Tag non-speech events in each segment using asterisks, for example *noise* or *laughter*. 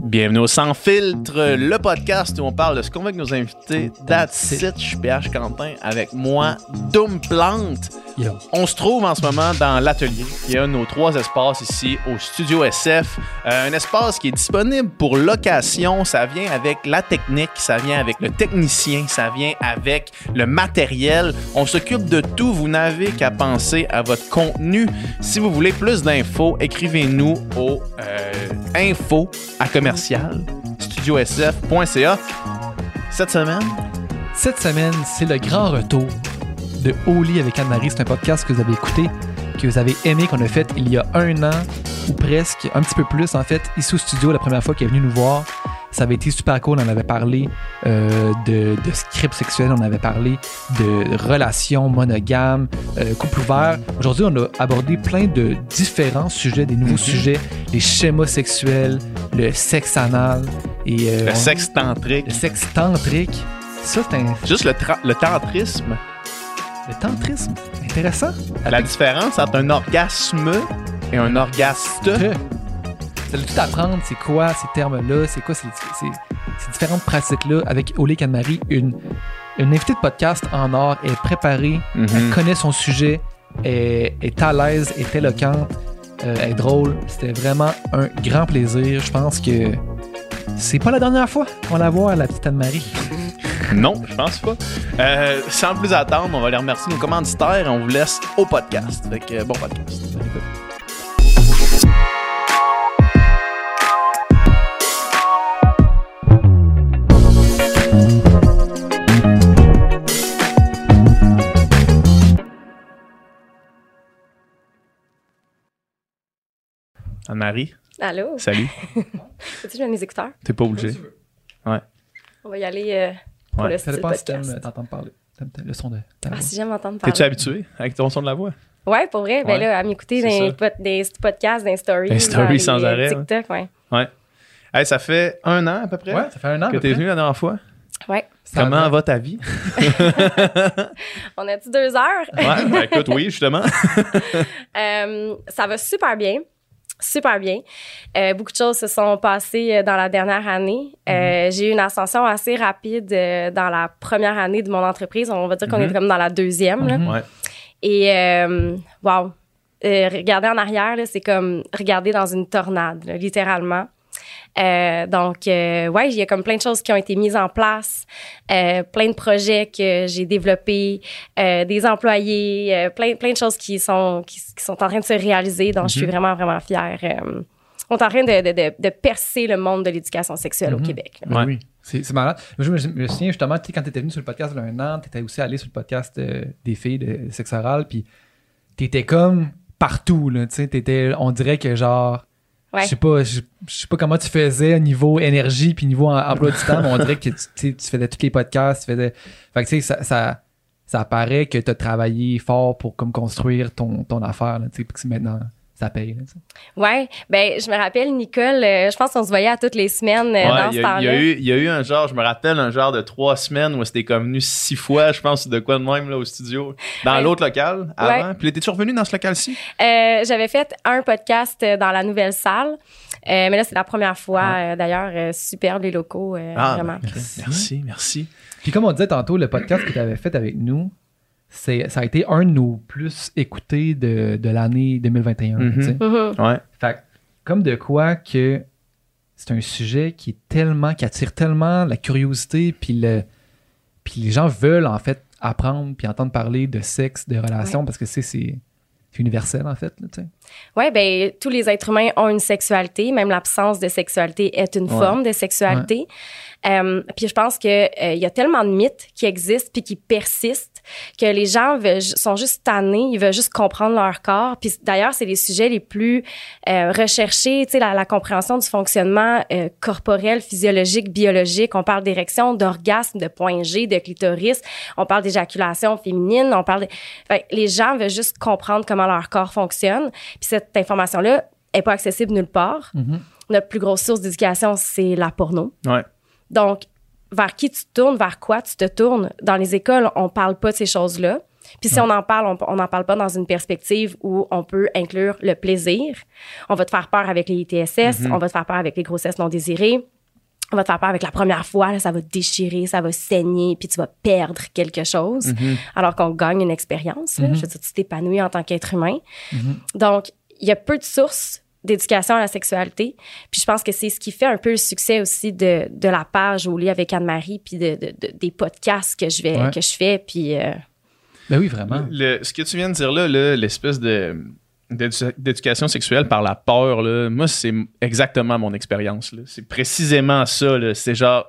Bienvenue au Sans Filtre, le podcast où on parle de ce qu'on veut avec nos invités. That's it, je suis PH Quentin avec moi, Doom Plante. Yo. On se trouve en ce moment dans l'atelier. Il y a nos trois espaces ici au Studio SF. Euh, un espace qui est disponible pour location. Ça vient avec la technique, ça vient avec le technicien, ça vient avec le matériel. On s'occupe de tout. Vous n'avez qu'à penser à votre contenu. Si vous voulez plus d'infos, écrivez-nous au euh, info à commercial studiosf.ca. Cette semaine, Cette semaine, c'est le grand retour de Oli avec Anne-Marie. C'est un podcast que vous avez écouté, que vous avez aimé, qu'on a fait il y a un an ou presque, un petit peu plus en fait, ici au studio, la première fois qu'il est venu nous voir. Ça avait été super cool. On avait parlé euh, de, de script sexuel, on avait parlé de relations monogames, euh, couple ouvert. Aujourd'hui, on a abordé plein de différents sujets, des nouveaux Mhm. sujets, les schémas sexuels, le sexe anal et euh, le sexe tantrique. le sexe tantrique. Ça, c'est un Juste le tantrisme. Le tantrisme, intéressant. La différence entre un orgasme et un orgaste. Ça veut tout apprendre, c'est quoi ces termes-là, c'est quoi ces, ces- ces différentes pratiques-là avec Olé Canmarie, une, une invitée de podcast en or, est préparée, elle connaît son sujet, est, est à l'aise, est éloquente, euh, est drôle. C'était vraiment un grand plaisir. Je pense que c'est pas la dernière fois qu'on la voit, la petite Anne-Marie. *laughs* Non, je pense pas. Euh, sans plus attendre, on va les remercier nos commanditaires et on vous laisse au podcast. Fait que, euh, bon podcast. Anne-Marie, Allô? salut. *laughs* Peux-tu mettre mes écouteurs? T'es pas obligé. On va y aller euh, pour Ouais. le Ça style dépend si t'aimes t'entendre parler. T'aimes- le son de ta Ah, voix. si j'aime entendre parler. T'es-tu habitué avec ton son de la voix? Ouais, pour vrai. Ben Ouais. là, à m'écouter pod- des podcasts, dans les stories. Des stories sans euh, arrêt, TikTok, ouais. Ouais. Hey, ça fait un an à peu près Ouais, ça fait un an. à que t'es venu la dernière fois. Ouais. Ça Comment va. va ta vie? *laughs* On a-tu deux heures? Ouais, ben écoute, oui, justement. *laughs* Euh, ça va super bien. Super bien. Euh, beaucoup de choses se sont passées euh, dans la dernière année. Euh, J'ai eu une ascension assez rapide euh, dans la première année de mon entreprise. On va dire qu'on Mhm. est comme dans la deuxième. là. Mhm. Ouais. Et wow, regarder en arrière, c'est comme regarder dans une tornade, là, littéralement. Euh, donc, euh, ouais, il y a comme plein de choses qui ont été mises en place, euh, plein de projets que j'ai développés, euh, des employés, plein, plein de choses qui sont, qui, qui sont en train de se réaliser. Donc, je suis Mhm. vraiment, vraiment fière. On est en train de, de, de, de percer le monde de l'éducation sexuelle au Mhm. Québec. là. Ouais. Oui, c'est malade. Je me, souviens justement, quand tu étais venu sur le podcast il y a un an, tu étais aussi allé sur le podcast des filles de sexe oral, puis tu étais comme partout. Là, tu sais, t'étais- on dirait que genre, Je sais pas, je, sais pas comment tu faisais au niveau énergie puis niveau emploi du temps, mais on dirait que tu, tu sais, tu faisais tous les podcasts, tu faisais. Fait que tu sais, ça, ça, ça paraît que tu as travaillé fort pour comme construire ton, ton affaire, tu sais, maintenant ça paye. Là, tu. Ouais, ben je me rappelle Nicole, euh, je pense qu'on se voyait à toutes les semaines euh, Ouais, dans ce temps-là. a eu, il y a eu un genre, je me rappelle, un genre de trois semaines où c'était comme venu six fois, je pense, de quoi de même là, au studio, dans Ouais. l'autre local avant. Puis étais-tu revenu dans ce local-ci? Euh, J'avais fait un podcast dans la nouvelle salle, euh, mais là c'est la première fois. Ah. euh, D'ailleurs, euh, superbe les locaux, euh, vraiment. ben, merci, merci. Puis comme on disait tantôt, le podcast que tu avais fait avec nous, c'est, ça a été un de nos plus écoutés de, de l'année 2021. Mhm. tu sais. Mhm. Ouais. Fait comme de quoi que c'est un sujet qui est tellement, qui attire tellement la curiosité, puis le, puis les gens veulent en fait apprendre puis entendre parler de sexe, de relations, parce que c'est, c'est, c'est universel en fait. Ouais, ben tous les êtres humains ont une sexualité, même l'absence de sexualité est une Ouais. forme de sexualité. Euh, puis je pense que euh, il y a tellement de mythes qui existent puis qui persistent que les gens veulent, sont juste tannés, ils veulent juste comprendre leur corps. Puis d'ailleurs, c'est les sujets les plus euh, recherchés, tu sais, la, la compréhension du fonctionnement euh, corporel, physiologique, biologique. On parle d'érection, d'orgasme, de point G, de clitoris. On parle d'éjaculation féminine. On parle. De... Fait que les gens veulent juste comprendre comment leur corps fonctionne. Puis cette information-là est pas accessible nulle part. Mhm. Notre plus grosse source d'éducation, c'est la porno. Ouais. Donc, vers qui tu te tournes, vers quoi tu te tournes. Dans les écoles, on parle pas de ces choses-là. Puis si on en parle, on n'en parle pas dans une perspective où on peut inclure le plaisir. On va te faire peur avec les ITSS, Mhm. on va te faire peur avec les grossesses non désirées. On va te faire peur avec la première fois, là, ça va te déchirer, ça va saigner, puis tu vas perdre quelque chose, Mhm. alors qu'on gagne une expérience. Mhm. Je veux dire, tu t'épanouis en tant qu'être humain. Donc, il y a peu de sources d'éducation à la sexualité. Puis je pense que c'est ce qui fait un peu le succès aussi de, de la page au lit avec Anne-Marie, puis de, de- de- des podcasts que je, vais, Ouais. que je fais. Puis euh, Ben oui, vraiment. Le- ce que tu viens de dire là, là, l'espèce de d'édu- d'éducation sexuelle par la peur, là, moi, c'est exactement mon expérience. là. C'est précisément ça. là. C'est genre,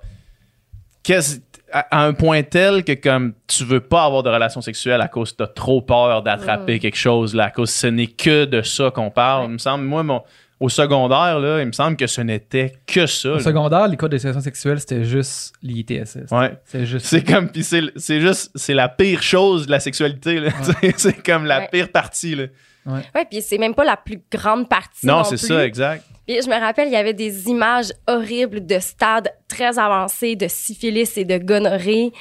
qu'est-ce- à, à un point tel que comme tu veux pas avoir de relation sexuelle à cause que t'as trop peur d'attraper quelque chose, là, à cause que ce n'est que de ça qu'on parle. Ouais. Il me semble, moi, mon, au secondaire, là, il me semble que ce n'était que ça. Au là. secondaire, les codes d'éducation sexuelle, c'était juste l'ITSS. Ouais. C'est juste. C'est comme, puis c'est c'est juste, c'est la pire chose de la sexualité. *laughs* c'est comme la Ouais. pire partie. Là. Ouais, puis c'est même pas la plus grande partie. Non, non c'est ça, exact. Puis je me rappelle, il y avait des images horribles de stades très avancés de syphilis et de gonorrhée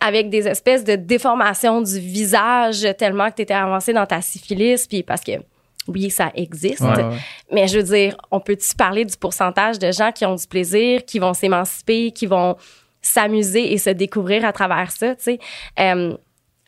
avec des espèces de déformations du visage tellement que tu étais avancé dans ta syphilis. Puis parce que, oui, ça existe. Ouais, ouais. Mais je veux dire, on peut-tu parler du pourcentage de gens qui ont du plaisir, qui vont s'émanciper, qui vont s'amuser et se découvrir à travers ça, tu sais? Euh,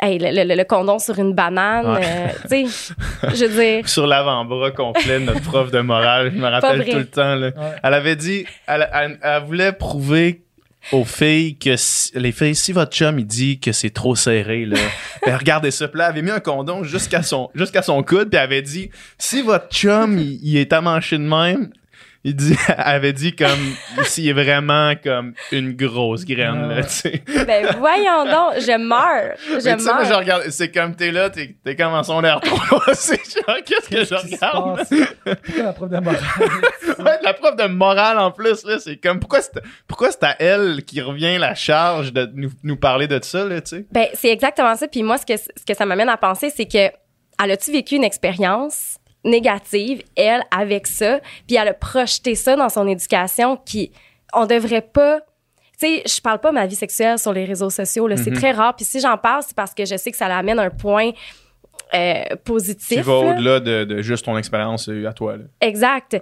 hey, le, le- le condom sur une banane, Ouais. euh, tu sais, je veux dire... *laughs* Sur l'avant-bras complet de notre prof de morale, je me rappelle tout le temps. là. Ouais. Elle avait dit, elle, elle- elle voulait prouver aux filles que si- les filles, si votre chum il dit que c'est trop serré, là, *laughs* ben regardez ça. Puis là, elle avait mis un condom jusqu'à son, jusqu'à son coude, puis elle avait dit, si votre chum il, il est amanché de même, il dit, *laughs* elle avait dit comme s'il est vraiment comme une grosse graine, là, Ouais. tu sais. Ben voyons donc, je meurs, je Mais moi, meurs. je regarde, c'est comme t'es là, t'es, t'es comme en son air 3. c'est genre, qu'est-ce que je regarde? passe? *laughs* Pourquoi la prof de morale? Ouais, la prof de morale en plus, là, c'est comme, pourquoi c'est, pourquoi c'est à elle qui revient la charge de nous, nous parler de ça, là, tu sais? Ben c'est exactement ça. Puis moi, ce que ce que ça m'amène à penser, c'est que elle a-tu vécu une expérience négative, elle, avec ça, puis elle a projeté ça dans son éducation qui, on devrait pas... Tu sais, je parle pas de ma vie sexuelle sur les réseaux sociaux, là, c'est Mhm. très rare. Puis si j'en parle, c'est parce que je sais que ça l'amène un point euh, positif. Qui va là. au-delà de, de juste ton expérience euh, à toi, là. Exact.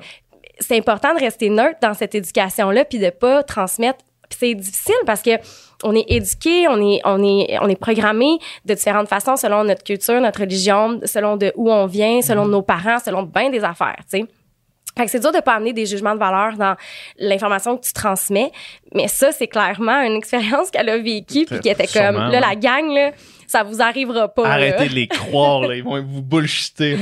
C'est important de rester neutre dans cette éducation-là, puis de pas transmettre. Puis c'est difficile parce que on est éduqué, on est, on est, on est programmé de différentes façons selon notre culture, notre religion, selon de où on vient, selon nos parents, selon bien des affaires, tu sais. Fait que c'est dur de pas amener des jugements de valeur dans l'information que tu transmets, mais ça, c'est clairement une expérience qu'elle a vécue puis qui était comme, Sûrement, là, la gang, là, ça vous arrivera pas. là. Arrêtez de les croire, là, *laughs* ils vont vous bullshiter.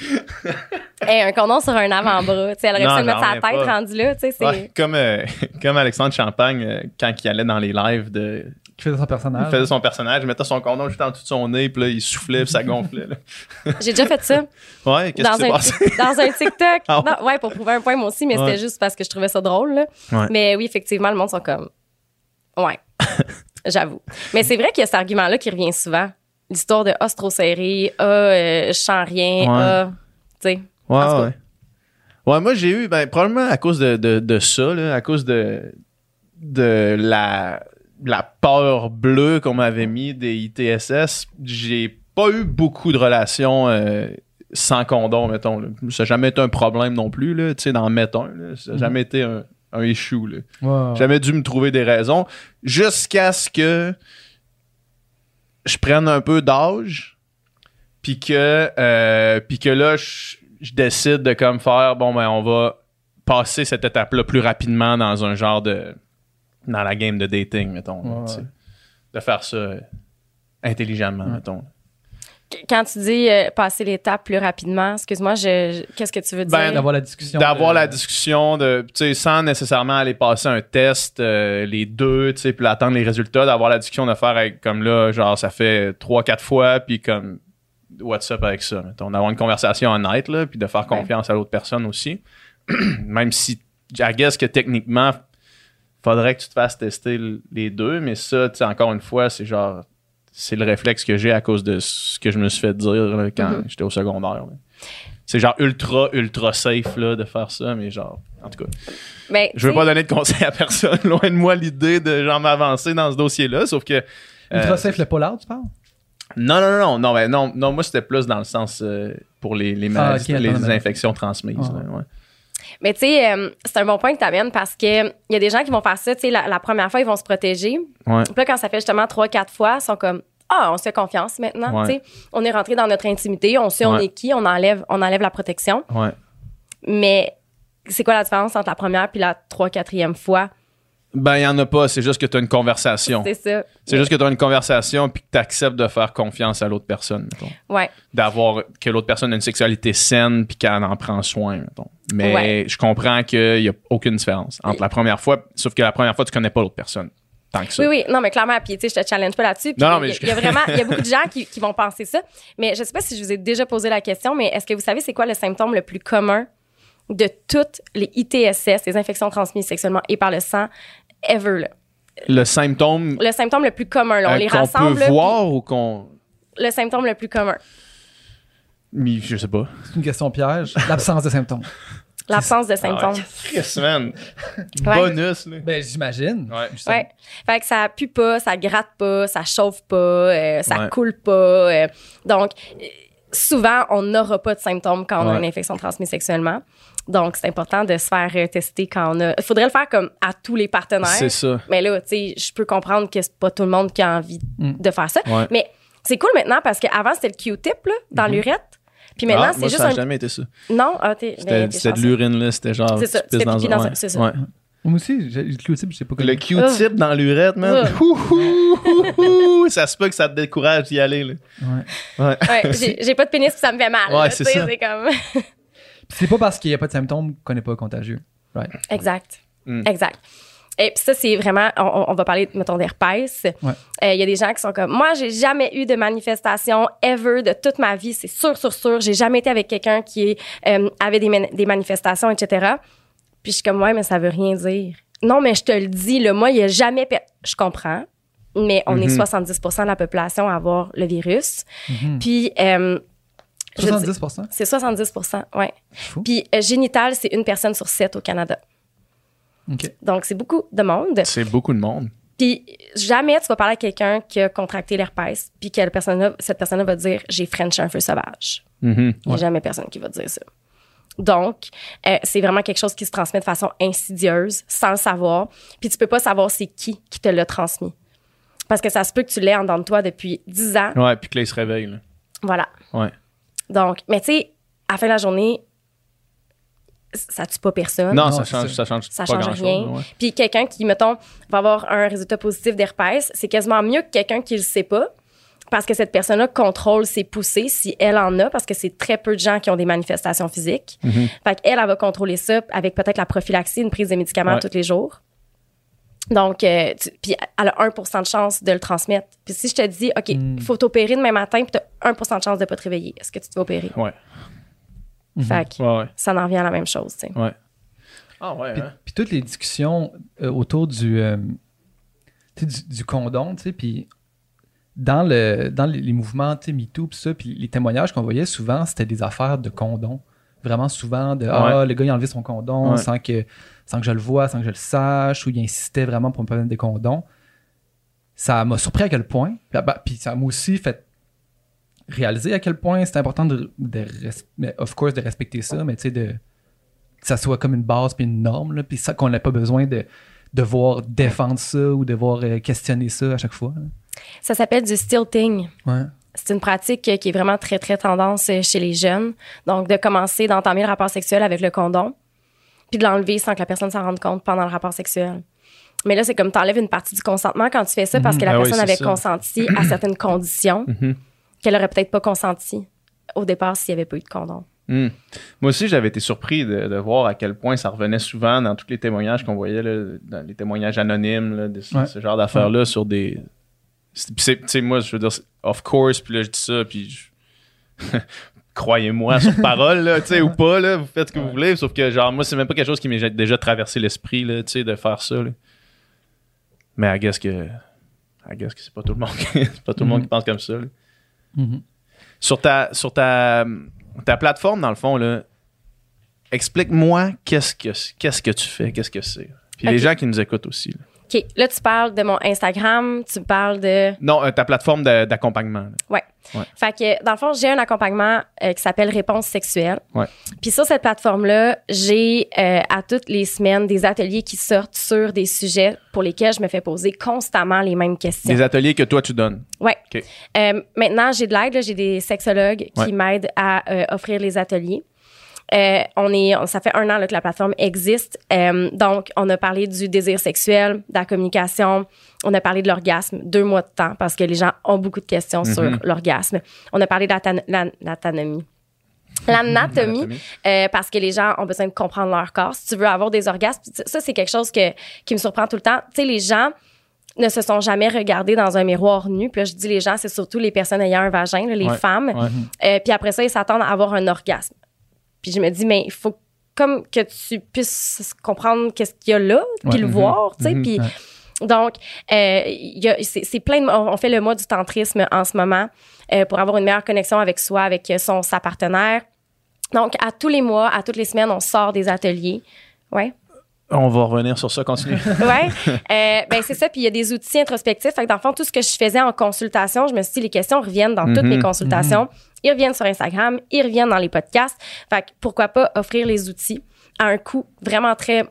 *laughs* Hey, un condom sur un avant-bras, tu sais, elle aurait pu se mettre sa tête pas. rendue là, tu sais, c'est... Ouais, comme, euh, *laughs* comme Alexandre Champagne, euh, quand il allait dans les lives de, Qui faisait son il personnage. faisait son personnage, il mettait son condom juste en dessous de son nez, puis là, il soufflait, puis ça gonflait. *laughs* J'ai déjà fait ça Ouais, qu'est-ce dans qui s'est un, passé? dans un TikTok. Ah ouais? Non, ouais, pour prouver un point moi aussi, mais Ouais. c'était juste parce que je trouvais ça drôle. là. Ouais. Mais oui, effectivement, le monde sont comme ouais, j'avoue. Mais c'est vrai qu'il y a cet argument-là qui revient souvent. L'histoire de ah, c'est trop serré, ah, euh, je sens rien, Ouais. ah, tu sais. Ouais, ouais. Ouais, moi, j'ai eu, ben, probablement à cause de, de, de ça, là, à cause de, de la, la peur bleue qu'on m'avait mis des ITSS, j'ai pas eu beaucoup de relations euh, sans condom, mettons. Là. Ça n'a jamais été un problème non plus, là, tu sais, dans Mettons. Là. Ça n'a jamais été un, un issue. Là. Jamais dû me trouver des raisons jusqu'à ce que je prenne un peu d'âge puis que euh, puis que là je, je décide de comme faire bon ben on va passer cette étape là plus rapidement dans un genre de dans la game de dating mettons Ouais, de faire ça intelligemment Ouais. mettons Quand tu dis euh, passer l'étape plus rapidement, excuse-moi, je, je- qu'est-ce que tu veux dire? Ben, D'avoir la discussion. d'avoir de- la discussion de tu sais sans nécessairement aller passer un test euh, les deux tu sais puis attendre les résultats d'avoir la discussion de faire avec, comme là genre ça fait trois quatre fois puis comme what's up avec ça mettons d'avoir une conversation honnête là puis de faire Ouais. confiance à l'autre personne aussi *clears throat* même si I guess que techniquement faudrait que tu te fasses tester les deux mais ça encore une fois c'est genre c'est le réflexe que j'ai à cause de ce que je me suis fait dire là, quand Mhm. j'étais au secondaire là. C'est genre ultra, ultra safe là, de faire ça, mais genre, en tout cas, Ben, je veux pas donner de conseils à personne. *laughs* Loin de moi l'idée de genre m'avancer dans ce dossier-là, sauf que. euh, Ultra safe le pull-out, tu parles? Non, non, non, non, mais non, non, moi c'était plus dans le sens euh, pour les, les maladies, ok, les infections transmises. Ah. là, ouais. Mais tu sais, euh, c'est un bon point que tu amènes parce que il y a des gens qui vont faire ça, tu sais, la, la première fois, ils vont se protéger. Ouais. Puis là, quand ça fait justement trois, quatre fois, ils sont comme Ah, on se fait confiance maintenant. Ouais. tu sais. On est rentré dans notre intimité, on sait on est qui, on enlève, on enlève la protection. Mais c'est quoi la différence entre la première puis la trois, quatrième fois? Ben, il n'y en a pas, c'est juste que tu as une conversation. C'est ça. C'est juste que tu as une conversation puis que tu acceptes de faire confiance à l'autre personne, mettons. Ouais. D'avoir que l'autre personne a une sexualité saine puis qu'elle en prend soin, mettons. Mais Ouais. je comprends qu'il n'y a aucune différence entre la première fois, sauf que la première fois, tu connais pas l'autre personne. Tant que ça. Oui, oui, non, mais clairement, puis tu sais, je te challenge pas là-dessus. Non, il mais y a- je- il y, a vraiment, il y a beaucoup de gens qui, *laughs* qui vont penser ça. Mais je sais pas si je vous ai déjà posé la question, mais est-ce que vous savez c'est quoi le symptôme le plus commun de toutes les ITSS, les infections transmises sexuellement et par le sang, ever, là? Le symptôme Le symptôme le plus commun, là, on euh, les qu'on rassemble. peut là, voir ou qu'on. Le symptôme le plus commun. Mi- Je sais pas. C'est une question piège. L'absence de symptômes. *laughs* L'absence de symptômes. Chris, man. *laughs* Ouais. Bonus, là. Ben, j'imagine. Ouais. Ouais. Fait que ça pue pas, ça gratte pas, ça chauffe pas, euh, ça Ouais. coule pas. euh. donc, souvent, on n'aura pas de symptômes quand on a une infection transmise sexuellement. Donc, c'est important de se faire tester quand on a. Il faudrait le faire comme à tous les partenaires. C'est ça. Mais là, tu sais, je peux comprendre que c'est pas tout le monde qui a envie Mm. de faire ça. Ouais. Mais c'est cool maintenant parce qu'avant, c'était le Q-tip là, dans l'urette. Puis maintenant, Ah, c'est juste ça n'a un. jamais été ça. Non, ah, t'es. C'était ben, de l'urine, là. C'était genre. C'est ça, tu dans un- un- c'est ça. Ouais. Moi aussi, le Q-tip, je sais pas comment. Le Q-tip dans l'urette, man. Ah. Ça se peut que ça te décourage d'y aller, là. Ouais. Ouais. Ouais, j'ai j'ai pas de pénis puis ça me fait mal. Ouais, là, c'est ça. C'est comme. C'est pas parce qu'il n'y a pas de symptômes qu'on n'est pas contagieux. Right. Exact. Mm. Exact. Et puis ça, c'est vraiment, on, on va parler, mettons, d'herpès. Ouais. Euh, Il y a des gens qui sont comme, moi, j'ai jamais eu de manifestation ever de toute ma vie, c'est sûr, sûr, sûr. J'ai jamais été avec quelqu'un qui euh, avait des, man- des manifestations, etc. Puis je suis comme, ouais, mais ça veut rien dire. Non, mais je te le dis, le moi, il y a jamais... Je comprends, mais on est Mhm. 70% de la population à avoir le virus. Mhm. Puis... euh, 70% c'est 70 ouais. Fou. Puis euh, génital, c'est une personne sur sept au Canada. OK. Donc, c'est beaucoup de monde. C'est beaucoup de monde. Puis jamais tu vas parler à quelqu'un qui a contracté l'herpès, puis que personne cette personne va dire j'ai French un feu sauvage. Mhm. Il n'y a Ouais. jamais personne qui va dire ça. Donc, euh, c'est vraiment quelque chose qui se transmet de façon insidieuse, sans le savoir. Puis tu peux pas savoir c'est qui qui te l'a transmis. Parce que ça se peut que tu l'aies en dedans de toi depuis 10 ans. Ouais, puis que là, il se réveille, là. Voilà. Ouais. Donc, mais tu sais, à la fin de la journée, ça tue pas personne. Non, Non, ça change, ça. change Ça pas change rien. ouais. Puis quelqu'un qui, mettons, va avoir un résultat positif d'herpès, c'est quasiment mieux que quelqu'un qui le sait pas. Parce que cette personne-là contrôle ses poussées si elle en a, parce que c'est très peu de gens qui ont des manifestations physiques. Mhm. Fait qu'elle, elle va contrôler ça avec peut-être la prophylaxie, une prise de médicaments Ouais. tous les jours. Donc, euh, puis elle a 1% de chance de le transmettre. Puis si je te dis, OK, il Mm. faut t'opérer demain matin, puis tu as 1% de chance de pas te réveiller, est-ce que tu te vas opérer? Ouais. Fait que Ouais, ouais. ça en revient à la même chose, tu sais. Ouais. Ah, ouais, Puis, hein? puis toutes les discussions euh, autour du, euh, tu sais, du, du condom, tu sais, puis dans, le, dans les, les mouvements, tu sais, MeToo, puis ça, puis les témoignages qu'on voyait souvent, c'était des affaires de condom. Vraiment souvent de Ah, le gars, il a enlevé son condom Ouais. sans, que, sans que je le voie, sans que je le sache, ou il insistait vraiment pour me prendre des condoms. Ça m'a surpris à quel point. Puis, ah, bah, puis ça m'a aussi fait réaliser à quel point c'est important de, de res- mais of course de respecter ça mais tu sais de que ça soit comme une base puis une norme puis ça qu'on n'ait pas besoin de devoir défendre ça ou devoir euh, questionner ça à chaque fois là. Ça s'appelle du stilting. ouais C'est une pratique euh, qui est vraiment très, très tendance euh, chez les jeunes. Donc, de commencer d'entamer le rapport sexuel avec le condom, puis de l'enlever sans que la personne s'en rende compte pendant le rapport sexuel. Mais là, c'est comme t'enlèves une partie du consentement quand tu fais ça parce que la Ah personne avait ça. consenti à *clears throat* certaines conditions Mhm. qu'elle aurait peut-être pas consenti au départ s'il n'y avait pas eu de condom. Hmm. Moi aussi, j'avais été surpris de, de voir à quel point ça revenait souvent dans tous les témoignages qu'on voyait, là, dans les témoignages anonymes, là, de ce, Ouais. ce genre d'affaires-là sur des. Tu sais, moi, je veux dire, of course, puis là, je dis ça, puis je- *laughs* croyez-moi sur parole, là, tu sais, ou *laughs* pas, là, vous faites ce que vous voulez, sauf que, genre, moi, c'est même pas quelque chose qui m'est déjà traversé l'esprit, là, tu sais, de faire ça, là. Mais I guess que. I guess que c'est pas tout le monde, qui- *laughs* c'est pas tout le monde qui pense comme ça, là. Mhm. Sur ta, sur ta, ta plateforme, dans le fond, là, explique-moi qu'est-ce que, qu'est-ce que tu fais, qu'est-ce que c'est. Puis les gens qui nous écoutent aussi. là. OK, là, tu parles de mon Instagram, tu parles de... Non, euh, ta plateforme de- d'accompagnement. là. Ouais. Ouais. Fait que, dans le fond, j'ai un accompagnement euh, qui s'appelle Réponse sexuelle. Ouais. Puis sur cette plateforme-là, j'ai euh, à toutes les semaines des ateliers qui sortent sur des sujets pour lesquels je me fais poser constamment les mêmes questions. Des ateliers que toi, tu donnes. Ouais. OK. Euh, maintenant, j'ai de l'aide. là. J'ai des sexologues Ouais. qui m'aident à euh, offrir les ateliers. Euh, on est, on- ça fait un an là, que la plateforme existe. Euh, donc, on a parlé du désir sexuel, de la communication. On a parlé de l'orgasme, deux mois de temps, parce que les gens ont beaucoup de questions sur Mhm. l'orgasme. On a parlé de l'anatomie. L'anatomie, euh, parce que les gens ont besoin de comprendre leur corps. Si tu veux avoir des orgasmes, ça, c'est quelque chose que, qui me surprend tout le temps. Tu sais, les gens ne se sont jamais regardés dans un miroir nu. Puis là, je dis les gens, c'est surtout les personnes ayant un vagin, là, les Ouais. femmes. Euh, puis après ça, ils s'attendent à avoir un orgasme. Puis je me dis, mais il faut comme que tu puisses comprendre qu'est-ce qu'il y a là, puis Ouais. le Mhm. voir, tu sais. Mhm. Puis Ouais. donc, euh, c'est plein de... On fait le mois du tantrisme en ce moment euh, pour avoir une meilleure connexion avec soi, avec son, sa partenaire. Donc, à tous les mois, à toutes les semaines, on sort des ateliers. Ouais. On va revenir sur ça, continue. *laughs* Ouais. Euh, ben c'est ça. Puis il y a des outils introspectifs. Fait que dans le fond, tout ce que je faisais en consultation, je me suis dit, les questions reviennent dans toutes mes consultations. Ils reviennent sur Instagram, ils reviennent dans les podcasts. Fait que pourquoi pas offrir les outils à un coût vraiment très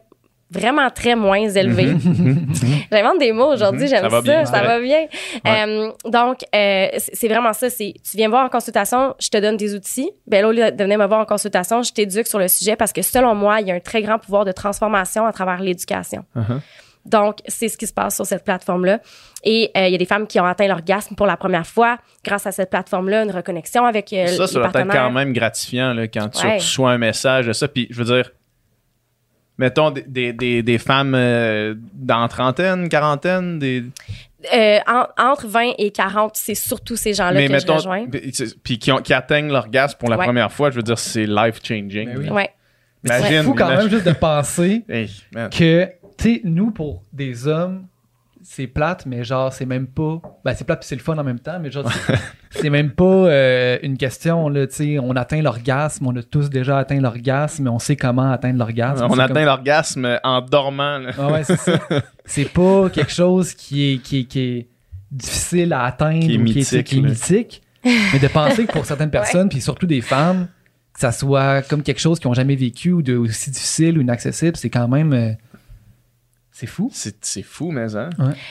vraiment très moins élevé. *laughs* J'invente des mots aujourd'hui, Mhm. j'aime Ça ça, va bien, ça c'est va bien. Ouais. Euh, donc, euh, c'est c'est vraiment ça. C'est tu viens me voir en consultation, je te donne des outils. Ben là, au lieu de venir me voir en consultation, je t'éduque sur le sujet parce que selon moi, il y a un très grand pouvoir de transformation à travers l'éducation. Uh-huh. Donc, c'est ce qui se passe sur cette plateforme-là. Et euh, il y a des femmes qui ont atteint l'orgasme pour la première fois grâce à cette plateforme-là, une reconnexion avec euh, Ça, les ça doit être quand même gratifiant là, quand tu Ouais. reçois un message de ça. Puis, je veux dire, mettons des, des, des, des femmes euh, dans trentaine, quarantaine, des... Euh, en- entre 20 et 40, c'est surtout ces gens-là mais que mettons, je rejoins. puis qui, ont- qui atteignent l'orgasme pour la Ouais. première fois, je veux dire, c'est life-changing. Ben oui. Ouais. Mais c'est fou quand imagine- même juste de penser Hey, que, tu sais, nous, pour des hommes, c'est plate, mais genre, c'est même pas. Ben, c'est plate puis c'est le fun en même temps, mais genre, c'est- *laughs* même pas euh, une question, là, tu sais, on atteint l'orgasme, on a tous déjà atteint l'orgasme, mais on sait comment atteindre l'orgasme. On atteint comme- l'orgasme en dormant. là. Ah ouais, c'est ça. c'est pas quelque chose qui est, qui est, qui est difficile à atteindre Qui est ou qui est, mythique, qui est mythique. Mais de penser que pour certaines *laughs* personnes, puis surtout des femmes, que ça soit comme quelque chose qu'ils ont jamais vécu ou de aussi difficile ou inaccessible, c'est quand même. C'est fou. C'est c'est fou, mais hein?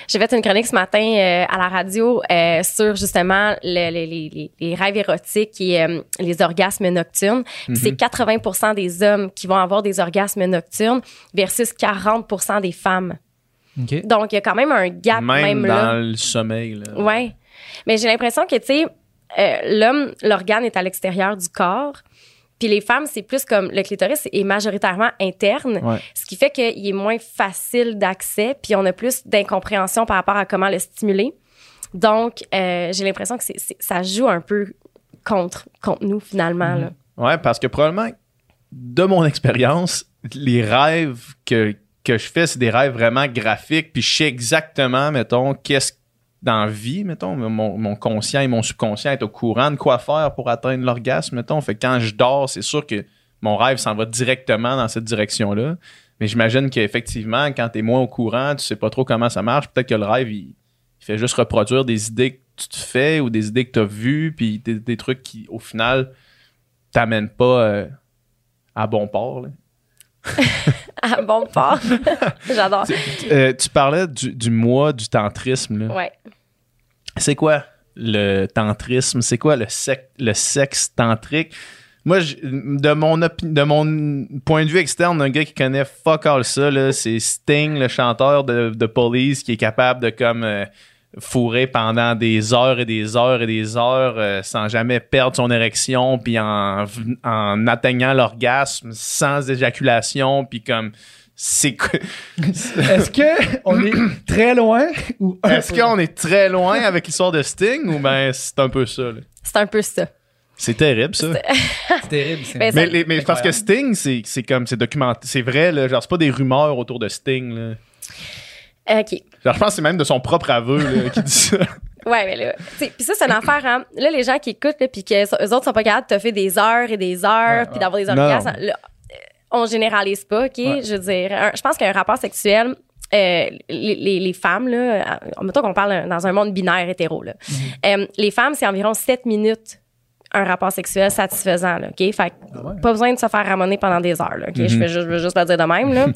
J'ai fait une chronique ce matin euh, à la radio euh, sur justement le- le- les, les- les rêves érotiques et euh, les orgasmes nocturnes. C'est 80 des hommes qui vont avoir des orgasmes nocturnes versus 40% des femmes. OK. Donc, il y a quand même un gap même, Même, là. dans le sommeil. Là. Ouais. Mais j'ai l'impression que, tu sais, euh, l'homme, l'organe est à l'extérieur du corps. Puis les femmes, c'est plus comme le clitoris est majoritairement interne, Ouais. ce qui fait qu'il est moins facile d'accès, puis on a plus d'incompréhension par rapport à comment le stimuler. Donc, euh, j'ai l'impression que c'est, c'est- ça joue un peu contre, contre nous, finalement. Là. Ouais, parce que probablement, de mon expérience, les rêves que, que je fais, c'est des rêves vraiment graphiques, puis je sais exactement, mettons, qu'est-ce dans vie, mettons, mon, conscient et mon subconscient est au courant de quoi faire pour atteindre l'orgasme, mettons. Fait que quand je dors, c'est sûr que mon rêve s'en va directement dans cette direction-là. Mais j'imagine qu'effectivement, quand tu es moins au courant, tu sais pas trop comment ça marche, peut-être que le rêve, il, fait juste reproduire des idées que tu te fais ou des idées que tu as vues, puis des, trucs qui, au final, t'amènent pas euh, à bon port. *laughs* Ah, bon port. *laughs* J'adore. Euh, tu parlais du, du mois du tantrisme. là. Ouais. C'est quoi le tantrisme? C'est quoi le, sec- le sexe tantrique? Moi, je- de, mon de mon point de vue externe, un gars qui connaît fuck all ça, là, c'est Sting, le chanteur de, de Police, qui est capable de comme euh, fourrer pendant des heures et des heures et des heures euh, sans jamais perdre son érection, puis en, en atteignant l'orgasme sans éjaculation, puis comme c'est quoi- *laughs* Est-ce que on est très loin ou Est-ce qu'on est très loin avec l'histoire de Sting ou ben c'est un peu ça? là? C'est un peu ça. C'est terrible ça. c'est terrible c'est- *laughs* Mais, ça- les- mais parce que Sting, c'est c'est comme c'est documenté, c'est vrai là, genre c'est pas des rumeurs autour de Sting là. OK. Genre je pense que c'est même de son propre aveu *laughs* qui dit ça. Ouais, mais là, puis ça, c'est une affaire, hein. Là, les gens qui écoutent, puis que eux autres sont pas capables de te faire des heures et des heures, puis d'avoir des là, euh, on généralise pas, OK? Ouais. Je veux dire, un- je pense qu'un rapport sexuel euh, les, les, les femmes, là, en mettons qu'on parle dans un monde binaire hétéro, là, euh, les femmes, c'est environ 7 minutes un rapport sexuel satisfaisant, là, OK? Fait que Ah ouais. pas besoin de se faire ramoner pendant des heures, là, OK? je, fais juste, je veux juste le dire de même, là.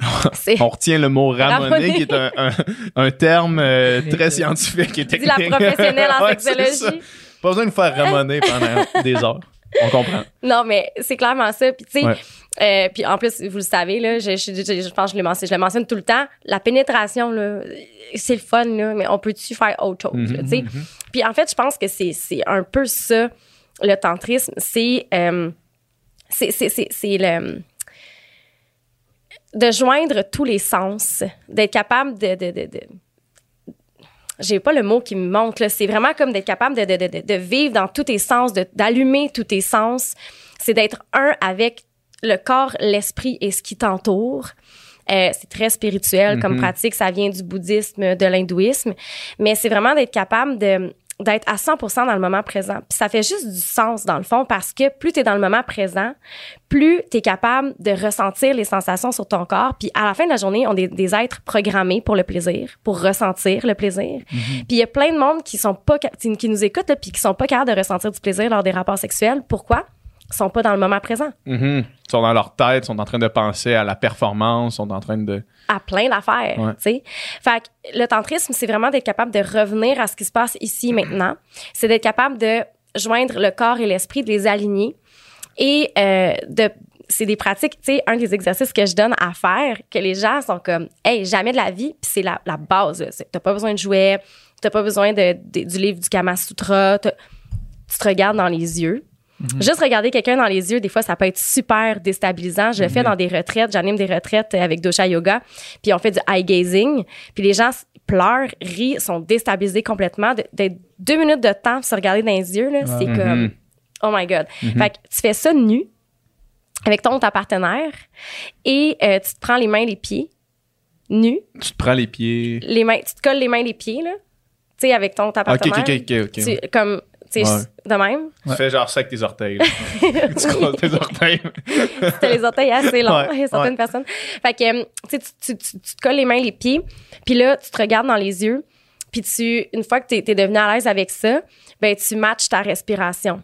*laughs* On retient le mot ramoner, Ramoner. qui est un, un, un terme euh, *laughs* très scientifique et Dis la technique. professionnelle en *laughs* Ouais, sexologie. Pas besoin de faire ramoner pendant des heures. On comprend. Non, mais c'est clairement ça. Puis, tu sais, Ouais. euh, puis en plus, vous le savez, là, je, je, je- je pense que je le mentionne, je le mentionne tout le temps. La pénétration, là, c'est le fun, là, mais on peut-tu faire autre chose, là, sais? Puis en fait, je pense que c'est c'est un peu ça, le tantrisme. C'est euh, c'est c'est- c'est- c'est le de joindre tous les sens, d'être capable de, de, de, de j'ai pas le mot qui me montre là. C'est vraiment comme d'être capable de, de, de, de- vivre dans tous tes sens, de- d'allumer tous tes sens. C'est d'être un avec le corps, l'esprit et ce qui t'entoure. Euh, c'est très spirituel comme pratique. Ça vient du bouddhisme, de l'hindouisme. Mais c'est vraiment d'être capable de d'être à 100% dans le moment présent. Puis ça fait juste du sens dans le fond parce que plus tu es dans le moment présent, plus tu es capable de ressentir les sensations sur ton corps. Puis à la fin de la journée, on est des êtres programmés pour le plaisir, pour ressentir le plaisir. Puis il y a plein de monde qui sont pas qui nous écoutent là, puis qui sont pas capables de ressentir du plaisir lors des rapports sexuels. Pourquoi? Sont pas dans le moment présent. Mhm. Ils sont dans leur tête, ils sont en train de penser à la performance, ils sont en train de. à plein d'affaires, Ouais. tu sais. Fait que le tantrisme, c'est vraiment d'être capable de revenir à ce qui se passe ici maintenant. C'est d'être capable de joindre le corps et l'esprit, de les aligner et euh, de c'est des pratiques, tu sais, un des exercices que je donne à faire, que les gens sont comme, hey, jamais de la vie, puis c'est la, la base. là. C'est- T'as pas besoin de jouets, t'as pas besoin de, de- du livre du Kama Sutra, tu te regardes dans les yeux. Juste regarder quelqu'un dans les yeux, des fois, ça peut être super déstabilisant. Je le fais dans des retraites. J'anime des retraites avec Dosha Yoga. Puis on fait du eye gazing. Puis les gens pleurent, rient, sont déstabilisés complètement. De- D'être deux minutes de temps pour se regarder dans les yeux, là, c'est comme, oh my God. Fait que tu fais ça nu avec ton ou ta partenaire et euh, tu te prends les mains, les pieds nus. Tu te prends les pieds. Les mains, tu te colles les mains, les pieds, là. Tu sais, avec ton ou ta ok, partenaire. ok, ok. ok. Tu- comme, sais, Ouais. de même. Tu fais genre ça avec tes orteils. *laughs* tu croises tes orteils. *laughs* T'as les orteils assez longs, *laughs* certaines ouais. personnes. Fait que, tu, tu, tu, tu- tu te colles les mains, les pieds, puis là, tu te regardes dans les yeux, puis tu, une fois que t'es es devenu à l'aise avec ça, ben tu matches ta respiration.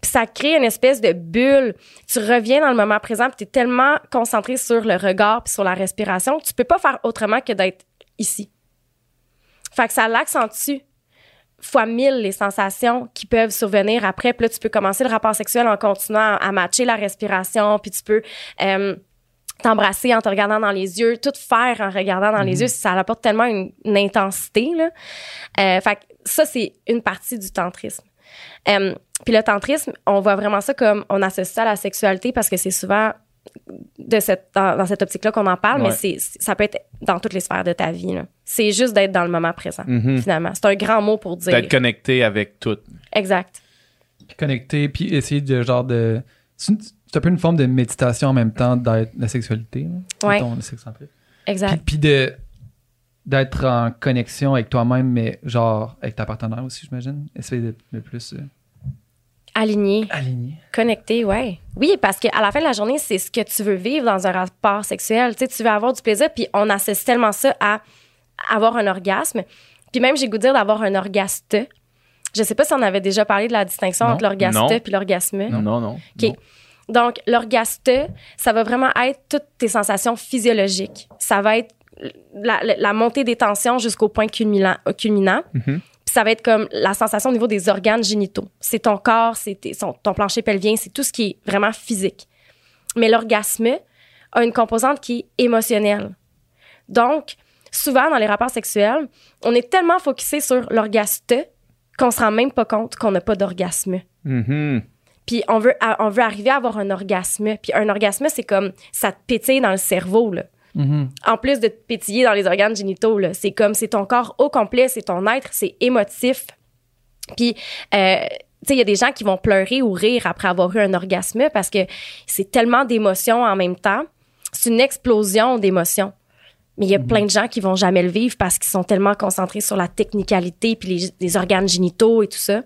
Puis ça crée une espèce de bulle. Tu reviens dans le moment présent, puis t'es tellement concentré sur le regard puis sur la respiration, tu peux pas faire autrement que d'être ici. Fait que ça l'accentue fois mille les sensations qui peuvent survenir après. Puis là, tu peux commencer le rapport sexuel en continuant à matcher la respiration, puis tu peux euh, t'embrasser en te regardant dans les yeux, tout faire en regardant dans les yeux, ça apporte tellement une, une intensité. Là. Euh, fait que ça, c'est une partie du tantrisme. Euh, puis le tantrisme, on voit vraiment ça comme on associe ça à la sexualité parce que c'est souvent de cette, dans, dans cette optique-là qu'on en parle, Ouais. mais c'est, ça peut être dans toutes les sphères de ta vie. là. C'est juste d'être dans le moment présent, Mhm. finalement. C'est un grand mot pour dire. D'être connecté avec tout. Exact. Puis connecter, puis essayer de genre de. C'est une- c'est un peu une forme de méditation en même temps d'être la sexualité. là. Ouais. Mettons, le sexcentrique. Puis, Exact. puis de d'être en connexion avec toi-même, mais genre avec ta partenaire aussi, j'imagine. Essayer d'être le plus euh, Aligné, aligné. connecté, ouais. Oui, parce qu'à la fin de la journée, c'est ce que tu veux vivre dans un rapport sexuel. Tu sais, tu veux avoir du plaisir, puis on associe tellement ça à avoir un orgasme. Puis même, j'ai goût de dire d'avoir un orgaste. Je sais pas si on avait déjà parlé de la distinction Non. entre l'orgaste puis l'orgasme. Non, non. non. OK. Donc, l'orgaste, ça va vraiment être toutes tes sensations physiologiques. Ça va être la, la- la montée des tensions jusqu'au point culminant. culminant. Mhm. Puis ça va être comme la sensation au niveau des organes génitaux. C'est ton corps, c'est ton plancher pelvien, c'est tout ce qui est vraiment physique. Mais l'orgasme a une composante qui est émotionnelle. Donc, souvent dans les rapports sexuels, on est tellement focusé sur l'orgaste qu'on se rend même pas compte qu'on n'a pas d'orgasme. Mhm. Puis on veut, on veut arriver à avoir un orgasme. Puis un orgasme, c'est comme ça te pétille dans le cerveau, là. Mhm. En plus de te pétiller dans les organes génitaux. C'est comme, c'est ton corps au complet, c'est ton être, c'est émotif. Puis, euh, tu sais, il y a des gens qui vont pleurer ou rire après avoir eu un orgasme parce que c'est tellement d'émotions en même temps. C'est une explosion d'émotions. Mais il y a plein de gens qui vont jamais le vivre parce qu'ils sont tellement concentrés sur la technicalité puis les organes génitaux et tout ça.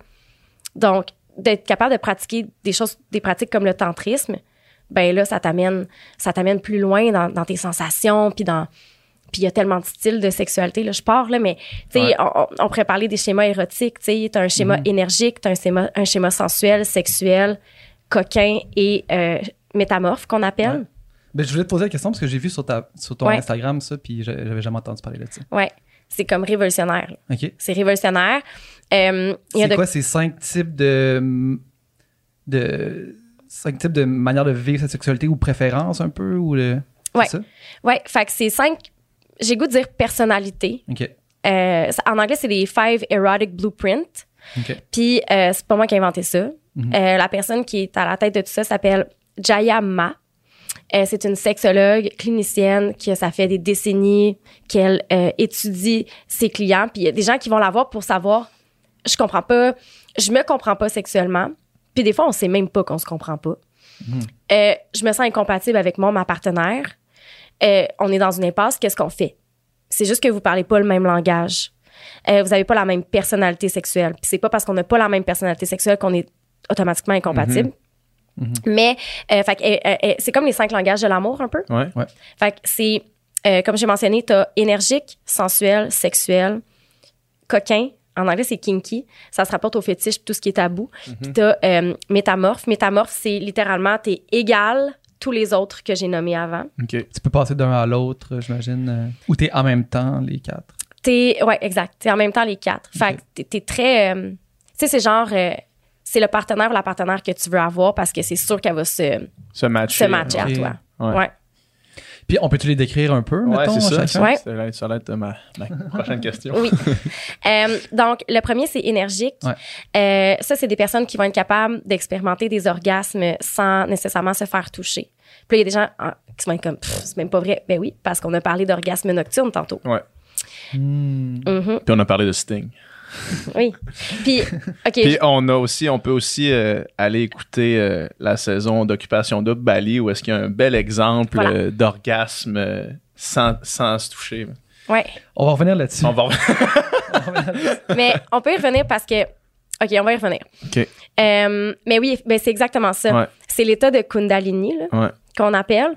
Donc, d'être capable de pratiquer des choses, des pratiques comme le tantrisme, ben là, ça t'amène, ça t'amène plus loin dans, dans tes sensations puis dans, puis il y a tellement de styles de sexualité. Là, je pars, là, mais tu sais, Ouais. on, pourrait parler des schémas érotiques. Tu sais, t'as un schéma énergique, t'as un schéma, un schéma sensuel, sexuel, coquin et euh, métamorphe qu'on appelle. Ben, je voulais te poser la question parce que j'ai vu sur, ta, sur ton Ouais. Instagram ça, puis j'a- j'avais jamais entendu parler de ça. Ouais. C'est comme révolutionnaire. OK. C'est révolutionnaire. Euh, C'est de- quoi ces cinq types de. de cinq types de manières de vivre sa sexualité ou préférences un peu ou le. c'est Ouais. ça? Ouais, fait que c'est cinq. J'ai goût de dire personnalité. OK. Euh, en anglais, c'est les five erotic blueprints. Puis euh, c'est pas moi qui ai inventé ça. Mhm. Euh, la personne qui est à la tête de tout ça s'appelle Jaya Ma. Euh, c'est une sexologue clinicienne qui ça fait des décennies qu'elle étudie ses clients. Puis il y a des gens qui vont la voir pour savoir, je comprends pas, je me comprends pas sexuellement. Puis des fois, on sait même pas qu'on se comprend pas. Euh, je me sens incompatible avec mon ma partenaire. Euh, on est dans une impasse. Qu'est-ce qu'on fait? C'est juste que vous parlez pas le même langage. Euh, vous avez pas la même personnalité sexuelle. Puis c'est pas parce qu'on n'a pas la même personnalité sexuelle qu'on est automatiquement incompatible. Mais euh, fait que, euh, euh, euh, c'est comme les cinq langages de l'amour un peu. Ouais. Fait que c'est euh, comme j'ai mentionné, t'as énergique, sensuel, sexuel, coquin. En anglais, c'est kinky. Ça se rapporte au fétiche, tout ce qui est tabou. Puis t'as euh, métamorphe. Métamorphe, c'est littéralement, t'es égal tous les autres que j'ai nommés avant. OK. Tu peux passer d'un à l'autre, j'imagine. euh, ou t'es en même temps, les quatre? T'es, ouais, exact. T'es en même temps les quatre. Fait Ok. que t'es, t'es très, euh, tu sais, c'est genre, euh, c'est le partenaire ou la partenaire que tu veux avoir parce que c'est sûr qu'elle va se, Se matcher. se matcher à toi. Ouais. Ouais. Puis on peut-tu les décrire un peu, Ouais, mettons, c'est ça. chacun? Ouais. C'est- Ça va être ma, ma *laughs* prochaine question. Oui. *laughs* Euh, donc, le premier, c'est énergique. Ouais. Euh, ça, c'est des personnes qui vont être capables d'expérimenter des orgasmes sans nécessairement se faire toucher. Puis là, il y a des gens ah, qui vont être comme, c'est même pas vrai. Ben oui, parce qu'on a parlé d'orgasme nocturne tantôt. Ouais. Hmm. Mhm, Puis on a parlé de Sting. *laughs* oui. Puis, OK. Puis on a aussi, on peut aussi euh, aller écouter euh, la saison d'Occupation Double Bali où est-ce qu'il y a un bel exemple Voilà. euh, d'orgasme sans, sans se toucher. ouais. On va revenir là-dessus. On va *laughs* *laughs* Mais on peut y revenir parce que. OK, on va y revenir. OK. Euh, mais oui, ben c'est exactement ça. Ouais. C'est l'état de Kundalini là, Ouais. qu'on appelle.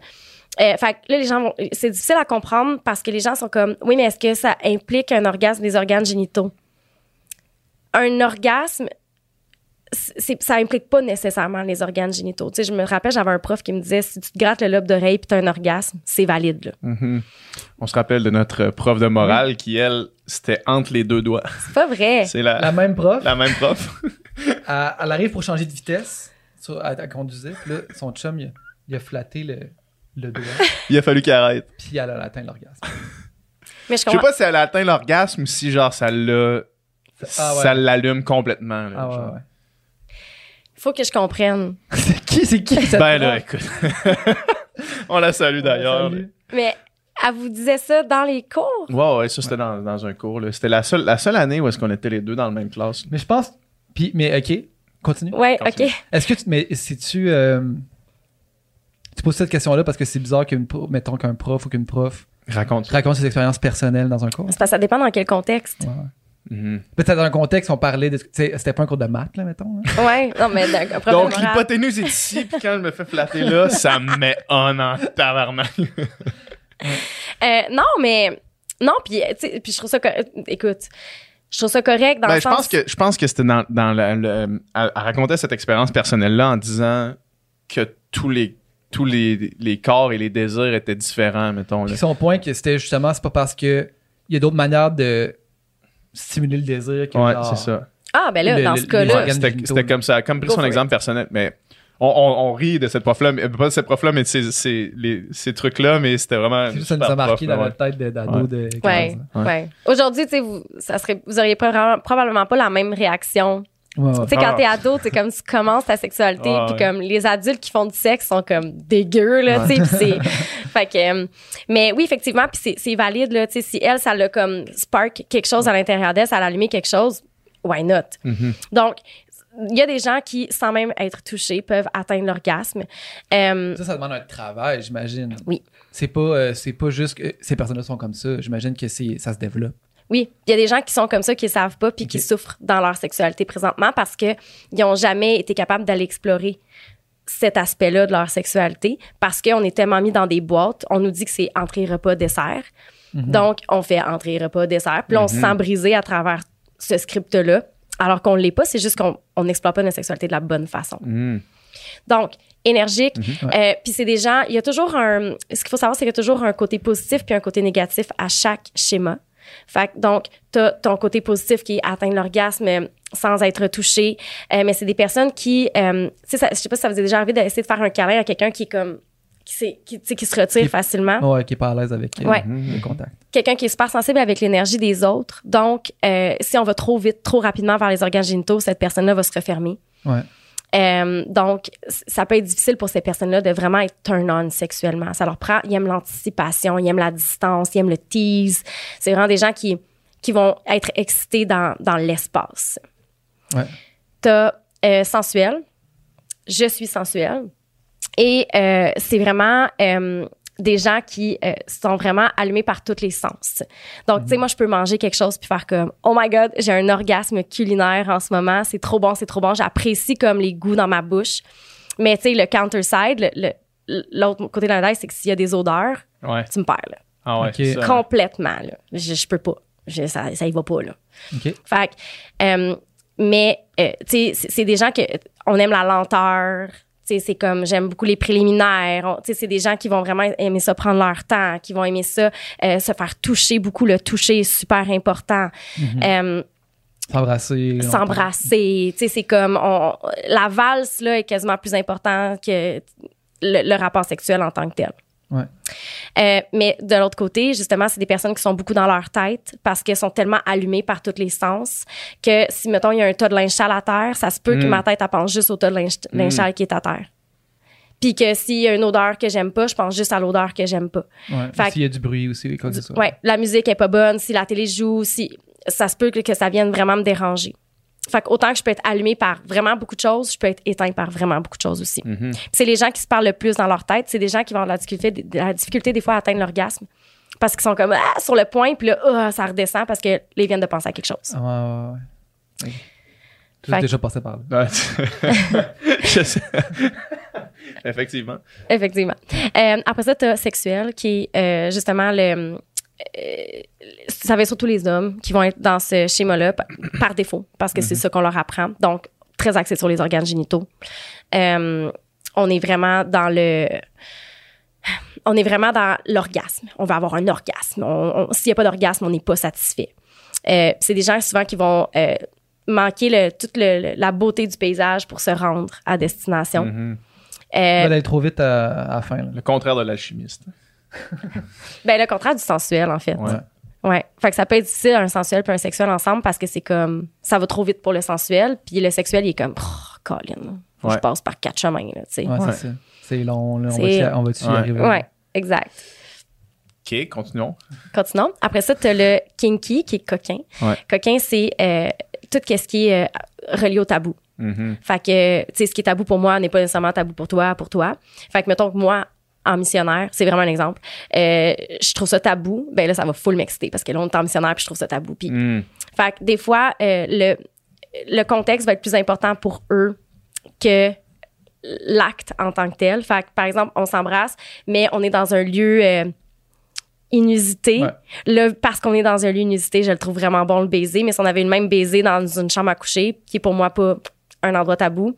Euh, fait que là, les gens vont. C'est difficile à comprendre parce que les gens sont comme Oui, mais est-ce que ça implique un orgasme des organes génitaux? Un orgasme, ça implique pas nécessairement les organes génitaux. Tu sais, je me rappelle, j'avais un prof qui me disait si tu te grattes le lobe d'oreille puis t'as un orgasme, c'est valide. Là. Mhm. On se rappelle de notre prof de morale qui, elle, c'était entre les deux doigts. C'est pas vrai. *laughs* C'est la, La même prof, la même prof. *laughs* elle, elle arrive pour changer de vitesse. sur- elle, elle conduisait, puis là, son chum, il a, il a flatté le, le doigt, *laughs* Il a fallu qu'elle arrête. puis elle a atteint l'orgasme. Mais je Je sais pas si elle a atteint l'orgasme ou si, genre, ça l'a. Ah ouais. Ça l'allume complètement. là, Ah ouais, genre. ouais. Faut que je comprenne. *laughs* C'est qui, c'est qui cette Ben là, écoute. *laughs* On la salue d'ailleurs. Mais elle vous disait ça dans les cours? Ouais, ouais, ça c'était dans, dans un cours. là. C'était la seule, la seule année où est-ce qu'on était les deux dans la même classe. Mais je pense. Puis, mais ok, continue. Ouais, Continue. OK. Est-ce que tu. Mais si tu. euh, tu poses cette question-là parce que c'est bizarre qu'une mettons qu'un prof ou qu'une prof Raconte. raconte ses expériences personnelles dans un cours? C'est parce que ça dépend dans quel contexte. Ouais. Mhm. Peut-être dans un contexte, on parlait de. C'était pas un cours de maths, là, mettons. là. *laughs* Ouais, non, mais problème Donc, moral. l'hypoténuse est ici, puis quand elle me fait flatter là, *laughs* ça me met on en tabarnak. *laughs* Euh, non, mais non, puis je trouve ça co- écoute, je trouve ça correct dans Ben, le je sens pense que je pense que c'était dans, dans le, le- elle, elle racontait cette expérience personnelle là en disant que tous les tous les, les corps et les désirs étaient différents mettons là. Puis son point, que c'était justement, c'est pas parce que il y a d'autres manières de stimuler le désir que Ouais, genre- c'est ça. Ah ben là Le- dans le- ce cas-là, C'était comme ça, comme pris Go son exemple personnel, mais on, on, on rit de cette prof-là, mais pas de cette prof-là, mais de ces, ces, les- ces trucs-là, mais c'était vraiment. C'est juste ça nous a marqué prof, dans ouais. notre tête de- d'ado Ouais. de 15 ouais, ans. ouais. Aujourd'hui, tu sais vous ça serait vous auriez probablement, probablement pas la même réaction. Ouais, ouais. Tu sais quand Ah. t'es ado, c'est comme tu commences ta sexualité puis comme les adultes qui font du sexe sont comme dégueux là, tu sais, *laughs* fait que euh, mais oui effectivement puis c'est valide là, tu sais si elle ça l'a comme spark quelque chose à l'intérieur d'elle, ça l'a allumé quelque chose, why not? Mhm. Donc, il y a des gens qui, sans même être touchés, peuvent atteindre l'orgasme. Euh, Ça, ça demande un travail, j'imagine. Oui. C'est pas, euh, c'est pas juste que ces personnes-là sont comme ça. J'imagine que ça se développe. Oui, il y a des gens qui sont comme ça, qui ne savent pas, puis qui souffrent dans leur sexualité présentement parce qu'ils n'ont jamais été capables d'aller explorer cet aspect-là de leur sexualité parce qu'on est tellement mis dans des boîtes. On nous dit que c'est entrée, repas, dessert. Donc, on fait entrée, repas, dessert. Puis on se sent brisé à travers ce script-là. Alors qu'on ne l'est pas, c'est juste qu'on n'explore pas notre sexualité de la bonne façon. Mm. Donc, énergique. Mhm. Euh, puis c'est des gens, il y a toujours un. Ce qu'il faut savoir, c'est qu'il y a toujours un côté positif puis un côté négatif à chaque schéma. Fait que, donc, tu as ton côté positif qui est atteindre l'orgasme euh, sans être touché. Euh, mais c'est des personnes qui. Euh, tu sais, ça- je sais pas si ça vous est déjà arrivé d'essayer de faire un câlin à quelqu'un qui est comme. qui, qui, qui se retire Qui- facilement. Ouais, qui est pas à l'aise avec euh, Ouais. le contact. Quelqu'un qui est super sensible avec l'énergie des autres. Donc, euh, si on va trop vite, trop rapidement vers les organes génitaux, cette personne-là va se refermer. Ouais. Euh, donc, ça peut être difficile pour ces personnes-là de vraiment être turn-on sexuellement. Ça leur prend, ils aiment l'anticipation, ils aiment la distance, ils aiment le tease. C'est vraiment des gens qui, qui vont être excités dans, dans l'espace. Ouais. T'as euh, sensuel, je suis sensuel. Et euh, c'est vraiment euh, des gens qui euh, sont vraiment allumés par tous les sens. Donc, tu sais, moi, je peux manger quelque chose puis faire comme, oh my God, j'ai un orgasme culinaire en ce moment. C'est trop bon, c'est trop bon. J'apprécie comme les goûts dans ma bouche. Mais, tu sais, le counter side, le- le- l'autre côté de la médaille, c'est que s'il y a des odeurs, Ouais. tu me perds, là. Ah ouais, Ok. c'est ça. Complètement, là. Je, je peux pas. Je- ça, ça y va pas, là. OK. Fait que, euh, mais, euh, tu sais, c'est- c'est des gens que on aime la lenteur. C'est comme, j'aime beaucoup les préliminaires. On- Tu sais, c'est des gens qui vont vraiment aimer ça prendre leur temps, qui vont aimer ça euh, se faire toucher beaucoup. Le toucher est super important. Euh, S'embrasser. S'embrasser. Tu sais, c'est comme, on- la valse, là, est quasiment plus important que le, le rapport sexuel en tant que tel. Ouais. Euh, mais de l'autre côté, justement, c'est des personnes qui sont beaucoup dans leur tête parce qu'elles sont tellement allumées par tous les sens que si, mettons, il y a un tas de linge sale à terre, ça se peut que Mm. ma tête, elle pense juste au tas de linge, linge sale qui est à terre. Puis que s'il y a une odeur que j'aime pas, je pense juste à l'odeur que j'aime pas. Ouais. S'il y a du bruit aussi, que ce soit. Ouais, la musique est pas bonne, si la télé joue, si ça se peut que, que ça vienne vraiment me déranger. Fait que autant que je peux être allumée par vraiment beaucoup de choses, je peux être éteinte par vraiment beaucoup de choses aussi. Mhm. C'est les gens qui se parlent le plus dans leur tête, c'est des gens qui vont avoir la difficulté, la difficulté des fois à atteindre l'orgasme parce qu'ils sont comme ah, sur le point puis là ah, ça redescend parce que les viennent de penser à quelque chose. Ouais, ouais, ouais. As que- déjà passé par là. Ouais. *laughs* Effectivement. Effectivement. Euh, après ça, tu as sexuel, qui est euh, justement le. Euh, ça va être surtout les hommes qui vont être dans ce schéma-là pa- par défaut, parce que c'est ça qu'on leur apprend. Donc, très axé sur les organes génitaux. Euh, on est vraiment dans le. On est vraiment dans l'orgasme. On va avoir un orgasme. S'il n'y a pas d'orgasme, on n'est pas satisfait. Euh, c'est des gens souvent qui vont euh, manquer le, toute le- la beauté du paysage pour se rendre à destination. Va aller trop vite à, à la fin. là. Le contraire de l'alchimiste. *laughs* Ben, le contraire du sensuel, en fait. Ouais. Ouais. Fait que ça peut être difficile, un sensuel puis un sexuel ensemble, parce que c'est comme, ça va trop vite pour le sensuel, puis le sexuel, il est comme, oh, Colin, Ouais. je passe par quatre chemins, là, tu sais. Ouais, Ouais. c'est ça. C'est long, là. On C'est- va-tu y- va-tu y Ouais. arriver? exact. OK, continuons. Continuons. Après ça, tu as le kinky, qui est coquin. Ouais. Coquin, c'est euh, tout ce qui est euh, relié au tabou. Mhm. Fait que, tu sais, ce qui est tabou pour moi n'est pas nécessairement tabou pour toi, pour toi. Fait que, mettons que moi, en missionnaire, c'est vraiment un exemple, euh, je trouve ça tabou, ben là, ça va full m'exciter parce que là, on est en missionnaire puis je trouve ça tabou. Puis Mm. Fait que des fois, euh, le, le contexte va être plus important pour eux que l'acte en tant que tel. Fait que, par exemple, on s'embrasse, mais on est dans un lieu euh, inusité. Ouais. Là, parce qu'on est dans un lieu inusité, je le trouve vraiment bon le baiser. Mais si on avait le même baiser dans une chambre à coucher, qui est pour moi pas un endroit tabou,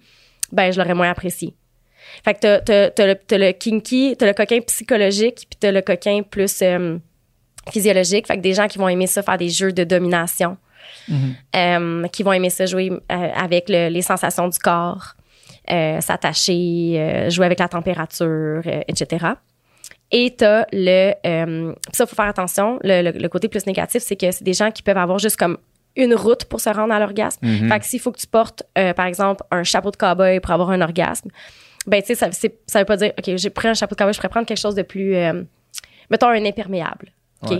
ben je l'aurais moins apprécié. Fait que t'as, t'as, t'as le, t'as le kinky, t'as le coquin psychologique, puis t'as le coquin plus euh, physiologique. Fait que des gens qui vont aimer ça faire des jeux de domination, Mhm. euh, qui vont aimer ça jouer euh, avec le- les sensations du corps, s'attacher, jouer avec la température, etc. Et t'as le... Ça, faut faire attention. Le, côté plus négatif, c'est que c'est des gens qui peuvent avoir juste comme une route pour se rendre à l'orgasme. Mhm. Fait que s'il faut que tu portes, euh, par exemple, un chapeau de cowboy pour avoir un orgasme, ben, tu sais, ça, c'est- ça veut pas dire, OK, j'ai pris un chapeau de cowboy, je pourrais prendre quelque chose de plus, euh, mettons, un imperméable. OK?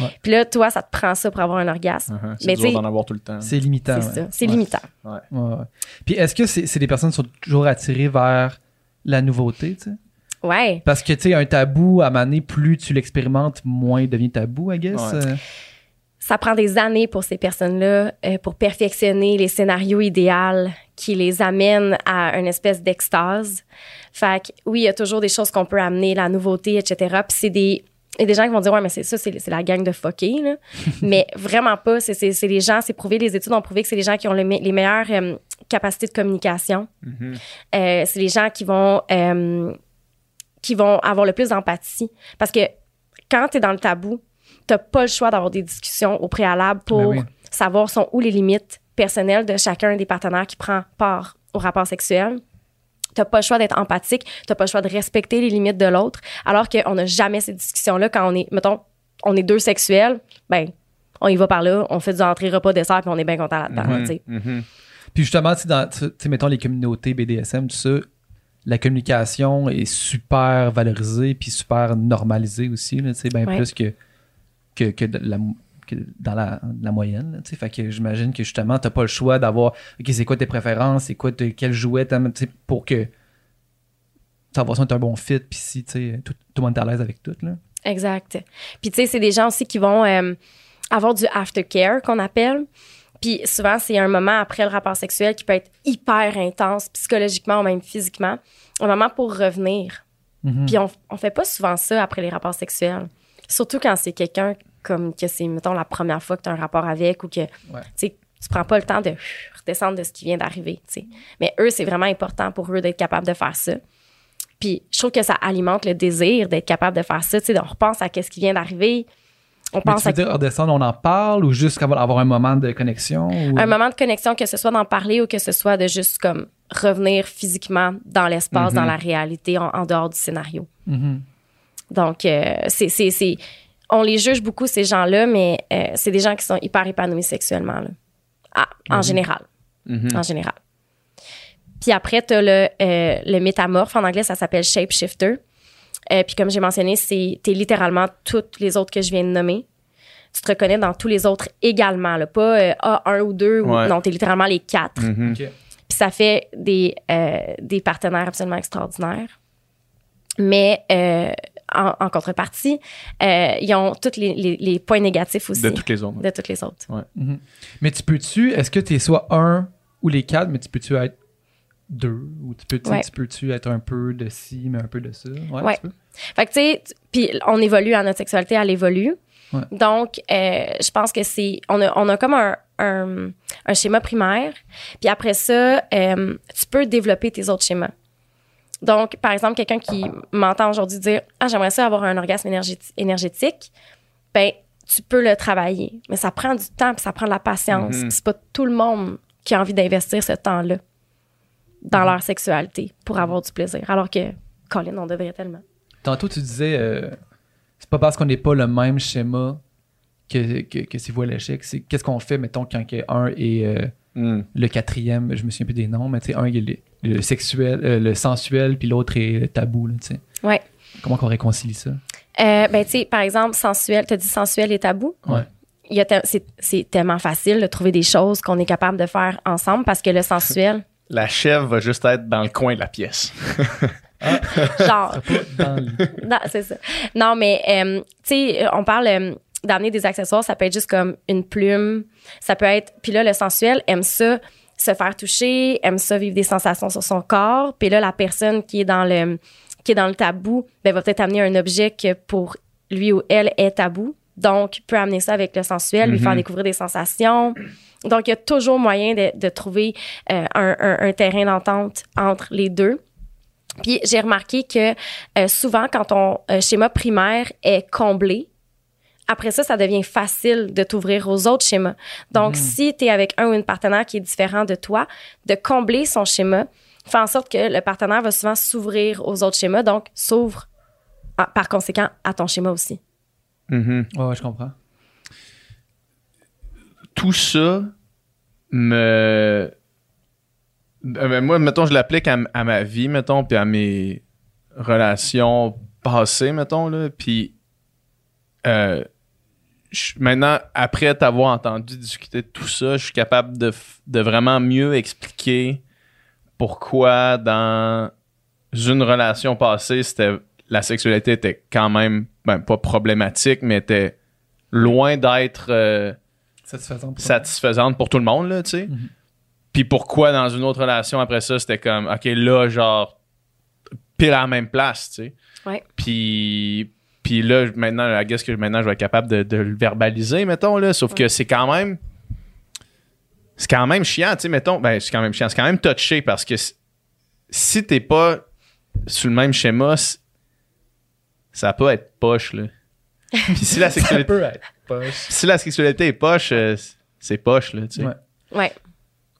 Ouais. Puis là, toi, ça te prend ça pour avoir un orgasme. Mhm. C'est Mais dur tu sais, d'en avoir tout le temps. C'est limitant. c'est ouais. ça. C'est Ouais. limitant. Ouais, ouais. Puis est-ce que c'est c'est des personnes qui sont toujours attirées vers la nouveauté, tu sais? Ouais. Parce que, tu sais, un tabou, à maner, plus tu l'expérimentes, moins il devient tabou, I guess. Ça prend des années pour ces personnes-là euh, pour perfectionner les scénarios idéaux qui les amènent à une espèce d'extase. Fait que oui, il y a toujours des choses qu'on peut amener, la nouveauté, etc. Puis c'est des des gens qui vont dire, ouais, mais c'est ça, c'est la gang de fuckés, là. *laughs* mais vraiment pas. C'est- les gens, c'est prouvé, les études ont prouvé que c'est les gens qui ont le me- les meilleures euh, capacités de communication. Mhm. Euh, c'est les gens qui vont, qui vont avoir le plus d'empathie. Parce que quand tu es dans le tabou, t'as pas le choix d'avoir des discussions au préalable pour Ben oui. savoir sont où les limites personnelles de chacun des partenaires qui prend part au rapport sexuel. T'as pas le choix d'être empathique, t'as pas le choix de respecter les limites de l'autre, alors qu'on n'a jamais ces discussions-là quand on est, mettons, on est deux sexuels, ben, on y va par là, on fait du entrée, repas, dessert, puis on est bien content là-dedans, Mhm. Mhm. Puis justement, tu sais, mettons les communautés BDSM, tout ça, la communication est super valorisée puis super normalisée aussi, tu sais, bien Ouais. plus que, que, la, dans la, la moyenne. là. Fait que j'imagine que justement, t'as pas le choix d'avoir OK, c'est quoi tes préférences, c'est quoi quel jouet pour que ta relation est un bon fit, puis si tout, tout le monde est à l'aise avec tout. Là. Exact. Puis tu sais, c'est des gens aussi qui vont euh, avoir du aftercare qu'on appelle. Puis souvent, c'est un moment après le rapport sexuel qui peut être hyper intense psychologiquement ou même physiquement. Un moment pour revenir. Mhm. Puis on, on fait pas souvent ça après les rapports sexuels. Surtout quand c'est quelqu'un comme que c'est, mettons, la première fois que tu as un rapport avec ou que tu prends pas le temps de redescendre de ce qui vient d'arriver. Mais eux, c'est vraiment important pour eux d'être capables de faire ça. Puis je trouve que ça alimente le désir d'être capable de faire ça. Tu sais, on repense à ce qui vient d'arriver. On Mais pense tu veux à dire redescendre, on en parle ou juste avoir un moment de connexion? Ou... un moment de connexion, que ce soit d'en parler ou que ce soit de juste comme revenir physiquement dans l'espace, Mhm. dans la réalité, en, en dehors du scénario. Mhm. Donc, euh, c'est, c'est, c'est- on les juge beaucoup, ces gens-là, mais euh, c'est des gens qui sont hyper épanouis sexuellement, là. Ah, en général. Mhm. En général. Puis après, tu as le, euh, le métamorphe. En anglais, ça s'appelle shapeshifter. Euh, puis comme j'ai mentionné, c'est t'es littéralement toutes les autres que je viens de nommer. Tu te reconnais dans tous les autres également, là. pas euh, ah, un ou deux. Ou, Ouais. non, t'es littéralement les quatre. Mhm. Puis ça fait des, euh, des partenaires absolument extraordinaires. Mais euh, en, en contrepartie, euh, ils ont tous les, les- les points négatifs aussi De toutes les autres. de toutes les autres. Mhm. Mais tu peux-tu, est-ce que tu es soit un ou les quatre, mais tu peux-tu être deux? Ou tu peux-tu Ouais. tu peux-tu être un peu de ci, mais un peu de ça? Ouais. Ouais. tu peux? Fait que, tu sais, puis on évolue, à notre sexualité, elle évolue. Ouais. Donc, euh, je pense que c'est. On a, on a comme un, un, un schéma primaire. Puis après ça, euh, tu peux développer tes autres schémas. Donc, par exemple, quelqu'un qui m'entend aujourd'hui dire Ah, j'aimerais ça avoir un orgasme énergéti- énergétique, ben, tu peux le travailler. Mais ça prend du temps, puis ça prend de la patience. Mhm. Puis c'est pas tout le monde qui a envie d'investir ce temps-là dans leur sexualité pour avoir du plaisir. Alors que, Colin, on devrait tellement. Tantôt, tu disais, euh, c'est pas parce qu'on n'est pas le même schéma que, que, que c'est vous à l'échec. C'est qu'est-ce qu'on fait, mettons, quand un est euh, Mhm. le quatrième, je me souviens plus des noms, mais tu sais, un il est le, le sexuel, euh, le sensuel, puis l'autre est le tabou, là, tu sais. Ouais. Comment qu'on réconcilie ça? Euh, ben, tu sais, par exemple, sensuel, tu as dit sensuel et tabou? Ouais. Il y a te- c'est, c'est tellement facile de trouver des choses qu'on est capable de faire ensemble parce que le sensuel, *laughs* La chèvre va juste être dans le coin de la pièce. *laughs* genre, Pas dans le- non, c'est ça. Non, mais, euh, tu sais, on parle euh, d'amener des accessoires, ça peut être juste comme une plume, ça peut être, puis là, le sensuel aime ça, se faire toucher, aime ça vivre des sensations sur son corps, puis là, la personne qui est dans le, qui est dans le tabou, ben, va peut-être amener un objet que pour lui ou elle est tabou. Donc, peut amener ça avec le sensuel, lui faire découvrir des sensations. Donc, il y a toujours moyen de, de trouver euh, un, un- un terrain d'entente entre les deux. Puis, j'ai remarqué que euh, souvent, quand ton euh, schéma primaire est comblé, après ça, ça devient facile de t'ouvrir aux autres schémas. Donc, si tu es avec un ou une partenaire qui est différent de toi, de combler son schéma fait en sorte que le partenaire va souvent s'ouvrir aux autres schémas, donc s'ouvre ah, par conséquent à ton schéma aussi. Mhm. Ouais, ouais, je comprends. Tout ça me. Euh, ben, moi, mettons, je l'applique à, m- à ma vie, mettons, puis à mes relations passées, mettons, là. Puis euh, je- maintenant, après t'avoir entendu discuter de tout ça, je suis capable de, de vraiment mieux expliquer pourquoi dans une relation passée, c'était la sexualité était quand même ben, pas problématique, mais était loin d'être euh, Satisfaisant. pour satisfaisante pour tout le monde, là, tu sais. Mhm. Puis pourquoi dans une autre relation après ça, c'était comme, OK, là, genre, pile à la même place, tu sais. Ouais. Puis, Puis là, maintenant, I guess que maintenant, je vais être capable de, de le verbaliser, mettons, là. Sauf que c'est quand même. C'est quand même chiant, tu sais, mettons. Ben, c'est quand même chiant. C'est quand même touché parce que si- t'es pas sur le même schéma, ça peut être poche, là. *laughs* Puis si la Ça sexualité, peut être poche. si la sexualité est poche, euh, c'est poche, là, tu sais. Ouais. Ouais.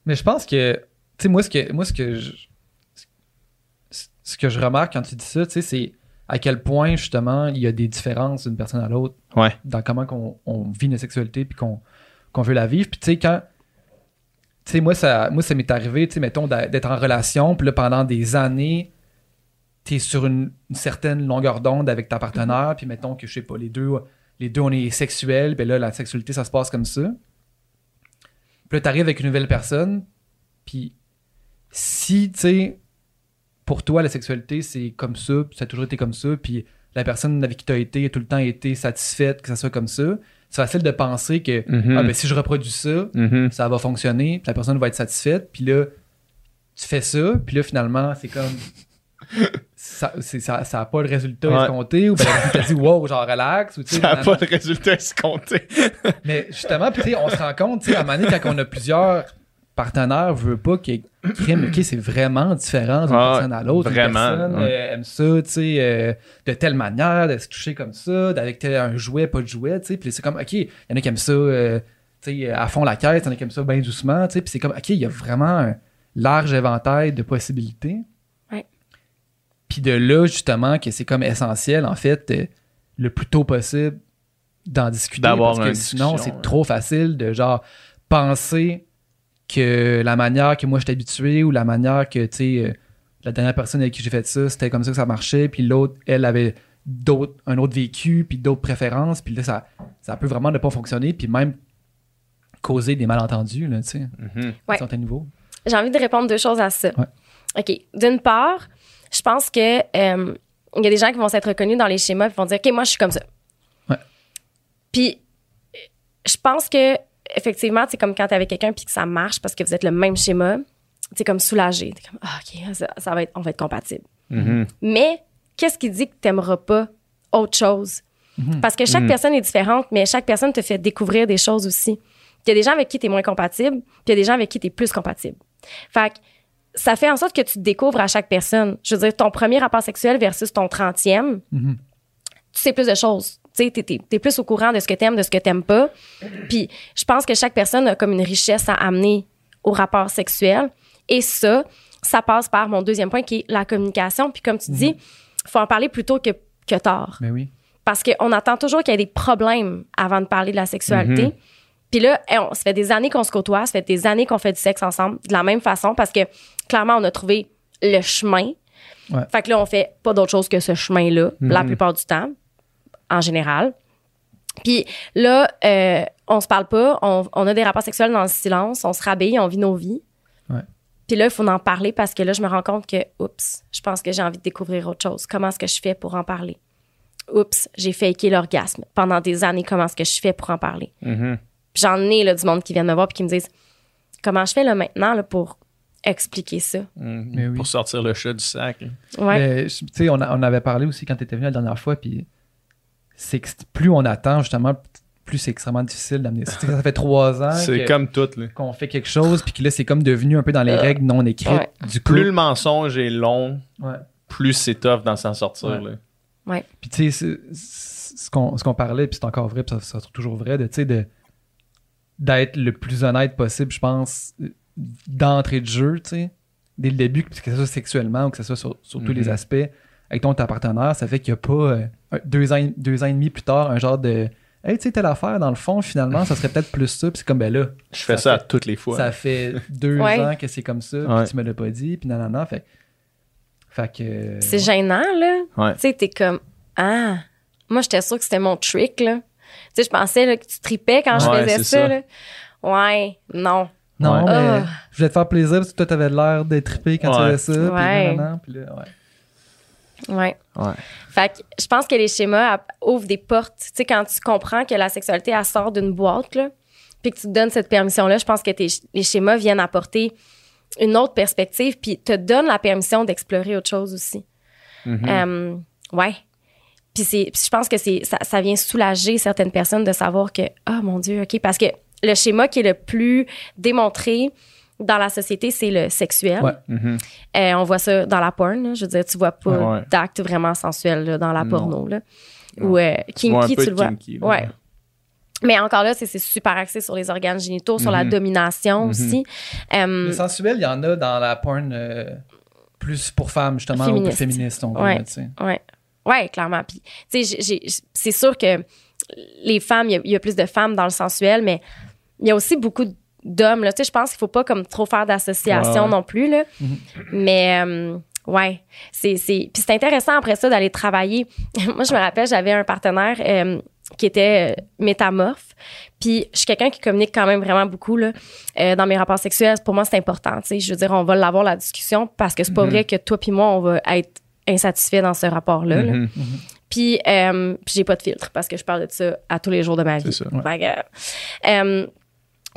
Mais je pense que, tu sais, moi, ce que, moi, ce que je, ce que je remarque quand tu dis ça, tu sais, c'est à quel point, justement, il y a des différences d'une personne à l'autre Ouais. dans comment on vit notre sexualité puis qu'on, veut la vivre. Puis, tu sais, quand, tu sais, moi, ça, moi, ça m'est arrivé, tu sais, mettons, d'être en relation, puis là, pendant des années, t'es sur une, une certaine longueur d'onde avec ta partenaire, puis mettons que, je sais pas, les deux, les deux, on est sexuels, puis là, la sexualité, ça se passe comme ça. Puis là, t'arrives avec une nouvelle personne, puis si, tu sais, pour toi, la sexualité, c'est comme ça, ça a toujours été comme ça, puis la personne avec qui tu as été a tout le temps été satisfaite que ça soit comme ça, c'est facile de penser que Mhm. ah, ben, si je reproduis ça, Mhm. ça va fonctionner, puis la personne va être satisfaite, puis là, tu fais ça, puis là, finalement, c'est comme. *laughs* ça n'a ça, ça a pas le résultat Ouais. escompté, ou ben, t'a dit, wow, genre relax, ou tu sais, Ça n'a pas de résultat escompté. *laughs* mais justement, puis tu sais, on se rend compte, tu sais, à un moment donné, quand on a plusieurs partenaires, veut pas que crime, ok, c'est vraiment différent d'une Ah, personne à l'autre. Une vraiment, personne ouais. euh, aime ça, tu sais, euh, de telle manière, de se toucher comme ça, avec tel un jouet, pas de jouet, tu sais. Puis c'est comme, ok, il y en a qui aiment ça, euh, tu sais, à fond la caisse, il y en a qui aiment ça bien doucement, tu sais. Puis c'est comme, ok, il y a vraiment un large éventail de possibilités. Ouais. Puis de là, justement, que c'est comme essentiel, en fait, euh, le plus tôt possible d'en discuter. D'avoir parce que sinon, c'est ouais. trop facile de genre penser que la manière que moi je suis habitué ou la manière que, tu sais, euh, la dernière personne avec qui j'ai fait ça, c'était comme ça que ça marchait, puis l'autre, elle avait d'autres, un autre vécu, puis d'autres préférences, puis là, ça, ça peut vraiment ne pas fonctionner, puis même causer des malentendus, là, tu sais, Mhm. à Ouais. certains niveaux. J'ai envie de répondre deux choses à ça. Ouais. OK. D'une part, je pense que euh, il y a des gens qui vont s'être reconnus dans les schémas et vont dire OK, moi je suis comme ça. Ouais. Puis je pense que effectivement, c'est comme quand t'es avec quelqu'un puis que ça marche parce que vous êtes le même schéma, c'est comme soulagé. T'es comme ah, OK, ça, ça va être on va être compatible. Mhm. Mais qu'est-ce qui dit que t'aimeras pas autre chose? Mhm. Parce que chaque Mhm. personne est différente, mais chaque personne te fait découvrir des choses aussi. Il y a des gens avec qui tu es moins compatible, puis il y a des gens avec qui tu es plus compatible. Fait que ça fait en sorte que tu te découvres à chaque personne. Je veux dire, ton premier rapport sexuel versus ton trentième, Mhm. tu sais plus de choses. Tu t'es, plus au courant de ce que t'aimes, de ce que t'aimes pas. Puis je pense que chaque personne a comme une richesse à amener au rapport sexuel. Et ça, ça passe par mon deuxième point qui est la communication. Puis comme tu dis, il faut en parler plutôt que, que tard. Mais oui. Parce qu'on attend toujours qu'il y ait des problèmes avant de parler de la sexualité. Mhm. Puis là, hey, on, ça fait des années qu'on se côtoie, ça fait des années qu'on fait du sexe ensemble de la même façon parce que clairement, on a trouvé le chemin. Ouais. Fait que là, on fait pas d'autre chose que ce chemin-là, la Mhm. plupart du temps, en général. Puis là, euh, on se parle pas, on, on a des rapports sexuels dans le silence, on se rhabille, on vit nos vies. Ouais. Puis là, il faut en parler parce que là, je me rends compte que, oups, je pense que j'ai envie de découvrir autre chose. Comment est-ce que je fais pour en parler? Oups, j'ai faké l'orgasme. Pendant des années, comment est-ce que je fais pour en parler? Mhm. Puis J'en ai là, du monde qui vient me voir puis qui me disent comment je fais là maintenant là, pour expliquer ça? Mhm. Mais oui. Pour sortir le chat du sac. Ouais. Tu sais, on avait parlé aussi quand tu étais venu la dernière fois, puis c'est que plus on attend, justement, plus c'est extrêmement difficile d'amener ça. Ça fait trois ans C'est que- comme tout. Là. qu'on fait quelque chose, puis que là, c'est comme devenu un peu dans les Euh, règles non écrites ouais. du Plus le mensonge est long, Ouais. plus c'est tough d'en s'en sortir. Ouais. là. Puis tu sais, ce qu'on ce qu'on parlait, puis c'est encore vrai, puis ça, ça sera toujours vrai, de, tu sais, de d'être le plus honnête possible, je pense, d'entrée de jeu, tu sais, dès le début, que ce soit sexuellement ou que ce soit sur, sur tous les aspects, avec ton ta partenaire, ça fait qu'il n'y a pas euh, deux, ans, deux ans et demi plus tard un genre de Hey, tu sais, telle affaire, dans le fond, finalement, ça serait peut-être plus ça, puis c'est comme, ben là, Je fais Ça ça, à fait- toutes les fois. ça fait *laughs* deux Ouais. ans que c'est comme ça, Ouais. puis tu me l'as pas dit, puis nanana, fait, fait que... C'est gênant là. Ouais. Tu sais, t'es comme ah, moi j'étais sûre que c'était mon trick là. Tu sais, je pensais là, que tu tripais quand je Ouais, faisais ça. ça. là. Ouais, non. Non, Ouais. mais Ah. je voulais te faire plaisir parce que toi, t'avais l'air d'être trippé quand tu Ouais. faisais ça. Puis Ouais. nanana, puis là, ouais. Ouais. Ouais. Fait que je pense que les schémas ouvrent des portes. Tu sais, quand tu comprends que la sexualité, elle sort d'une boîte, là, puis que tu te donnes cette permission-là, je pense que tes- les schémas viennent apporter une autre perspective, puis te donnent la permission d'explorer autre chose aussi. Euh, ouais. puis c'est, puis je pense que c'est, ça, ça vient soulager certaines personnes de savoir que, ah mon Dieu, OK, parce que le schéma qui est le plus démontré dans la société, c'est le sexuel. Ouais. Mhm. Euh, on voit ça dans la porn. là. Je veux dire, tu vois pas Ouais. d'acte vraiment sensuel là, dans la Non. porno. Là. Ou euh, kinky, tu de le vois. kinky, là. Ouais. Mais encore là, c'est super axé sur les organes génitaux, sur la Mhm. domination Mhm. aussi. Euh, Le sensuel, il y en a dans la porn euh, plus pour femmes, justement, ou plus Féministe. féministe, on Ouais. sais. Ouais, ouais, clairement. Puis, tu sais, j'ai- j'ai- c'est sûr que les femmes, il y y, a plus de femmes dans le sensuel, mais il y a aussi beaucoup d'hommes. Tu sais, je pense qu'il faut pas comme trop faire d'association Ouais, ouais. non plus là. Mhm. Mais euh, ouais, c'est puis c'est intéressant après ça d'aller travailler. *laughs* Moi, je me rappelle, j'avais un partenaire. euh, qui était euh, métamorphe. Puis je suis quelqu'un qui communique quand même vraiment beaucoup là, euh, dans mes rapports sexuels. Pour moi, c'est important. tu sais. Je veux dire, on va l'avoir la discussion parce que c'est pas Mhm. vrai que toi puis moi, on va être insatisfait dans ce rapport-là. là. Mhm. Puis, euh, puis j'ai pas de filtre parce que je parle de ça à tous les jours de ma vie. C'est ça. Euh,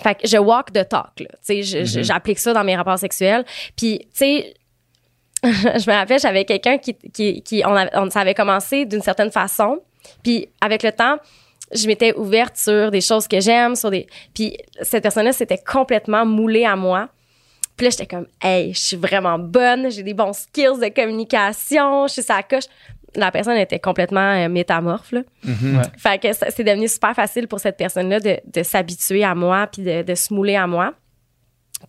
fait que je walk the talk, là. Tu sais, Mhm. j'applique ça dans mes rapports sexuels. Puis, tu sais, *laughs* je me rappelle, j'avais quelqu'un qui, qui, qui on, avait, on ça avait commencé d'une certaine façon. Puis, avec le temps, je m'étais ouverte sur des choses que j'aime, sur des. Puis, cette personne-là s'était complètement moulée à moi. Puis là, j'étais comme, hey, je suis vraiment bonne, j'ai des bons skills de communication, je suis sa coche. La personne était complètement euh, métamorphe, là. Mhm. Ouais. Fait que ça- c'est devenu super facile pour cette personne-là de, de s'habituer à moi puis de, de se mouler à moi.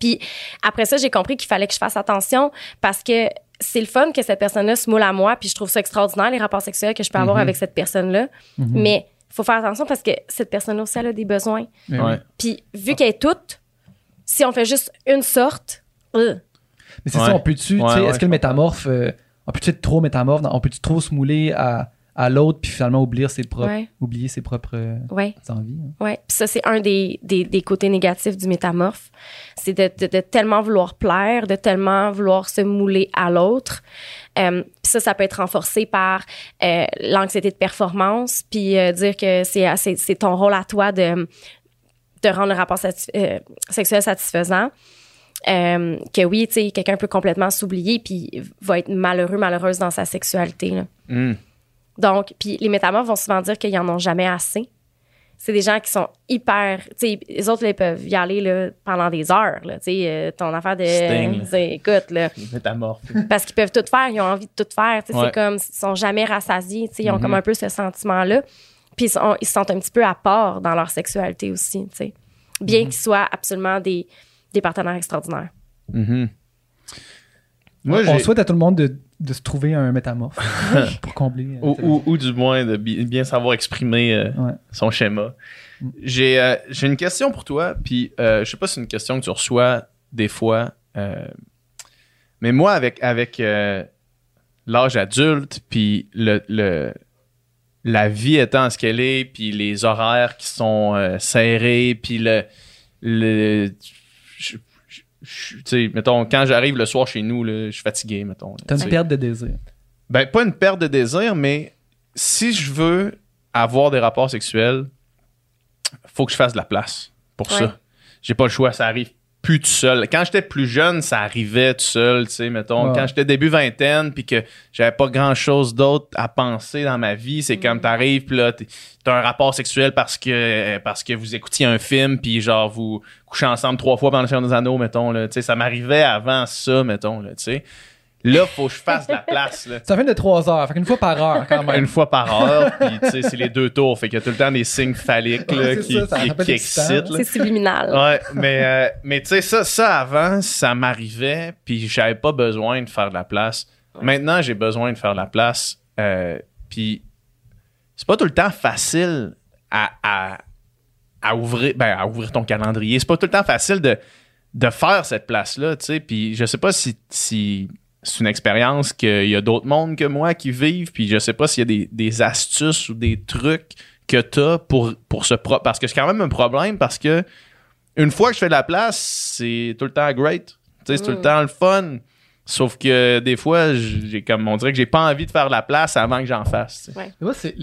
Puis après ça, j'ai compris qu'il fallait que je fasse attention parce que c'est le fun que cette personne-là se moule à moi puis je trouve ça extraordinaire, les rapports sexuels que je peux avoir Mhm. avec cette personne-là. Mhm. Mais il faut faire attention parce que cette personne-là aussi, elle a des besoins. Ouais. Puis vu qu'elle est toute, si on fait juste une sorte, euh, Mais c'est Ouais. ça, on peut-tu, Ouais, ouais, est-ce que le métamorphe, euh, on peut-tu être trop métamorphe, on peut-tu trop se mouler à, à l'autre puis finalement oublier ses propres, Ouais. oublier ses propres euh, ouais. envies? hein? Ouais, puis ça c'est un des, des, des côtés négatifs du métamorphe, c'est de, de, de tellement vouloir plaire, de tellement vouloir se mouler à l'autre. Euh, puis ça, ça peut être renforcé par euh, l'anxiété de performance, puis euh, dire que c'est c'est c'est ton rôle à toi de de rendre le rapport satisf- sexuel satisfaisant. Euh, que oui, tu sais, quelqu'un peut complètement s'oublier puis va être malheureux, malheureuse dans sa sexualité. Là. Mhm. Donc, puis les métamorphes vont souvent dire qu'ils en ont jamais assez. C'est des gens qui sont hyper. Tu sais, les autres, là, ils peuvent y aller là, pendant des heures. Là, tu sais, euh, ton affaire de. Sting, *laughs* là. écoute, là. Métamorphe. *laughs* Parce qu'ils peuvent tout faire, ils ont envie de tout faire. Ouais. C'est comme. Ils sont jamais rassasiés. tu sais, Ils ont Mhm. comme un peu ce sentiment-là. Puis ils, sont- ils se sentent un petit peu à part dans leur sexualité aussi. tu sais. Bien Mhm. qu'ils soient absolument des, des partenaires extraordinaires. Mhm. Moi, on souhaite à tout le monde de, de se trouver un métamorphe *laughs* pour combler. euh, ou, cette- ou- ou du moins de bi- bien savoir exprimer euh, Ouais. son schéma. Mm. J'ai euh, j'ai une question pour toi, puis euh, je sais pas si c'est une question que tu reçois des fois, euh, mais moi, avec, avec euh, l'âge adulte, puis le, le- la vie étant ce qu'elle est, puis les horaires qui sont euh, serrés, puis le... le je- je- je- tu sais, mettons, quand j'arrive le soir chez nous, là, je suis fatigué, mettons. T'as une perte de désir. Ben, pas une perte de désir, mais si je veux avoir des rapports sexuels, faut que je fasse de la place pour Ouais. ça. J'ai pas le choix, ça arrive plus tout seul. Quand j'étais plus jeune, ça arrivait tout seul, tu sais, mettons. Ouais. Quand j'étais début vingtaine, puis que j'avais pas grand chose d'autre à penser dans ma vie, c'est comme t'arrives, puis là, t'as un rapport sexuel parce que parce que vous écoutiez un film, puis genre vous couchez ensemble trois fois pendant le Seigneur des Anneaux, mettons, là, tu sais, ça m'arrivait avant ça, mettons, là, tu sais. Là, faut que je fasse de la place, là Ça fait de 3 heures, fait qu'une fois par heure quand même. une fois par heure, puis tu sais, c'est les deux tours. Fait qu'il y a tout le temps des signes phalliques là, qui, ça, ça qui, excitent. là. C'est subliminal. Ouais, mais, euh, mais tu sais, ça, ça avant, ça m'arrivait, puis j'avais pas besoin de faire de la place. Maintenant, j'ai besoin de faire de la place, euh, puis c'est pas tout le temps facile à, à, à ouvrir, ben, à ouvrir ton calendrier. C'est pas tout le temps facile de, de faire cette place-là, tu sais. Puis je sais pas si, si c'est une expérience qu'il y a d'autres mondes que moi qui vivent, puis je sais pas s'il y a des, des astuces ou des trucs que t'as pour, pour ce pro parce que c'est quand même un problème parce que une fois que je fais de la place, c'est tout le temps great. Tu sais, c'est tout le Mm. temps le fun. Sauf que des fois, j'ai comme on dirait que j'ai pas envie de faire de la place avant que j'en fasse. tu c'est.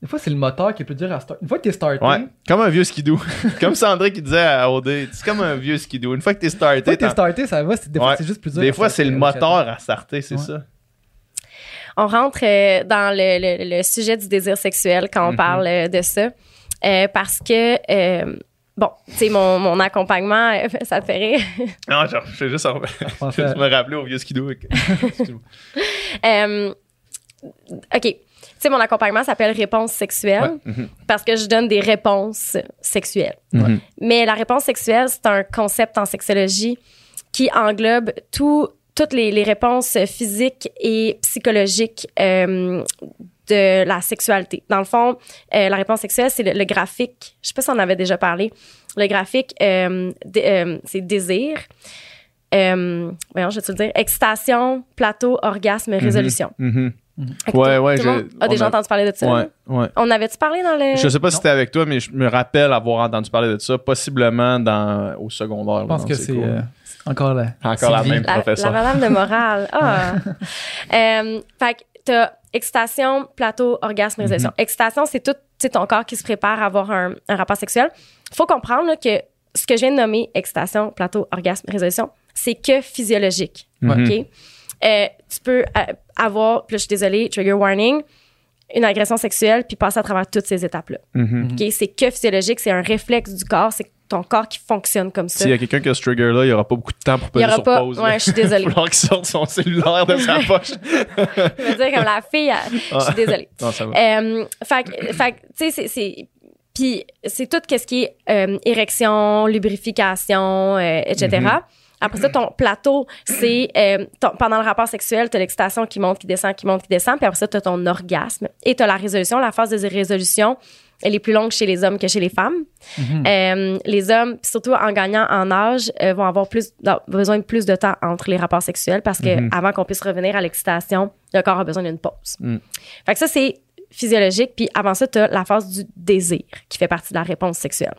Des fois, c'est le moteur qui est plus dur à starter. Une fois que t'es starté, Ouais, comme un vieux skidoo. *laughs* comme Sandré qui disait à OD, c'est comme un vieux skidoo. Une fois que t'es une fois que starté, t'es starté, ça va. c'est- Des fois, Ouais. c'est juste plus dur. des à fois c'est le moteur à starter, c'est Ouais. ça. on rentre euh, dans le, le- le sujet du désir sexuel quand on Mhm. parle euh, de ça. Euh, parce que, euh, bon, tu sais, mon, mon accompagnement, *laughs* ça te fait rire. *laughs* Non, genre, je fais juste en- je me rappeler au vieux skidoo. Euh, OK. Tu sais, mon accompagnement s'appelle réponse sexuelle Ouais. Mhm. parce que je donne des réponses sexuelles. Mhm. Mais la réponse sexuelle, c'est un concept en sexologie qui englobe tout, toutes les, les réponses physiques et psychologiques euh, de la sexualité. Dans le fond, euh, la réponse sexuelle, c'est le, le graphique. Je sais pas si on en avait déjà parlé. Le graphique, euh, euh, c'est désir. Euh, voyons, je vais te le dire. Excitation, plateau, orgasme, résolution. Mhm. Que Ouais, ouais. tout le monde a déjà entendu parler de ça. Ouais, ouais. On avait-tu parlé dans le... Je sais pas si Non. c'était avec toi, mais je me rappelle avoir entendu parler de ça, possiblement dans, au secondaire. je pense que c'est euh, encore la. Encore la même. La, professeur. la madame de morale. Ah. *laughs* Euh, fait que t'as excitation, plateau, orgasme, résolution. Excitation, c'est tout ton corps qui se prépare à avoir un, un rapport sexuel. faut comprendre là, que ce que je viens de nommer, excitation, plateau, orgasme, résolution, c'est que physiologique. Mhm. OK? Euh, tu peux euh, avoir, puis là, je suis désolée, trigger warning, une agression sexuelle, puis passer à travers toutes ces étapes-là. Mhm. OK? C'est que physiologique, c'est un réflexe du corps, c'est ton corps qui fonctionne comme ça. S'il y a quelqu'un qui a ce trigger-là, il n'y aura pas beaucoup de temps pour aura sur pas. pause. Ouais, je suis désolée. *laughs* Il qu'il sorte son cellulaire de sa *laughs* poche. Je veux dire, comme la fille, elle- je suis désolée. *laughs* Non, ça va. Euh, fait que, fait tu sais, c'est- c'est. Puis c'est tout ce qui est euh, érection, lubrification, euh, etc. Mm-hmm. Après ça, ton plateau, c'est euh, ton- pendant le rapport sexuel, tu as l'excitation qui monte, qui descend, qui monte, qui descend. Puis après ça, tu as ton orgasme. Et tu as la résolution. La phase de résolution, elle est plus longue chez les hommes que chez les femmes. Euh, les hommes, surtout en gagnant en âge, euh, vont avoir plus non, besoin de plus de temps entre les rapports sexuels parce que Mhm. avant qu'on puisse revenir à l'excitation, le corps a besoin d'une pause. Mm. Fait que ça, c'est physiologique. Puis avant ça, tu as la phase du désir qui fait partie de la réponse sexuelle.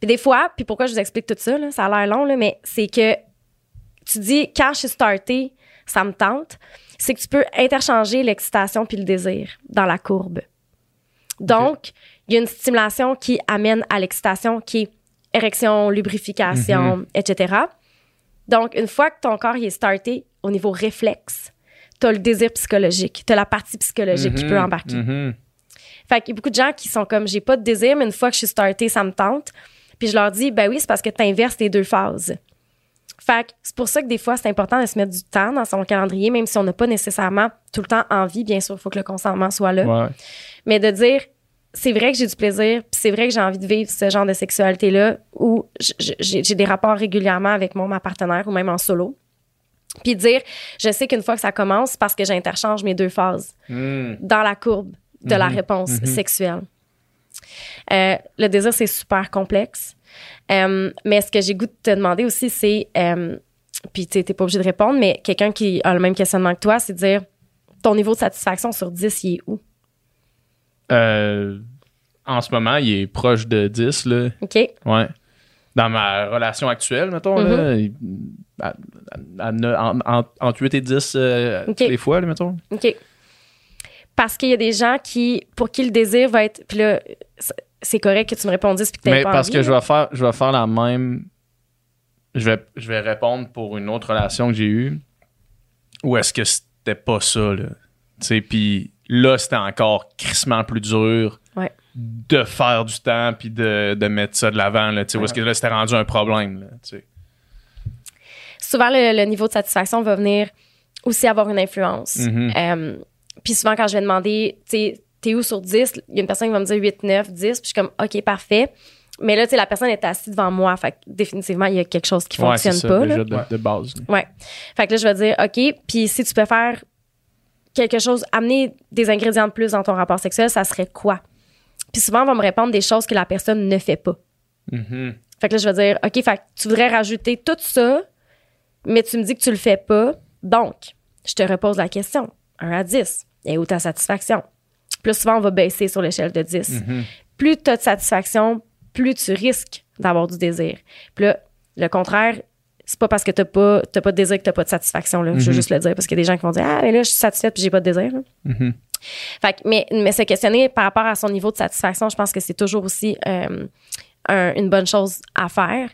Puis des fois, puis pourquoi je vous explique tout ça, là, ça a l'air long, là, mais c'est que tu dis, quand je suis starté, ça me tente, c'est que tu peux interchanger l'excitation puis le désir dans la courbe. Donc, il y a une stimulation qui amène à l'excitation qui est érection, lubrification, etc. Donc, une fois que ton corps il est starté au niveau réflexe, tu as le désir psychologique, tu as la partie psychologique qui peut Mhm, embarquer. mhm. Fait qu'il y a beaucoup de gens qui sont comme j'ai pas de désir, mais une fois que je suis startée, ça me tente. Puis je leur dis ben oui, c'est parce que tu inverses les deux phases. Fait que c'est pour ça que des fois, c'est important de se mettre du temps dans son calendrier, même si on n'a pas nécessairement tout le temps envie. Bien sûr, il faut que le consentement soit là. Ouais. Mais de dire c'est vrai que j'ai du plaisir, puis c'est vrai que j'ai envie de vivre ce genre de sexualité-là où j'ai des rapports régulièrement avec mon ma partenaire ou même en solo. Puis dire je sais qu'une fois que ça commence, c'est parce que j'interchange mes deux phases Mm. dans la courbe de la Mhm. réponse Mhm. sexuelle. Euh, le désir, c'est super complexe. Euh, mais ce que j'ai goût de te demander aussi, c'est, euh, puis tu n'es pas obligé de répondre, mais quelqu'un qui a le même questionnement que toi, c'est de dire ton niveau de satisfaction sur 10, il est où? Euh, en ce moment, il est proche de 10. Là. OK? Ouais. Dans ma relation actuelle, mettons, là, il- à- à- à ne- en- en- entre 8 et 10 euh, Ok. des fois, là, mettons. OK. Parce qu'il y a des gens qui, pour qui le désir va être. Puis là, c'est- correct que tu me répondisses puis que Mais pas parce envie, que je vais faire, je vais faire la même. Je vais, je vais répondre pour une autre relation que j'ai eue. Ou est-ce que c'était pas ça, là? Tu sais, puis là, c'était encore crissement plus dur Ouais. de faire du temps puis de, de mettre ça de l'avant, là. Tu sais, ou est-ce que là, c'était rendu un problème, là, tu sais? souvent le, le niveau de satisfaction va venir aussi avoir une influence. Mhm. Euh, puis souvent, quand je vais demander, tu sais, t'es où sur 10? Il y a une personne qui va me dire 8, 9, 10. Puis je suis comme, OK, parfait. Mais là, tu sais, la personne est assise devant moi. Fait que définitivement, il y a quelque chose qui Ouais, fonctionne ça, pas. déjà là. de, de base. là. Ouais. Fait que là, je vais dire, OK, puis si tu peux faire quelque chose, amener des ingrédients de plus dans ton rapport sexuel, ça serait quoi? Puis souvent, on va me répondre des choses que la personne ne fait pas. Mhm. Fait que là, je vais dire, OK, fait que tu voudrais rajouter tout ça, mais tu me dis que tu le fais pas. Donc, je te repose la question. 1 à 10. Et où ta satisfaction? Plus souvent, on va baisser sur l'échelle de 10. Mhm. Plus tu as de satisfaction, plus tu risques d'avoir du désir. Puis là, le contraire, c'est pas parce que t'as pas, pas de désir que t'as pas de satisfaction. Là. Je veux Mhm. juste le dire parce qu'il y a des gens qui vont dire Ah, mais là, je suis satisfaite puis j'ai pas de désir. Mhm. Fait que, mais, mais se questionner par rapport à son niveau de satisfaction, je pense que c'est toujours aussi euh, un- une bonne chose à faire.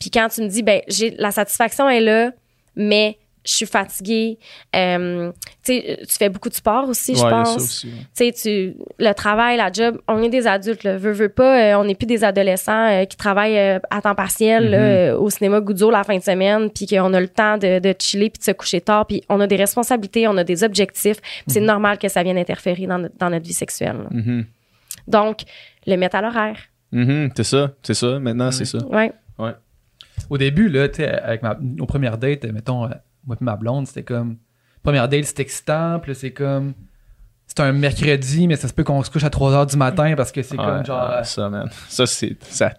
Puis quand tu me dis, ben, j'ai la satisfaction est là, mais je suis fatiguée. Euh, tu fais beaucoup de sport aussi, je Ouais, pense. ça aussi, ouais. Tu sais, tu, le travail, la job, on est des adultes, là, veux, veux pas, euh, on n'est plus des adolescents euh, qui travaillent euh, à temps partiel Mhm. au cinéma Goudzo la fin de semaine, puis qu'on a le temps de, de chiller puis de se coucher tard, puis on a des responsabilités, on a des objectifs, c'est normal que ça vienne interférer dans, notre- dans notre vie sexuelle. Mhm. Donc, le mettre à l'horaire. Mhm, C'est ça, c'est ça. Maintenant, c'est ça. Ouais. Au début, là, avec ma, nos premières dates, mettons, euh, moi et ma blonde, c'était comme. Première date, c'était excitant, puis là, c'est comme. C'est un mercredi, mais ça se peut qu'on se couche à 3 h du matin parce que c'est comme genre. ah, ça, man. Ça, c'est. Ça,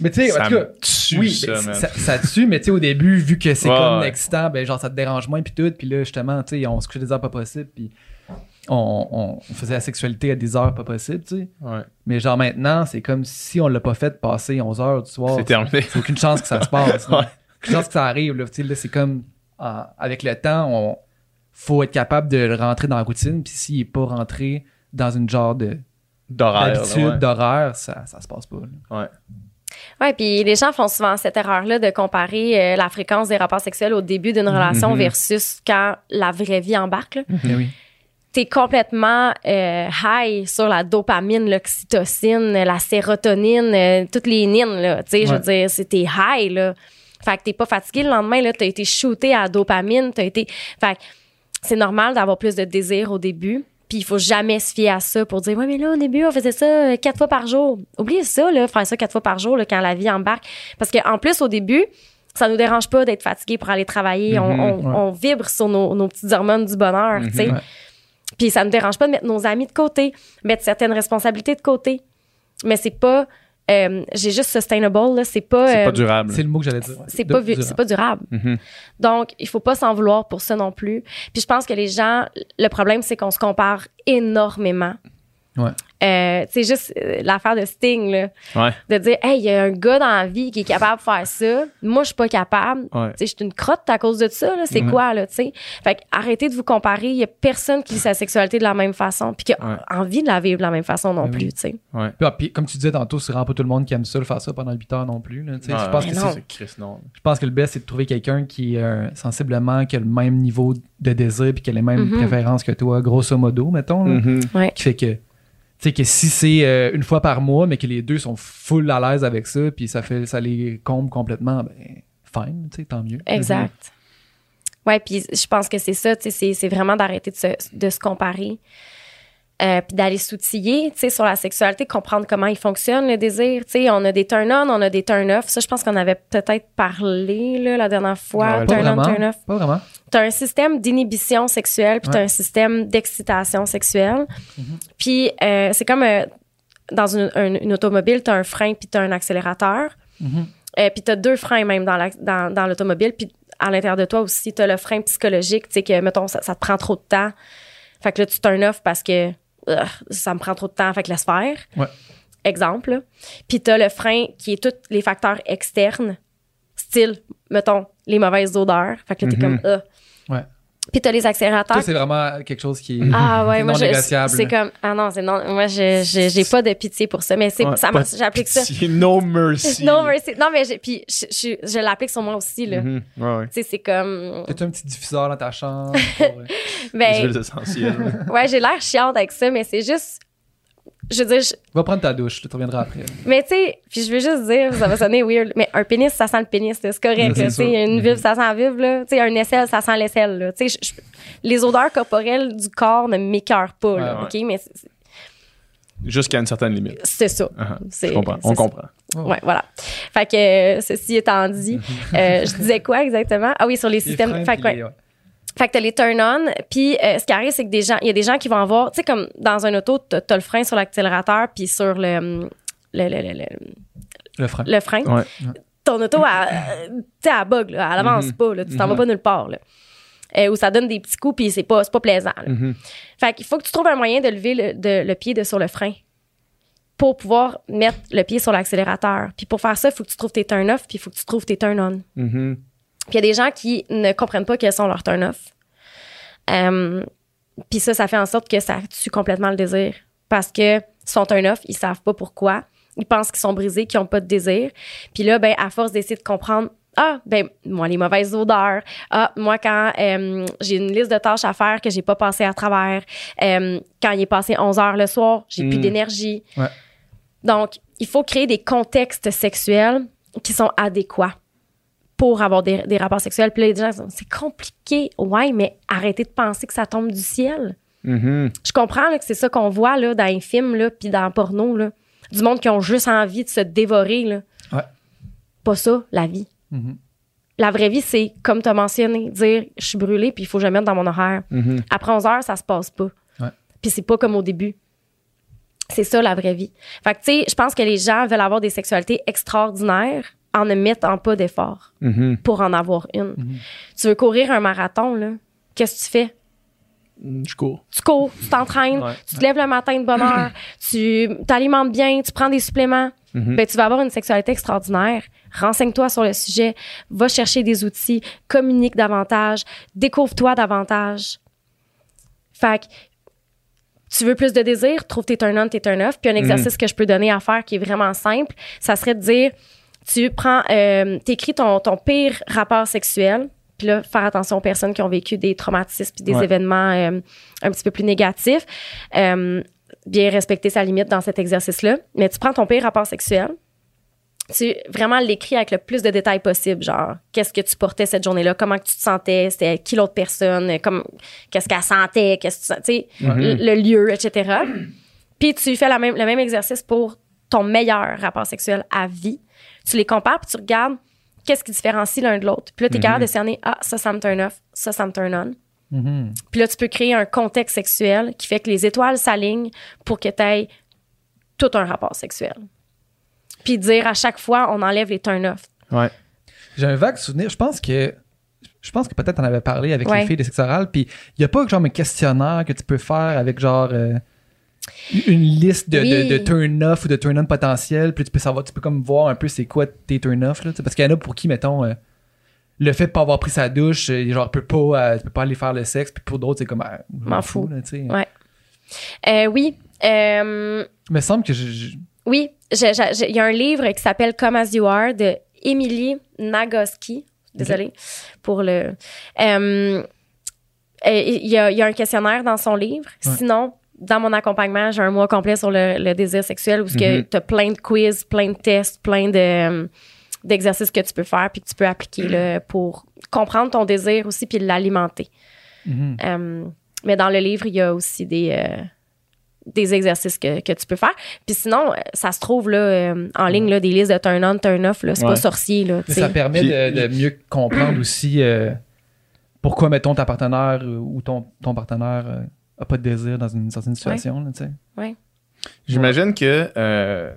mais tu sais, en ça tout cas. tue, Oui, ça, ben, man. ça, ça tue, mais tu sais, au début, vu que c'est Ouais, comme excitant, ben genre ça te dérange moins, puis tout. Puis là, justement, tu sais, on se couchait des heures pas possibles, puis on, faisait la sexualité à des heures pas possibles, tu sais. Ouais. Mais genre maintenant, c'est comme si on l'a pas fait passer 11 heures du soir. C'est terminé. C'est aucune chance que ça se passe. *laughs* Ouais. Aucune chance que ça arrive. Là, Tu sais, là, c'est comme euh, avec le temps, on faut être capable de rentrer dans la routine. Puis s'il est pas rentré dans une genre de D'horaire. ouais. d'horaire, ça, ça se passe pas. là. Ouais. Ouais, puis les gens font souvent cette erreur-là de comparer euh, la fréquence des rapports sexuels au début d'une relation Mhm. versus quand la vraie vie embarque. là. Oui. T'es complètement euh, high sur la dopamine, l'oxytocine, la sérotonine, euh, toutes les nines, là. Tu sais, je veux Ouais. dire, c'était high, là. Fait que t'es pas fatigué le lendemain, là. T'as été shooté à la dopamine, t'as été... Fait que c'est normal d'avoir plus de désir au début. Puis il faut jamais se fier à ça pour dire, ouais, mais là, au début, on faisait ça euh, quatre fois par jour. Oubliez ça, là, faire ça quatre fois par jour, là, quand la vie embarque. Parce qu'en plus, au début, ça nous dérange pas d'être fatigué pour aller travailler. On- Mhm, on, ouais. on vibre sur nos, nos petites hormones du bonheur, tu sais. Mhm. Ouais. Puis ça ne dérange pas de mettre nos amis de côté, mettre certaines responsabilités de côté. Mais c'est pas. Euh, J'ai juste sustainable, là. C'est pas. C'est euh, pas durable. C'est le mot que j'allais dire. c'est pas, durable. c'est pas durable. Mhm. Donc, il faut pas s'en vouloir pour ça non plus. Puis je pense que les gens, le problème, c'est qu'on se compare énormément. Ouais. Euh, tu sais, juste euh, l'affaire de Sting, là, Ouais. de dire, hey, il y a un gars dans la vie qui est capable de faire ça. Moi, je suis pas capable. Ouais. Tu sais, je suis une crotte à cause de ça, là. C'est quoi, là, tu sais? Fait que arrêtez de vous comparer. Il y a personne qui vit sa sexualité de la même façon, puis qui a Ouais. envie de la vivre de la même façon non Ben plus, oui. tu sais. Ouais. Puis, ah, puis, comme tu disais tantôt, c'est vraiment pas tout le monde qui aime ça, le faire ça pendant 8 heures non plus. là, je, pense que non. Chris, non. je pense que le best, c'est de trouver quelqu'un qui est euh, sensiblement, qui a le même niveau de désir, puis qui a les mêmes Mhm. préférences que toi, grosso modo, mettons. là. Mhm. qui fait que tu sais que si c'est euh, une fois par mois mais que les deux sont full à l'aise avec ça puis ça fait ça les comble complètement ben fine tu sais tant mieux Exact. Ouais, puis je pense que c'est ça, tu sais, c'est- vraiment d'arrêter de de se comparer. Euh, puis d'aller s'outiller, tu sais, sur la sexualité, comprendre comment il fonctionne, le désir. Tu sais, on a des turn-on, on a des turn-off. Ça, je pense qu'on avait peut-être parlé, là, la dernière fois. Turn-on, turn-off. pas vraiment T'as un système d'inhibition sexuelle, puis t'as un système d'excitation sexuelle. Mhm. Puis euh, c'est comme euh, dans une, une- une automobile, t'as un frein puis t'as un accélérateur. Euh, puis t'as deux freins même dans la- dans, dans l'automobile. Puis à l'intérieur de toi aussi, t'as le frein psychologique, tu sais que, mettons, ça, ça te prend trop de temps. Fait que là, tu turn off parce que ça me prend trop de temps, fait que laisse faire. Ouais. Exemple. Puis t'as le frein qui est tous les facteurs externes, style, mettons, les mauvaises odeurs. Fait que là, t'es Mhm. comme, euh. Ouais. Puis t'as les accélérateurs. c'est vraiment quelque chose qui est Ah ouais, c'est moi non je, négociable c'est comme ah non, c'est non, moi je je- j'ai pas de pitié pour ça, mais c'est Ouais, ça j'applique ça. No mercy. *laughs* No mercy. Non mais j'ai- puis je, je, je l'applique sur moi aussi là. Mhm. Ouais, ouais. Tu sais c'est comme T'as un petit diffuseur dans ta chambre *laughs* pour, euh, Les ben huiles essentielles. *laughs* ouais, j'ai l'air chiante avec ça mais c'est juste je veux dire je- va prendre ta douche tu reviendras après mais tu sais, puis je veux juste dire ça va sonner weird mais un pénis ça sent le pénis, c'est correct C'est là, tu sais, sûr. une vulve ça sent la vulve là, tu sais un aisselle ça sent l'aisselle là, tu sais je- je- les odeurs corporelles du corps ne m'écœurent pas là, Ouais, OK mais Jusqu'à une certaine limite. c'est ça. C'est- Je comprends. On ça. comprend. Ouais, voilà. Fait que, euh, ceci étant dit, *laughs* euh, je disais quoi exactement? Ah oui, sur les Les systèmes. fait, que, ouais. Fait que t'as les turn-on, puis euh, ce qui arrive, c'est que des gens, il y a des gens qui vont avoir, tu sais, comme dans un auto, t'as t'as le frein sur l'accélérateur, puis sur le, le, le, le, le- le frein le frein. Ouais. Ton auto, elle, tu sais, elle bug, là, elle avance Mhm. pas, là, tu t'en vas Mhm. pas nulle part, là. Euh, où ça donne des petits coups, puis c'est pas, c'est pas plaisant. là. Mhm. Fait qu'il faut que tu trouves un moyen de lever le, de- le pied de sur le frein pour pouvoir mettre le pied sur l'accélérateur. Puis pour faire ça, il faut que tu trouves tes turn-off, puis il faut que tu trouves tes turn-on. Puis il y a des gens qui ne comprennent pas quels sont leurs turn-off. Euh, puis ça, ça fait en sorte que ça tue complètement le désir. Parce que son turn-off, ils savent pas pourquoi. Ils pensent qu'ils sont brisés, qu'ils ont pas de désir. Puis là, ben, à force d'essayer de comprendre, ah, ben, moi, les mauvaises odeurs. Ah, moi, quand euh, j'ai une liste de tâches à faire que j'ai pas passé à travers. Euh, quand il est passé 11 heures le soir, j'ai plus Mm. d'énergie. Ouais. Donc, il faut créer des contextes sexuels qui sont adéquats pour avoir des, des rapports sexuels. Puis là, les gens disent, c'est compliqué. Ouais, mais arrêtez de penser que ça tombe du ciel. Mhm. Je comprends là, que c'est ça qu'on voit là, dans les films, là, puis dans le porno. Là. Du monde qui ont juste envie de se dévorer. Là. Ouais. Pas ça, la vie. Mhm. La vraie vie, c'est, comme tu as mentionné, dire je suis brûlée puis il faut que je me mette dans mon horaire. Mhm. Après 11 heures, ça se passe pas. Ouais. Puis c'est pas comme au début. C'est ça la vraie vie. Fait que, tu sais, je pense que les gens veulent avoir des sexualités extraordinaires en ne mettant pas d'effort Mhm. pour en avoir une. Tu veux courir un marathon, là? Qu'est-ce que tu fais? Je cours. Tu cours, tu t'entraînes, Ouais. tu te lèves le matin de bonne heure, *clears throat* tu t'alimentes bien, tu prends des suppléments. Mhm. Ben, tu vas avoir une sexualité extraordinaire. Renseigne-toi sur le sujet, va chercher des outils, communique davantage, découvre-toi davantage. Fait que, tu veux plus de désir, trouve tes turn on, tes turn off. Puis un exercice que je peux donner à faire qui est vraiment simple, ça serait de dire, tu prends, euh, t'écris ton, ton pire rapport sexuel. Puis là, faire attention aux personnes qui ont vécu des traumatismes puis des Ouais. événements euh, un petit peu plus négatifs. Euh, bien respecter sa limite dans cet exercice-là. Mais tu prends ton pire rapport sexuel, tu vraiment l'écris avec le plus de détails possible, genre qu'est-ce que tu portais cette journée-là, comment que tu te sentais, c'était qui l'autre personne, comme qu'est-ce qu'elle sentait, qu'est-ce que tu sais, le, le lieu, etc. Puis tu fais la même, le même exercice pour ton meilleur rapport sexuel à vie. Tu les compares puis tu regardes qu'est-ce qui différencie l'un de l'autre. Puis là, tu es capable de cerner ah ça ça me turn off, ça ça me turn on. Mhm. Puis là, tu peux créer un contexte sexuel qui fait que les étoiles s'alignent pour que tu aies tout un rapport sexuel. Puis dire à chaque fois, on enlève les turn-off. Ouais. J'ai un vague souvenir. Je pense que. Je pense que peut-être on avait parlé avec Ouais. les filles de sexe oral, puis il n'y a pas genre un questionnaire que tu peux faire avec genre euh, une liste de, Oui. de, de turn-off ou de turn-on potentiel, puis tu peux savoir, tu peux comme voir un peu c'est quoi tes turn-off, parce qu'il y en a pour qui, mettons, euh, le fait de pas avoir pris sa douche, euh, genre, peut pas, euh, tu peux pas aller faire le sexe, puis pour d'autres, c'est comme, ah, M'en fous. Ouais. Euh, oui. Il me semble que je. oui. Il y a un livre qui s'appelle Come As You Are de Emily Nagoski. Désolée pour le. Il y, a, y a un questionnaire dans son livre. Ouais. Sinon, dans mon accompagnement, j'ai un mois complet sur le, le désir sexuel où tu Mhm. as plein de quiz, plein de tests, plein de, euh, d'exercices que tu peux faire puis que tu peux appliquer là, pour comprendre ton désir aussi puis l'alimenter. Mhm. Euh, mais dans le livre, il y a aussi des, euh, des exercices que, que tu peux faire. Puis sinon, ça se trouve là, euh, en ligne, là, des listes de turn-on, turn-off. là. C'est Ouais. pas sorcier. Là, tu Mais ça permet de, de mieux comprendre aussi euh, pourquoi, mettons, ta partenaire ou ton, ton partenaire euh, a pas de désir dans une certaine situation, là, tu sais. J'imagine que euh,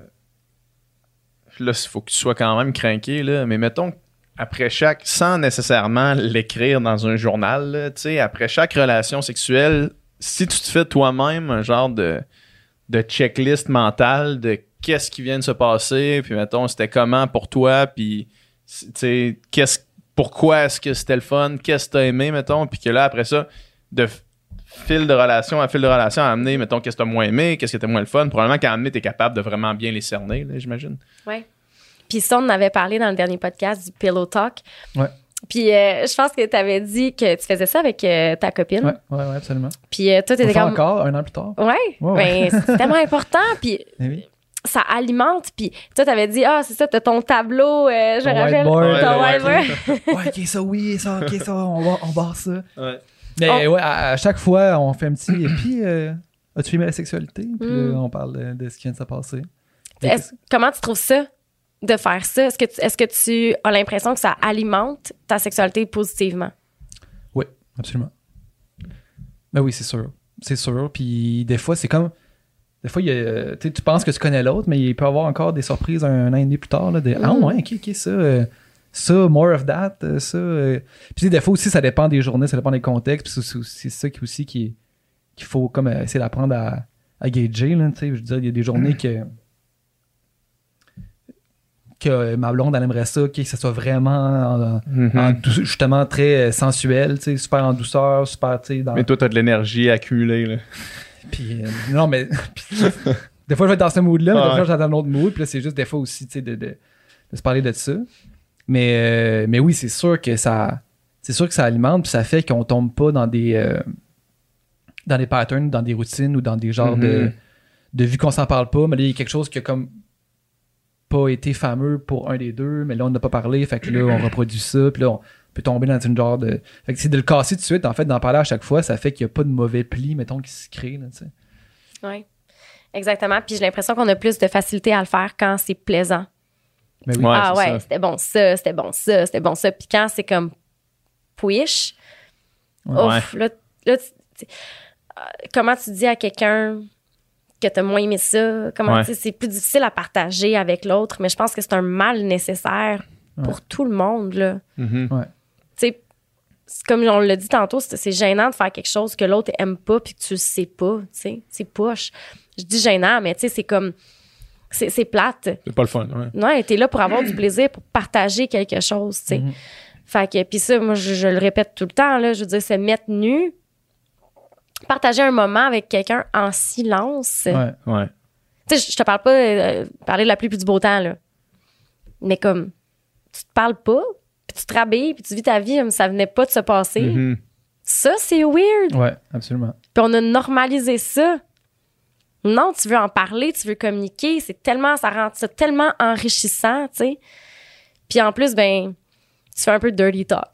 là, il faut que tu sois quand même craqué, là, mais mettons après chaque, sans nécessairement l'écrire dans un journal, là, tu sais, après chaque relation sexuelle, si tu te fais toi-même un genre de, de checklist mentale de qu'est-ce qui vient de se passer, puis mettons, c'était comment pour toi, puis tu sais, qu'est-ce, pourquoi est-ce que c'était le fun, qu'est-ce que t'as aimé, mettons, puis que là, après ça, de fil de relation à fil de relation à amener, mettons, qu'est-ce que t'as moins aimé, qu'est-ce qui était moins le fun. Probablement qu'à amener, t'es capable de vraiment bien les cerner, là, j'imagine. Puis ça, on en avait parlé dans le dernier podcast du Pillow Talk. Ouais. Puis euh, je pense que tu avais dit que tu faisais ça avec euh, ta copine. Ouais, ouais, ouais, absolument. Puis euh, toi, tu étais comme. encore un an plus tard. Ouais, Ouais, ouais. Ben, c'est *laughs* tellement important. Puis Eh oui. ça alimente. Puis toi, t'avais dit, ah, c'est ça, t'as ton tableau, euh, je Ton rappelle. whiteboard. Ton Ouais, whiteboard. ouais, ok, ça, oui, ça, ok, ça, on, va, on barre ça. Ouais. Mais ouais, à, à chaque fois, on fait un petit. Et puis, euh, as-tu aimé la sexualité? Puis Mm. là, on parle de, de ce qui vient de se passer. Comment tu trouves ça de faire ça? Est-ce que, tu, est-ce que tu as l'impression que ça alimente ta sexualité positivement? Oui, absolument. Ben oui, c'est sûr. C'est sûr. Puis des fois, c'est comme. Des fois, il y a- tu penses que tu connais l'autre, mais il peut y avoir encore des surprises un, an et demi plus tard. Là, de, Ah Mm. ouais, ok, ok, ça. Ça, more of that, euh, ça. euh. Puis des fois aussi, ça dépend des journées, ça dépend des contextes. Puis c'est- ça qui aussi qui qu'il faut comme euh, essayer d'apprendre à, à gager. Là, je veux dire, il y a des journées que que ma blonde elle aimerait ça, que ça soit vraiment en- Mhm. en dou- justement très sensuel, super en douceur, super, dans... Mais toi, t'as de l'énergie accumulée, là. Puis, euh, non, mais... *laughs* des fois, je vais être dans ce mood-là, mais Ah des fois, je vais être dans un autre mood, puis là, c'est juste des fois aussi, tu sais, de, de, de se parler de ça. Mais, euh, mais oui, c'est sûr que ça. C'est sûr que ça alimente, puis ça fait qu'on tombe pas dans des. euh, dans des patterns, dans des routines ou dans des genres de, Mhm. de vu qu'on s'en parle pas, mais là, il y a quelque chose qui a comme pas été fameux pour un des deux, mais là, on n'a pas parlé, fait que là, on reproduit ça, puis là, on peut tomber dans une genre de. Fait que c'est de le casser tout de suite, en fait, d'en parler à chaque fois, ça fait qu'il n'y a pas de mauvais pli, mettons, qui se crée, là, tu sais. Oui. Exactement. Puis j'ai l'impression qu'on a plus de facilité à le faire quand c'est plaisant. Mais oui. Ouais, ah ouais, c'était bon ça, c'était bon ça, c'était bon ça. Puis quand c'est comme push, ouf, là, là, tu- tu- euh, comment tu dis à quelqu'un que t'as moins aimé ça? Comment Ouais. tu sais, c'est plus difficile à partager avec l'autre, mais je pense que c'est un mal nécessaire pour tout le monde, là. Mhm. Tu sais, comme on l'a dit tantôt, c'est c'est gênant de faire quelque chose que l'autre aime pas puis que tu le sais pas, tu sais. C'est poche. Je dis gênant, mais tu sais, c'est comme. C'est c'est plate. C'est pas le fun. Ouais. Ouais, t'es là pour avoir du plaisir, pour partager quelque chose, tu sais. Mhm. Fait que, puis ça, moi, je, je le répète tout le temps, là, je veux dire, se mettre nu, partager un moment avec quelqu'un en silence. Ouais. Ouais. Tu sais, je je te parle pas euh, parler de la pluie puis du beau temps, là. Mais comme, tu te parles pas, puis tu te rhabilles, puis tu vis ta vie comme ça venait pas de se passer. Mhm. Ça, c'est weird. Ouais, absolument. Puis on a normalisé ça. Non, tu veux en parler, tu veux communiquer, c'est tellement, ça rend ça tellement enrichissant, tu sais. Puis en plus, ben, tu fais un peu de dirty talk.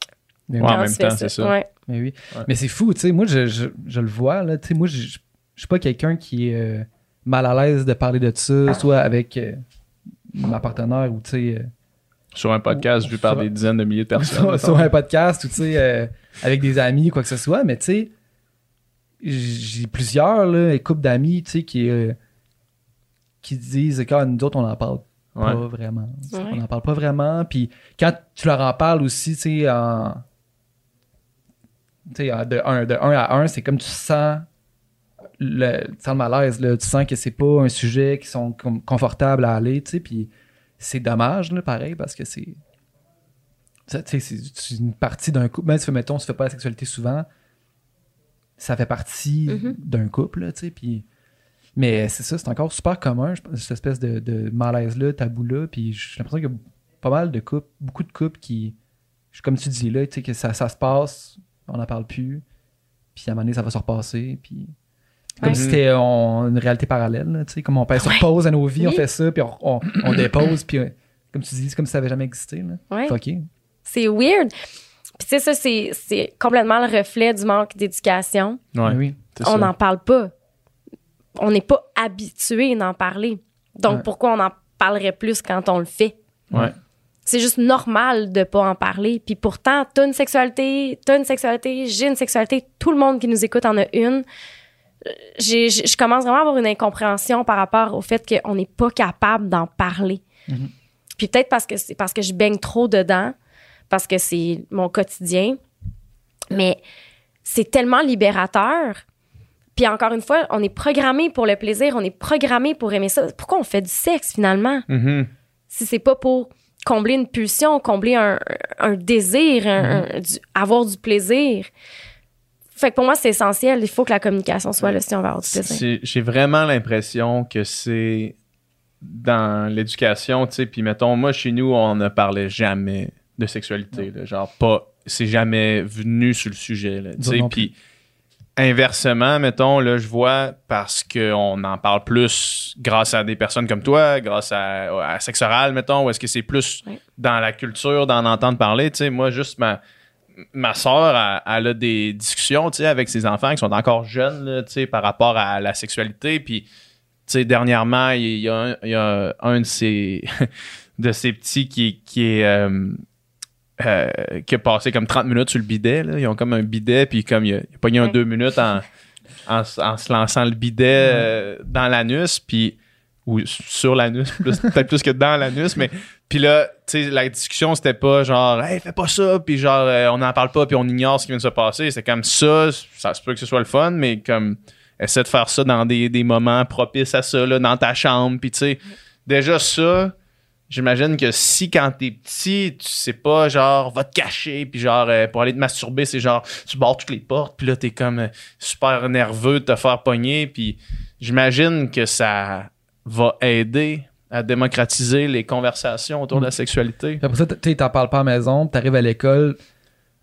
Mais oui. en même temps, c'est ça. Ouais. Mais oui. Ouais. Mais c'est fou, tu sais. Moi, je, je, je le vois, là. Tu sais, moi, je, je, je suis pas quelqu'un qui est euh, mal à l'aise de parler de ça, soit avec euh, ma partenaire ou, tu sais, euh, Sur un podcast vu par Sur- des dizaines de milliers de *laughs* personnes. sur, sur un podcast ou, tu sais, euh, avec des amis, quoi que ce soit. Mais, tu sais, j'ai plusieurs, là, et couples d'amis, tu sais, qui, euh, qui disent, que nous autres, on en parle pas Ouais. vraiment. Ouais. On n'en parle pas vraiment. Puis quand tu leur en parles aussi, tu sais, en. Tu sais, en- de 1 de un à 1, c'est comme tu sens le, tu sens le malaise, là. Tu sens que c'est pas un sujet qui sont confortables à aller, tu sais. Puis c'est dommage, là, pareil, parce que c'est. ça, Tu sais, c'est c'est une partie d'un couple. Même si, mettons, on se fait pas la sexualité souvent, ça fait partie Mhm. d'un couple, tu sais. Puis. Mais c'est ça, c'est encore super commun, cette espèce de, de malaise-là, tabou-là. Puis j'ai l'impression qu'il y a pas mal de couples, beaucoup de couples qui, comme tu dis là, tu sais, que ça, ça se passe, on n'en parle plus, puis à un moment donné, ça va se repasser. Puis comme Ouais. si c'était une réalité parallèle, tu sais, comme on pèse sur Ouais. pause à nos vies, on fait ça, puis on, on, on dépose, puis euh, comme tu dis, c'est comme si ça avait jamais existé. Là. Ouais. C'est weird. Puis tu sais, ça, c'est c'est complètement le reflet du manque d'éducation. Ouais. Oui. On n'en parle pas. On n'est pas habitué d'en parler. Donc, Ouais. pourquoi on en parlerait plus quand on le fait? Ouais. C'est juste normal de pas en parler. Puis pourtant, t'as une sexualité, t'as une sexualité, j'ai une sexualité, tout le monde qui nous écoute en a une. Je commence vraiment à avoir une incompréhension par rapport au fait qu'on n'est pas capable d'en parler. Mhm. Puis peut-être parce que c'est parce que je baigne trop dedans, parce que c'est mon quotidien. Mais c'est tellement libérateur. Puis encore une fois, on est programmé pour le plaisir, on est programmé pour aimer ça. Pourquoi on fait du sexe finalement? Mhm. si c'est pas pour combler une pulsion, combler un, un désir, un- un- du- avoir du plaisir. Fait que pour moi, c'est essentiel. Il faut que la communication soit là si on veut avoir du plaisir. J'ai vraiment l'impression que c'est dans l'éducation, tu sais, puis mettons, moi, chez nous, on ne parlait jamais de sexualité, là, genre pas, c'est jamais venu sur le sujet, puis inversement, mettons, là, je vois, parce qu'on en parle plus grâce à des personnes comme toi, grâce à, à Sexe Oral, mettons, ou est-ce que c'est plus dans la culture d'en entendre parler, tu sais, moi, juste ma ma soeur, elle, elle a des discussions, tu sais, avec ses enfants qui sont encore jeunes, là, tu sais, par rapport à la sexualité. Puis, tu sais, dernièrement, il y a un, il y a un de ses, *laughs* de ses petits qui, qui est, euh, euh, qui a passé comme 30 minutes sur le bidet, là. Ils ont comme un bidet, puis comme il a, il a pogné un Ouais. deux minutes en, en, se lançant le bidet euh, dans l'anus, puis ou sur l'anus, peut-être plus que dans l'anus, mais puis là, tu sais, la discussion, c'était pas genre, hey, fais pas ça, puis genre, euh, on n'en parle pas, puis on ignore ce qui vient de se passer. C'est comme ça, ça se peut que ce soit le fun, mais comme, essaie de faire ça dans des, des moments propices à ça, là, dans ta chambre, puis tu sais, déjà ça, j'imagine que si quand t'es petit, tu sais pas, genre, va te cacher, puis genre, euh, pour aller te masturber, c'est genre, tu barres toutes les portes, puis là, t'es comme euh, super nerveux de te faire pogner, puis j'imagine que ça va aider à démocratiser les conversations autour de la Mm. sexualité. Puis après ça, tu t'en parles pas à la maison, t'arrives à l'école,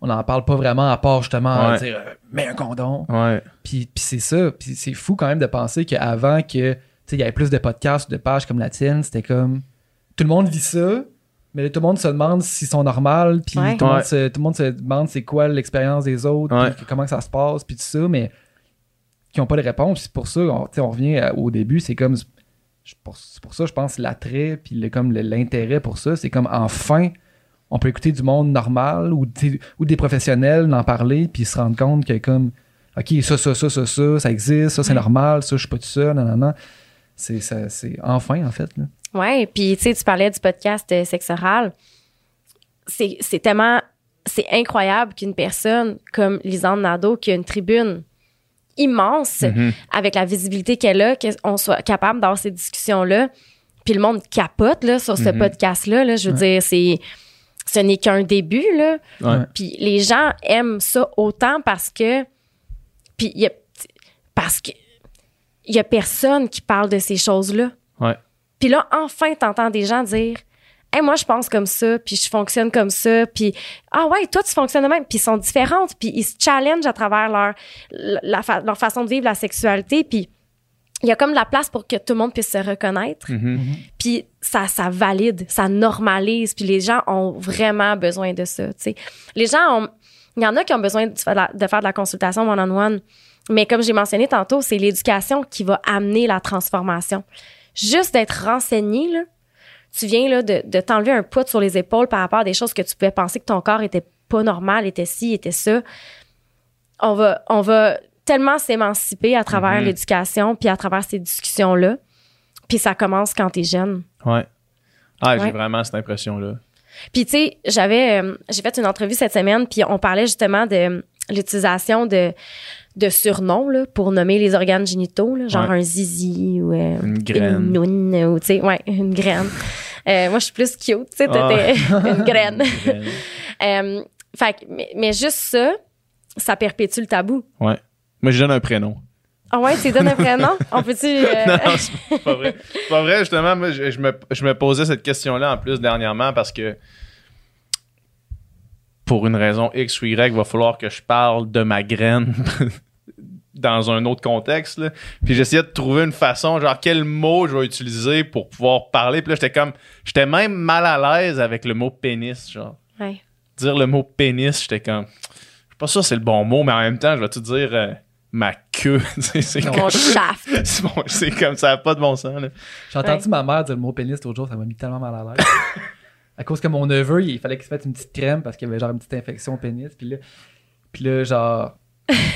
on n'en parle pas vraiment à part justement à Ouais. dire euh, mets un condom. Ouais. Puis, puis c'est ça. Puis c'est fou quand même de penser qu'avant que tu sais, il y avait plus de podcasts, de pages comme la tienne, c'était comme tout le monde vit ça, mais tout le monde se demande s'ils sont normaux, puis Ouais. tout, le monde Ouais. se- tout le monde se demande c'est quoi l'expérience des autres, Ouais. puis comment que ça se passe, puis tout ça, mais qui n'ont pas de réponse. C'est pour ça, on, tu sais, on revient à- au début, c'est comme pour, c'est pour ça, je pense, l'attrait, puis le- comme l'intérêt pour ça, c'est comme enfin, on peut écouter du monde normal ou, ou des professionnels en parler, puis se rendre compte que comme, OK, ça, ça, ça, ça, ça, ça existe, ça, c'est normal, ça, je suis pas tout seul, non, non, non. C'est, ça- c'est enfin, en fait. Là. Ouais, puis tu sais, tu parlais du podcast euh, Sexe oral. C'est c'est tellement. C'est incroyable qu'une personne comme Lisande Nadeau, qui a une tribune immense, Mhm. avec la visibilité qu'elle a, qu'on soit capable d'avoir ces discussions-là. Puis le monde capote là, sur ce Mhm. podcast-là. Là, je veux dire, c'est. Ce n'est qu'un début, là. Ouais. Puis les gens aiment ça autant parce que. Puis il y a. Parce que. Il y a personne qui parle de ces choses-là. Ouais. Puis là, enfin, t'entends des gens dire Hey, moi, je pense comme ça, puis je fonctionne comme ça, puis ah ouais, toi, tu fonctionnes de même, puis ils sont différentes, puis ils se challengent à travers leur, la fa- leur façon de vivre la sexualité, puis il y a comme de la place pour que tout le monde puisse se reconnaître, Mhm. puis ça, ça valide, ça normalise, puis les gens ont vraiment besoin de ça, tu sais. Les gens ont... Il y en a qui ont besoin de faire de la, de faire de la consultation one-on-one, mais comme j'ai mentionné tantôt, c'est l'éducation qui va amener la transformation. Juste d'être renseigné, là, tu viens là, de, de t'enlever un poids sur les épaules par rapport à des choses que tu pouvais penser que ton corps était pas normal, était ci, était ça. On va, on va tellement s'émanciper à travers Mhm. l'éducation, puis à travers ces discussions-là. Puis ça commence quand t'es jeune. Ouais. Ah, j'ai vraiment cette impression-là. Puis tu sais, j'avais, euh, j'ai fait une entrevue cette semaine, puis on parlait justement de l'utilisation de de surnoms là, pour nommer les organes génitaux, là, genre Ouais. un zizi ou euh, Une graine. une noune, ou ouais, une graine. Euh, moi, je suis plus cute, tu sais, t'étais *laughs* une graine. *laughs* Une graine. Euh, fait mais, mais juste ça, ça perpétue le tabou. Ouais. Moi, je donne un prénom. Ah ouais, tu donnes un prénom? On peut-tu... *laughs* non, c'est pas vrai. C'est pas vrai, justement. Moi, je, je me, je me posais cette question-là en plus dernièrement parce que pour une raison X ou Y, il va falloir que je parle de ma graine dans un autre contexte. là. Puis j'essayais de trouver une façon, genre quel mot je vais utiliser pour pouvoir parler. Puis là, j'étais comme, j'étais même mal à l'aise avec le mot pénis, genre. ouais. Dire le mot pénis, j'étais comme, je suis pas sûr c'est le bon mot, mais en même temps, je vais te dire euh, ma queue. *laughs* C'est comme- Mon shaft. *laughs* c'est bon, c'est comme ça, a pas de bon sens. Là. J'ai entendu Ouais. ma mère dire le mot pénis l'autre jour, ça m'a mis tellement mal à l'aise. *laughs* à cause que mon neveu, il fallait qu'il se mette une petite crème parce qu'il avait genre une petite infection au pénis. Puis là, puis là genre,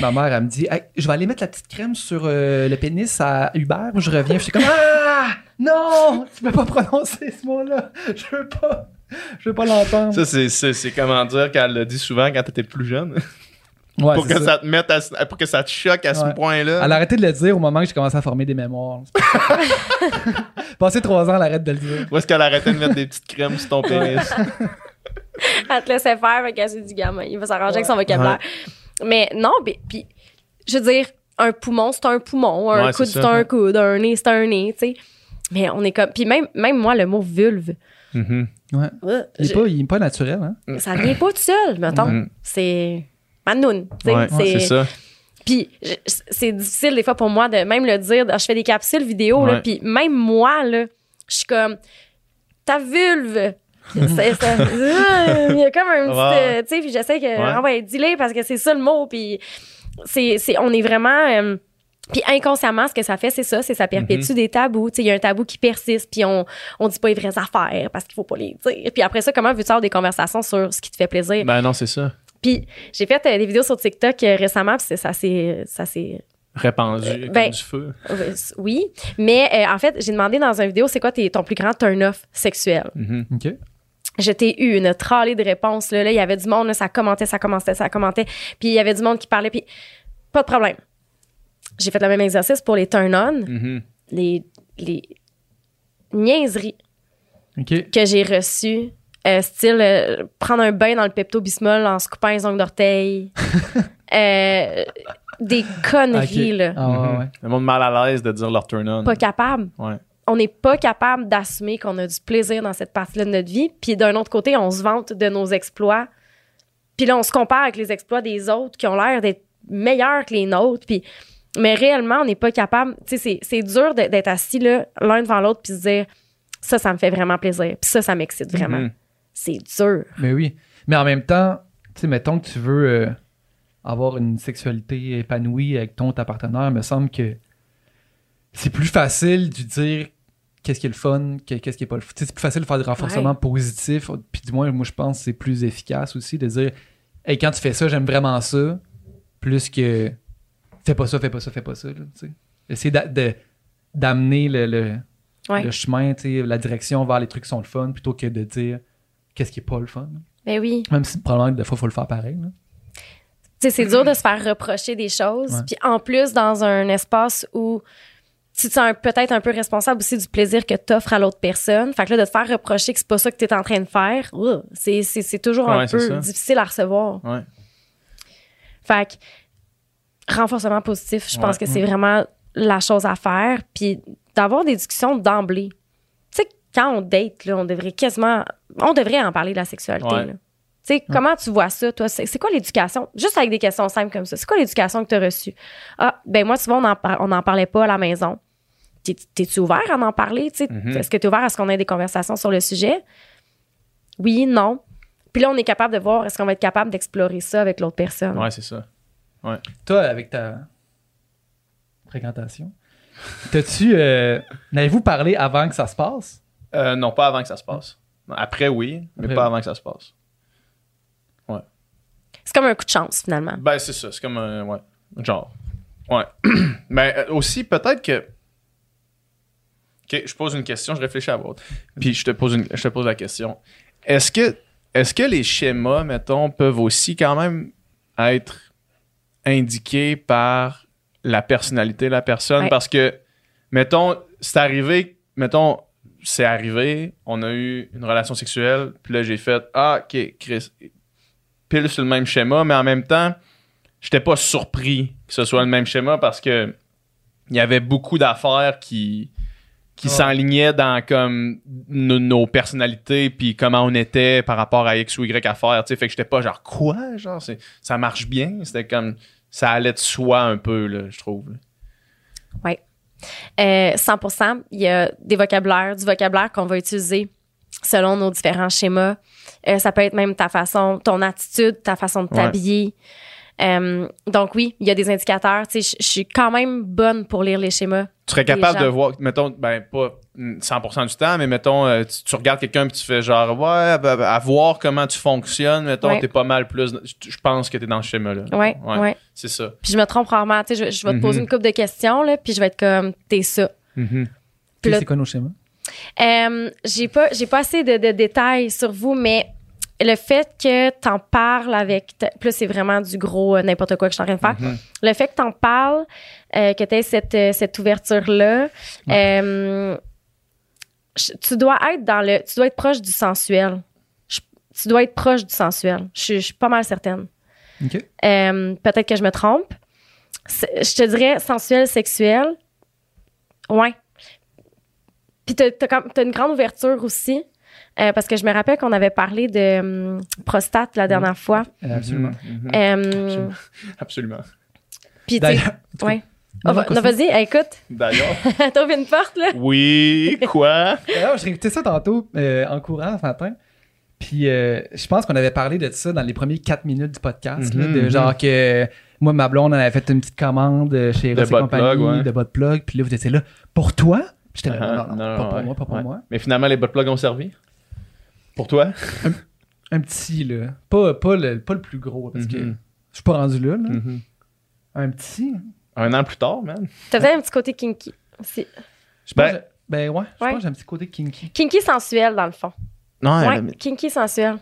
ma mère, elle me dit Hey, Je vais aller mettre la petite crème sur euh, le pénis à Hubert, je reviens. Je suis comme Ah Non Tu peux pas prononcer ce mot-là. Je veux pas. Je veux pas l'entendre. Ça, c'est, c'est, c'est comment dire qu'elle le dit souvent quand t'étais plus jeune. Ouais, pour que ça. ça. te mette à pour que ça te choque à ce point-là. Elle a arrêté de le dire au moment que j'ai commencé à former des mémoires. *laughs* Passé trois ans, elle arrête de le dire. Où est-ce qu'elle arrêtait de mettre des petites crèmes sur ton pénis? Elle te laissait faire, fait qu'elle s'est dit, gamin, il va s'arranger avec son vocabulaire. Mais non, puis, je veux dire, un poumon, c'est un poumon. Un Ouais, coude, c'est c'est un coude. Un nez, c'est un nez, tu sais. Mais on est comme. Puis même, même moi, le mot vulve, Mhm. Ouais. Il je- est pas, il est pas naturel, hein? ça vient pas tout seul, mettons. Mhm. C'est. Manoun. tu sais, Ouais, c'est ça. Puis je- c'est difficile des fois pour moi de même le dire. Je fais des capsules vidéo, puis même moi, là, je suis comme ta vulve. C'est- ça- il y a comme un petit. Ouais. euh, tu sais, puis j'essaie que. Ah ouais, dis-le parce que c'est ça le mot. Puis c'est, c'est, on est vraiment. euh, puis inconsciemment, ce que ça fait, c'est ça, c'est ça perpétue des tabous. Tu sais, il y a un tabou qui persiste, puis on, on dit pas les vraies affaires parce qu'il faut pas les dire. Puis après ça, comment veux-tu avoir des conversations sur ce qui te fait plaisir? Ben non, c'est ça. Puis j'ai fait euh, des vidéos sur TikTok euh, récemment, puis c'est- ça s'est, ça s'est Répandu Euh, comme ben- du feu. euh, oui, mais euh, en fait, j'ai demandé dans une vidéo, c'est quoi tes- ton plus grand turn-off sexuel? Mhm. OK. Je t'ai eu une tralée de réponses. Là, Là, il y avait du monde, là, ça commentait, ça commentait, ça commentait. Puis il y avait du monde qui parlait, puis pas de problème. J'ai fait le même exercice pour les turn-on, Mhm. les, les niaiseries que j'ai reçues. euh, style euh, prendre un bain dans le Pepto-Bismol en se coupant les ongles d'orteil. *laughs* Euh, des conneries, OK. là. Ah, ouais, ouais. Le monde mal à l'aise de dire leur turn-on. Pas capable. Ouais. On n'est pas capable d'assumer qu'on a du plaisir dans cette partie-là de notre vie. Puis d'un autre côté, on se vante de nos exploits. Puis là, on se compare avec les exploits des autres qui ont l'air d'être meilleurs que les nôtres. Puis, mais réellement, on n'est pas capable. Tu sais, c'est- dur d'être assis là, l'un devant l'autre puis se dire ça, ça me fait vraiment plaisir. Puis ça, ça m'excite vraiment. Mhm. C'est dur. Mais oui. Mais en même temps, tu sais, mettons que tu veux euh, avoir une sexualité épanouie avec ton ta partenaire, il me semble que c'est plus facile de dire qu'est-ce qui est le fun, que- qu'est-ce qui est pas le fun. C'est plus facile de faire des renforcements positifs. Puis du moins, moi, je pense que c'est plus efficace aussi de dire Hey, quand tu fais ça, j'aime vraiment ça. Plus que fais pas ça, fais pas ça, fais pas ça. Essayer d'amener le, le- Ouais. le chemin, la direction vers les trucs qui sont le fun plutôt que de dire qu'est-ce qui est pas le fun. Ben oui. Même si probablement que des fois, il faut le faire pareil. là. C'est dur de se faire reprocher des choses. Puis en plus, dans un espace où tu te sens peut-être un peu responsable aussi du plaisir que tu offres à l'autre personne. Fait que là, de te faire reprocher que c'est pas ça que tu es en train de faire, c'est, c'est, c'est toujours un c'est peu ça. difficile à recevoir. Ouais. Fait que renforcement positif, je pense que c'est vraiment la chose à faire. Puis d'avoir des discussions d'emblée. Tu sais, quand on date, là, on devrait quasiment. On devrait en parler de la sexualité. Là. Tu sais, comment tu vois ça, toi? C'est c'est quoi l'éducation? Juste avec des questions simples comme ça. C'est quoi l'éducation que tu as reçue? Ah, ben moi, souvent, on n'en on n'en parlait pas à la maison. T'es- T'es-tu ouvert à en parler? Mhm. Est-ce que tu es ouvert à ce qu'on ait des conversations sur le sujet? Oui, non. Puis là, on est capable de voir, est-ce qu'on va être capable d'explorer ça avec l'autre personne? Ouais, c'est ça. Toi, avec ta fréquentation, t'as-tu. euh, N'avez-vous parlé avant que ça se passe? Euh, non, pas avant que ça se passe. Après, oui, mais Après, pas oui. avant que ça se passe. C'est comme un coup de chance, finalement. Ben, c'est ça. C'est comme un. Ouais. Genre. Ouais. *clears throat* Mais euh, aussi, peut-être que. Ok, je pose une question, je réfléchis à votre. Puis je te pose, une, je te pose la question. Est-ce que, est-ce que les schémas, mettons, peuvent aussi quand même être indiqués par la personnalité de la personne? Ouais. Parce que, mettons, c'est arrivé, mettons, c'est arrivé, on a eu une relation sexuelle, puis là, j'ai fait Ah, ok, Chris, pile sur le même schéma, mais en même temps, j'étais pas surpris que ce soit le même schéma parce que il y avait beaucoup d'affaires qui qui s'enlignaient dans comme nos, nos personnalités puis comment on était par rapport à X ou Y affaires, tu sais, fait que j'étais pas genre quoi, genre c'est ça marche bien, c'était comme ça allait de soi un peu là, je trouve. là. Euh, 100% il y a des vocabulaires, du vocabulaire qu'on va utiliser selon nos différents schémas. Euh, ça peut être même ta façon, ton attitude, ta façon de Ouais. Euh, donc oui, il y a des indicateurs. Tu sais, je- suis quand même bonne pour lire les schémas. Tu serais capable gens. de voir, mettons, ben pas mm, 100% du temps, mais mettons, euh, tu, tu regardes quelqu'un puis tu fais genre, ouais, ben, à voir comment tu fonctionnes, mettons, Ouais. t'es pas mal plus. Je je pense que t'es dans ce schéma-là. Ouais, ouais. C'est ça. Puis je me trompe rarement. Tu sais, je, je vais te poser Mhm. une couple de questions là, puis je vais être comme t'es ça. Mhm. Puis c'est quoi nos schémas? Euh, j'ai pas j'ai pas assez de, de détails sur vous, mais le fait que t'en parles avec ta- puis là c'est vraiment du gros euh, n'importe quoi que je suis en train de faire. Mhm. Le fait que t'en parles, euh, que t'aies cette euh, cette ouverture là, tu dois être dans le tu dois être proche du sensuel. Je- tu dois être proche du sensuel. Je suis- je suis pas mal certaine. Peut-être que je me trompe. Je te dirais sensuel, sexuel. Ouais. Puis t'as, t'as une grande ouverture aussi. Euh, parce que je me rappelle qu'on avait parlé de hum, prostate la dernière fois. Euh, absolument. Mhm. Euh, Absolument. Puis ouais. Non, Oh, va- non, vas-y, écoute. D'ailleurs. *laughs* T'ouvres une porte, là? oui, quoi? *laughs* D'ailleurs, j'ai écouté ça tantôt euh, en courant ce matin. Puis euh, je pense qu'on avait parlé de ça dans les premiers 4 minutes du podcast. là, de genre que moi, ma blonde, elle avait fait une petite commande euh, chez De Ross et bot compagnie, plug, ouais. de bot plug. Puis là, vous étiez là, pour toi? Puis J'étais là, Ah, non, non, non, pas non, pour ouais, moi, pas pour ouais. moi. Mais finalement, les butt plugs ont servi? Pour toi? Un petit, là. Pas, pas, le, pas le plus gros, parce que Mhm. je suis pas rendu là. là. Mhm. Un petit. Un an plus tard, man. T'as peut-être un petit côté kinky aussi. Je pense Ben- ben ouais, je Ouais. pense que j'ai un petit côté kinky. Kinky sensuel, dans le fond. Non, Ouais, kinky sensuel.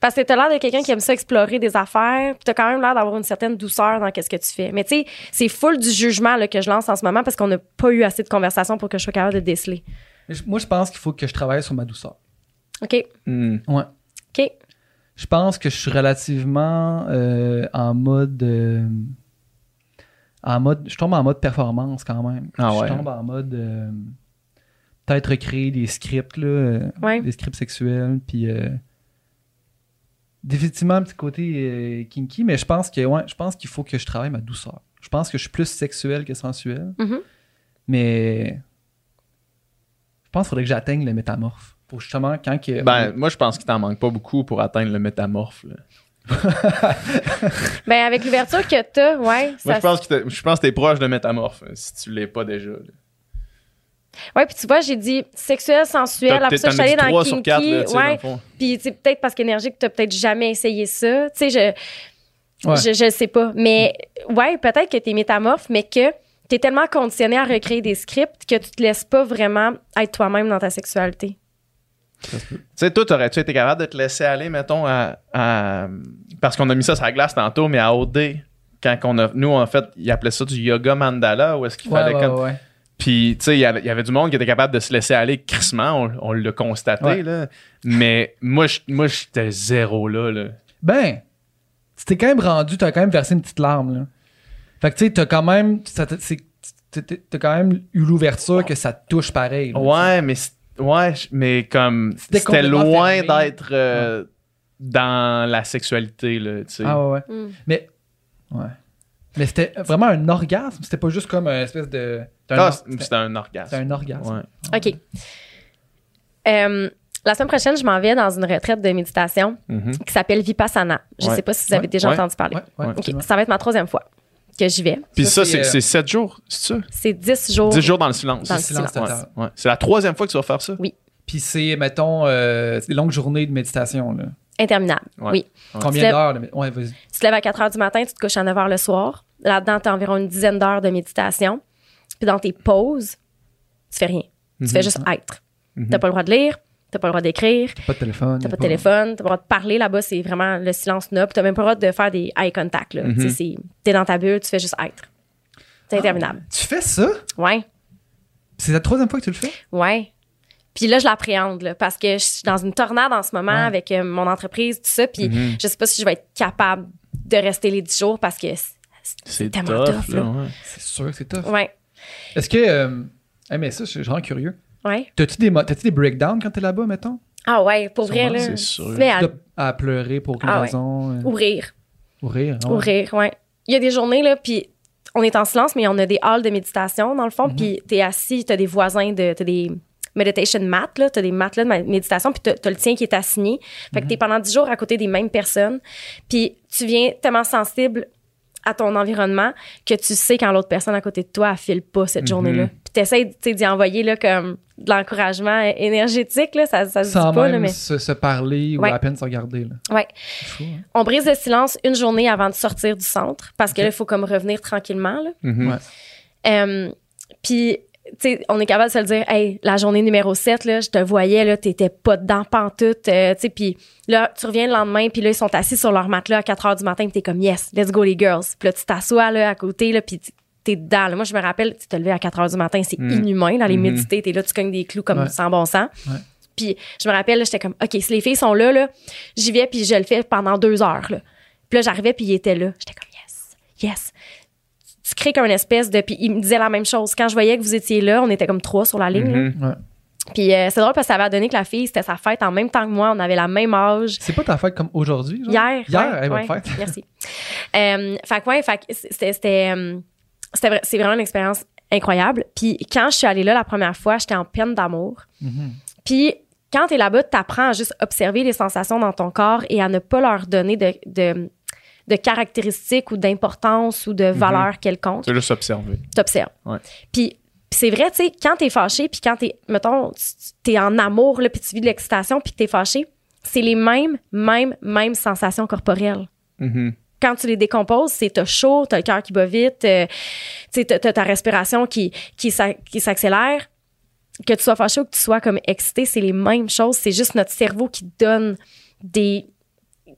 Parce que t'as l'air de quelqu'un qui aime ça explorer des affaires, puis t'as quand même l'air d'avoir une certaine douceur dans qu'est-ce que tu fais. Mais tu sais, c'est full du jugement là, que je lance en ce moment parce qu'on n'a pas eu assez de conversation pour que je sois capable de déceler. Mais je- Moi, je pense qu'il faut que je travaille sur ma douceur. OK? Hmm. Ouais. OK. Je pense que je suis relativement euh, en mode. euh, en mode. Je tombe en mode performance quand même. Ah je ouais. tombe en mode. euh, peut-être recréer des scripts, là, euh, Ouais. des scripts sexuels, puis euh, définitivement un petit côté euh, kinky, mais je pense que ouais, je pense qu'il faut que je travaille ma douceur. Je pense que je suis plus sexuel que sensuel, Mhm. mais je pense qu'il faudrait que j'atteigne le métamorphe. Pour justement, quand que. Ben, moi, je pense qu'il t'en manque pas beaucoup pour atteindre le métamorphe. là. *laughs* Ben, avec l'ouverture que t'as, ouais. Moi, ça je pense, que t'es- je pense que t'es proche de métamorphe, si tu l'es pas déjà. là. Ouais, puis tu vois, j'ai dit sexuel, sensuel. Après ça, je suis allée dans le kinky. là, ouais. Puis tu sais, peut-être parce qu'énergique, t'as peut-être jamais essayé ça. Tu sais, je, Ouais. je, je sais pas. Mais ouais, peut-être que t'es métamorphe, mais que t'es tellement conditionné à recréer des scripts que tu te laisses pas vraiment être toi-même dans ta sexualité. Tu sais, toi, t'aurais-tu été capable de te laisser aller, mettons, à. à- Parce qu'on a mis ça sur la glace tantôt, mais à OD, quand on a. Nous, en fait, ils appelaient ça du yoga mandala, où est-ce qu'il Ouais, fallait. ouais, comme- ouais. Puis, tu sais, il y avait- du monde qui était capable de se laisser aller crissement, on, on l'a constaté, là. Mais moi, je- moi, j'étais zéro là, là. Ben, tu t'es quand même rendu, t'as quand même versé une petite larme, là. Fait que tu sais, t'as quand même. t'as- quand même eu l'ouverture que ça te touche pareil. là, Ouais, mais. Ouais, mais comme. C'était loin d'être euh, dans la sexualité, là, tu sais. Ah ouais, ouais. Mm. Mais. Ouais. Mais c'était vraiment un orgasme? C'était pas juste comme une espèce de. C'était un, Ah, or- c'était un orgasme. c'était un orgasme. Ouais. OK. La semaine prochaine, je m'en vais dans une retraite de méditation Mhm. qui s'appelle Vipassana. Je Ouais. sais pas si vous avez Ouais. déjà Ouais. entendu parler. Ouais, ouais, Ouais. OK, absolument. ça va être ma troisième fois que j'y vais. Puis Ça, ça, c'est, c'est euh, c'est 7 jours, c'est ça? C'est 10 jours. 10 jours dans le silence. Dans le silence silence. total. Ouais. C'est la troisième fois que tu vas faire ça? Puis c'est, mettons, euh, c'est des longues journées de méditation. Là. Interminable. Ouais. Oui. Combien Tu lèves- d'heures? Ouais, vas-y. Tu te lèves à 4 heures du matin, tu te couches à 9 heures le soir. Là-dedans, tu as environ une dizaine d'heures de méditation. Puis dans tes pauses, tu fais rien. Tu fais juste être. Mhm. T'as pas le droit de lire, t'as pas le droit d'écrire, Pas de téléphone. t'as pas de téléphone, t'as pas le droit de parler. Là-bas, c'est vraiment le silence noble. T'as même pas le droit de faire des eye contact. Là. C'est- T'es dans ta bulle, tu fais juste être. C'est interminable. Tu fais ça? Ouais, C'est la troisième fois que tu le fais? ouais. Puis là, je l'appréhende là, parce que je suis dans une tornade en ce moment Ouais. avec euh, mon entreprise, tout ça. Puis Mhm. je sais pas si je vais être capable de rester les 10 jours parce que c'est- C'est tellement tough, tough, là. là. ouais. C'est sûr que c'est tough. Ouais, Est-ce que. Euh... hey, mais ça, je suis vraiment curieux. Ouais. T'as-tu des, t'as-tu des breakdowns quand t'es là-bas, mettons? Ah ouais, pour vrai, là. c'est sûr. mets à pleurer pour aucune Ah ouais. raison. euh, ou rire. Ou rire. ah Ou ouais. rire, ouais. Il y a des journées, là, puis on est en silence, mais on a des halls de méditation, dans le fond, Mhm. puis t'es assis, t'as des voisins, de, t'as des meditation mats, là, t'as des mats là, de méditation, puis t'as, le tien qui est assigné. Fait Mhm. que t'es pendant 10 jours à côté des mêmes personnes, puis tu viens tellement sensible à ton environnement que tu sais quand l'autre personne à côté de toi, elle file pas cette Mhm. journée-là. Puis t'essayes, d'y envoyer, là, comme de l'encouragement énergétique, là, ça, ça se Sans dit pas, même là, mais... se, se parler ou Ouais. à peine se regarder. Là. Ouais. C'est fou, hein? On brise le silence une journée avant de sortir du centre parce que Ok. là, il faut comme revenir tranquillement. Là. Mhm. Ouais. Euh, Puis, tu sais, on est capable de se le dire, hey, la journée numéro 7, là, je te voyais, là, t'étais pas dedans pantoute, euh, tu sais, puis là, tu reviens le lendemain, puis là, ils sont assis sur leur matelas à 4 heures du matin, puis t'es comme, yes, let's go les girls. Puis là, tu t'assois, là, à côté, là, puis t'es dedans. là. Moi, je me rappelle, tu te levé à 4 heures du matin, c'est Mm. inhumain, dans les médités, t'es là, tu cognes des clous comme Ouais. sans bon sens. Ouais. Puis je me rappelle, j'étais comme, OK, si les filles sont là, là, j'y vais, puis je le fais pendant deux heures, là. Puis là, j'arrivais, puis il était là. J'étais comme, yes, yes tu crées comme une espèce de. Puis il me disait la même chose. Quand je voyais que vous étiez là, on était comme trois sur la ligne. là. Mhm. Ouais. Puis euh, c'est drôle parce que ça avait donné que la fille, c'était sa fête en même temps que moi. On avait la même âge. C'est pas ta fête comme aujourd'hui? genre? Hier. Hier, ouais, hey, bonne ouais. fête. Merci. *laughs* Euh, fait que, ouais, fait que c'était. C'était, vrai- c'est vraiment une expérience incroyable. Puis quand je suis allée là la première fois, j'étais en peine d'amour. Mhm. Puis quand t'es là-bas, t'apprends à juste observer les sensations dans ton corps et à ne pas leur donner de, de, de caractéristiques ou d'importance ou de valeur quelconque. C'est juste observer. T'observes. Ouais. Puis c'est vrai, tu sais, quand t'es fâché, puis quand t'es, mettons, tu- t'es en amour, là, puis tu vis de l'excitation, puis que t'es fâché, c'est les mêmes, mêmes, mêmes sensations corporelles. Mhm. Quand tu les décomposes, c'est t'as chaud, t'as le cœur qui bat vite, euh, t'as, t'as ta respiration qui, qui, s'a- qui s'accélère. Que tu sois fâché ou que tu sois comme excité, c'est les mêmes choses. C'est juste notre cerveau qui donne des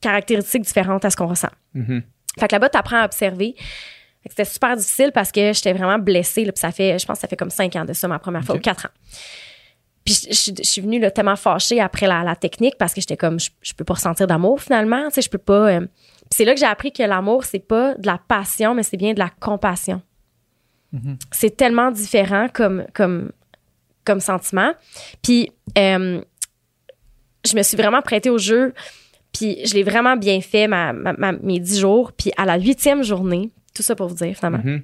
caractéristiques différentes à ce qu'on ressent. Mhm. Fait que là-bas, tu apprends à observer. C'était super difficile parce que j'étais vraiment blessée. Là, puis ça fait, je pense que ça fait comme cinq ans de ça, ma première fois, ou quatre ans. Puis je, je- je suis venue là, tellement fâchée après la, la technique parce que j'étais comme, je, je peux pas ressentir d'amour finalement. Tu sais, je peux pas. euh. Puis c'est là que j'ai appris que l'amour, c'est pas de la passion, mais c'est bien de la compassion. Mhm. C'est tellement différent comme, comme, comme sentiment. Puis, euh, je me suis vraiment prêtée au jeu. Puis, je l'ai vraiment bien fait, ma, ma- ma- mes dix jours. Puis, à la huitième journée, tout ça pour vous dire, finalement, Mhm.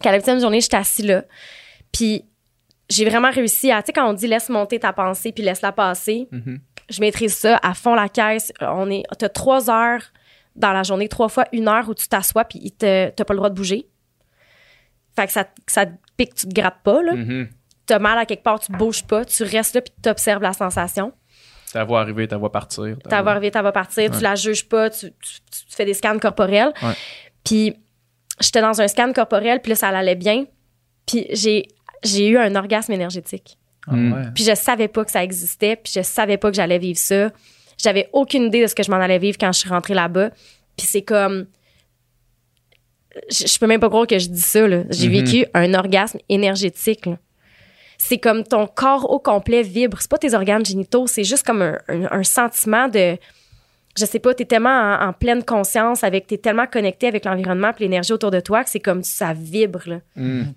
qu'à la huitième journée, j'étais assis là. Puis, j'ai vraiment réussi à, tu sais, quand on dit laisse monter ta pensée puis laisse-la passer, Mhm. je maîtrise ça à fond la caisse. On est, t'as trois heures dans la journée, trois fois une heure où tu t'assois puis il te, t'as pas le droit de bouger. Fait que ça, ça te pique, tu te grattes pas, là. Mhm. T'as mal à quelque part, tu bouges pas, tu restes là puis t'observes la sensation. Ta voix arriver, ta voix partir. ta Ta voix- arriver, ta va partir, tu la juges pas, tu, tu- tu fais des scans corporels. Ouais. Puis j'étais dans un scan corporel, puis là, ça allait bien. Puis j'ai, j'ai eu un orgasme énergétique. Ah Mm. ouais. Puis je savais pas que ça existait, puis je savais pas que j'allais vivre ça. J'avais aucune idée de ce que je m'en allais vivre quand je suis rentrée là-bas. Puis c'est comme je, je peux même pas croire que je dis ça là. J'ai Mhm. vécu un orgasme énergétique. là. C'est comme ton corps au complet vibre. C'est pas tes organes génitaux, c'est juste comme un, un- un sentiment de je sais pas, t'es tellement en, en pleine conscience avec, t'es tellement connecté avec l'environnement puis l'énergie autour de toi que c'est comme ça vibre là. Mhm.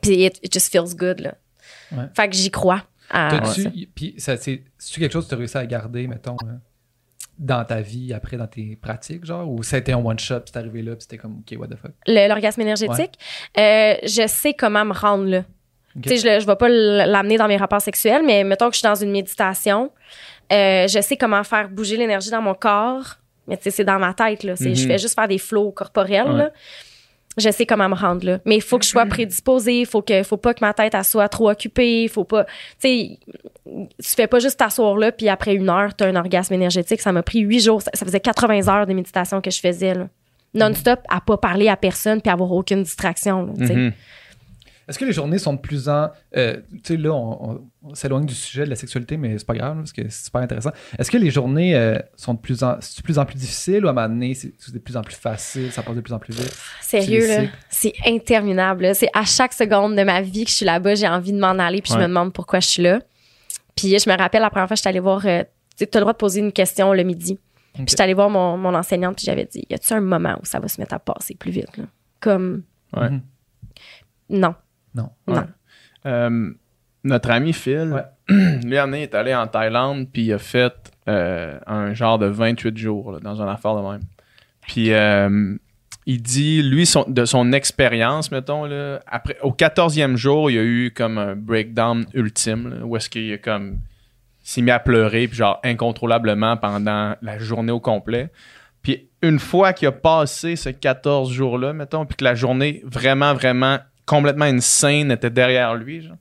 Puis it, it just feels good là. Ouais. Fait que j'y crois. T'as-tu- ça. Puis, c'est c'est-tu quelque chose que tu as réussi à garder, mettons, euh, dans ta vie, après, dans tes pratiques, genre, ou ça a été un one-shot, puis t'es arrivé là, puis c'était comme, OK, what the fuck? L'orgasme énergétique? Euh, je sais comment me rendre là. Ok. Tu sais, je, je vais pas l'amener dans mes rapports sexuels, mais mettons que je suis dans une méditation, euh, je sais comment faire bouger l'énergie dans mon corps. Mais c'est dans ma tête là. C'est- Je Mhm. fais juste faire des flows corporels Ouais. là. Je sais comment me rendre là. Mais il faut que je sois prédisposée. Il faut que, faut pas que ma tête elle soit trop occupée. Faut pas, tu sais, tu fais pas juste t'asseoir là puis après une heure t'as un orgasme énergétique. Ça m'a pris huit jours. Ça, ça faisait 80 heures de méditation que je faisais là. Non-stop, à pas parler à personne puis avoir aucune distraction. là, tu. Mhm. Est-ce que les journées sont de plus en. euh, tu sais, là, on, on- on s'éloigne du sujet de la sexualité, mais c'est pas grave, parce que c'est super intéressant. Est-ce que les journées euh, sont de plus en, de plus en plus difficiles ou à un moment donné, c'est de plus en plus facile, ça passe de plus en plus vite? Sérieux, là, c'est interminable. C'est à chaque seconde de ma vie que je suis là-bas, j'ai envie de m'en aller, puis je me demande pourquoi je suis là. Puis je me rappelle la première fois je suis allée voir, euh, tu as le droit de poser une question le midi. Puis je suis allée voir mon, mon enseignante, puis j'avais dit, y a-tu un moment où ça va se mettre à passer plus vite? Là? Comme, Ouais. Non. Non. Ouais. Non. Euh, notre ami Phil, Ouais. *clears throat* lui, année, est allé en Thaïlande, puis il a fait euh, un genre de 28 jours là, dans une affaire de même. Puis euh, il dit, lui, son- de son expérience, mettons, là, après, au 14e jour, il y a eu comme un breakdown ultime, là, où est-ce qu'il a comme il s'est mis à pleurer, puis genre incontrôlablement pendant la journée au complet. Puis une fois qu'il a passé ce 14 jours-là, mettons, puis que la journée vraiment, vraiment complètement insane était derrière lui, genre,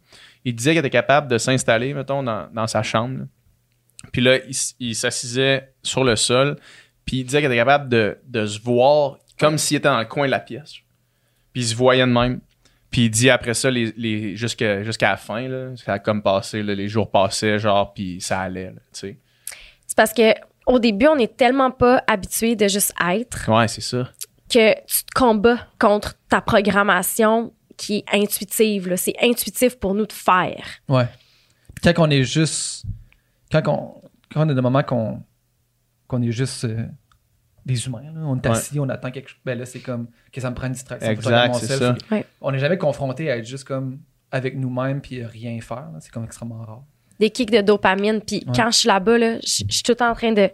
il disait qu'il était capable de s'installer, mettons, dans, dans sa chambre. là. Puis là, il, s'assisait sur le sol, puis il disait qu'il était capable de, de se voir comme s'il était dans le coin de la pièce. genre. Puis il se voyait de même. Puis il dit après ça, les, les, jusqu'à, jusqu'à la fin, là, ça a comme passé, là, les jours passaient, genre, puis ça allait, là, tu sais. C'est parce que au début, on est tellement pas habitué de juste être Ouais, c'est ça. que tu te combats contre ta programmation qui est intuitive. là. C'est intuitif pour nous de faire. Ouais. Quand on est juste. Quand on, quand on est dans le moment qu'on qu'on est juste euh, des humains, là, on est Ouais. assis, on attend quelque chose. Ben là, c'est comme que ça me prend une distraction. Exact, c'est ça. Ouais. On n'est jamais confronté à être juste comme avec nous-mêmes puis rien faire. là. C'est comme extrêmement rare. des kicks de dopamine. Puis Ouais. quand je suis là-bas, là, je suis tout le temps en train de.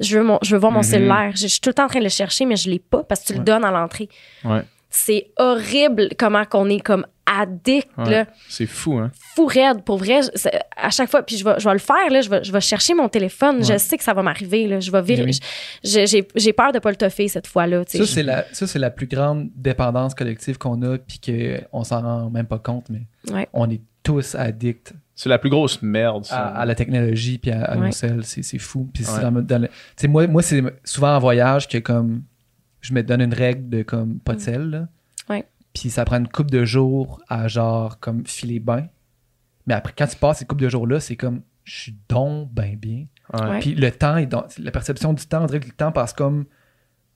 Je veux, mon, je veux voir mon Mhm. cellulaire. Je, suis tout le temps en train de le chercher, mais je l'ai pas parce que tu le donnes à l'entrée. Ouais. C'est horrible comment qu'on est comme addict, Ouais. là, C'est fou, hein? fou raide. Pour vrai, à chaque fois, puis je vais, je vais le faire, là, je, vais, je vais chercher mon téléphone. Je sais que ça va m'arriver. là. Je vais virer. Oui. J'ai j'ai peur de pas le toffer cette fois-là. Ça, c'est la, ça, c'est la plus grande dépendance collective qu'on a, puis qu'on s'en rend même pas compte, mais Ouais. on est tous addicts C'est la plus grosse merde, ça. à, à la technologie puis à, à Ouais. nos selles. C'est, c'est fou. Puis dans- le- moi, moi, c'est souvent en voyage que comme je me donne une règle de comme pas de sel. là. Ouais. Puis ça prend une coupe de jours à genre comme filer bien. Mais après, quand tu passes ces coupes de jours-là, c'est comme je suis donc ben bien. Ouais. Puis le temps, est dans- la perception du temps, on dirait que le temps passe comme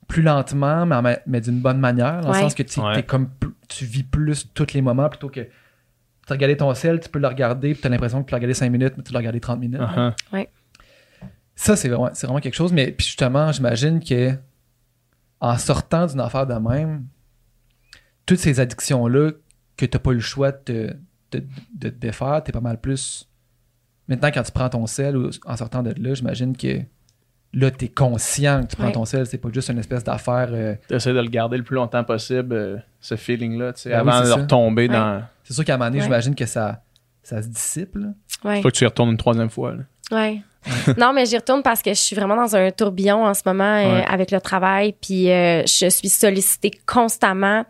plus lentement, mais, d'une bonne manière, dans Ouais. le sens que tu, Ouais. comme, tu vis plus tous les moments plutôt que tu regardes ton sel, tu peux le regarder, puis tu as l'impression que tu l'as regardé 5 minutes, mais tu l'as regardé 30 minutes. Uh-huh. Ça, c'est vraiment, c'est vraiment quelque chose, mais puis justement, j'imagine que en sortant d'une affaire de même, toutes ces addictions-là que tu n'as pas eu le choix de te, de, de te défaire, t'es pas mal plus. Maintenant, quand tu prends ton sel ou en sortant de là, j'imagine que là, t'es conscient que tu prends Ouais. ton sel, c'est pas juste une espèce d'affaire. euh, T'essaies de le garder le plus longtemps possible, euh, ce feeling-là, tu sais, Ben avant de ça. retomber Ouais. dans. C'est sûr qu'à un moment donné, Ouais. j'imagine que ça, ça se dissipe. là. Ouais. Faut que tu y retournes une troisième fois. là. Ouais. *laughs* non, mais j'y retourne parce que je suis vraiment dans un tourbillon en ce moment euh, avec le travail, puis euh, je suis sollicitée constamment,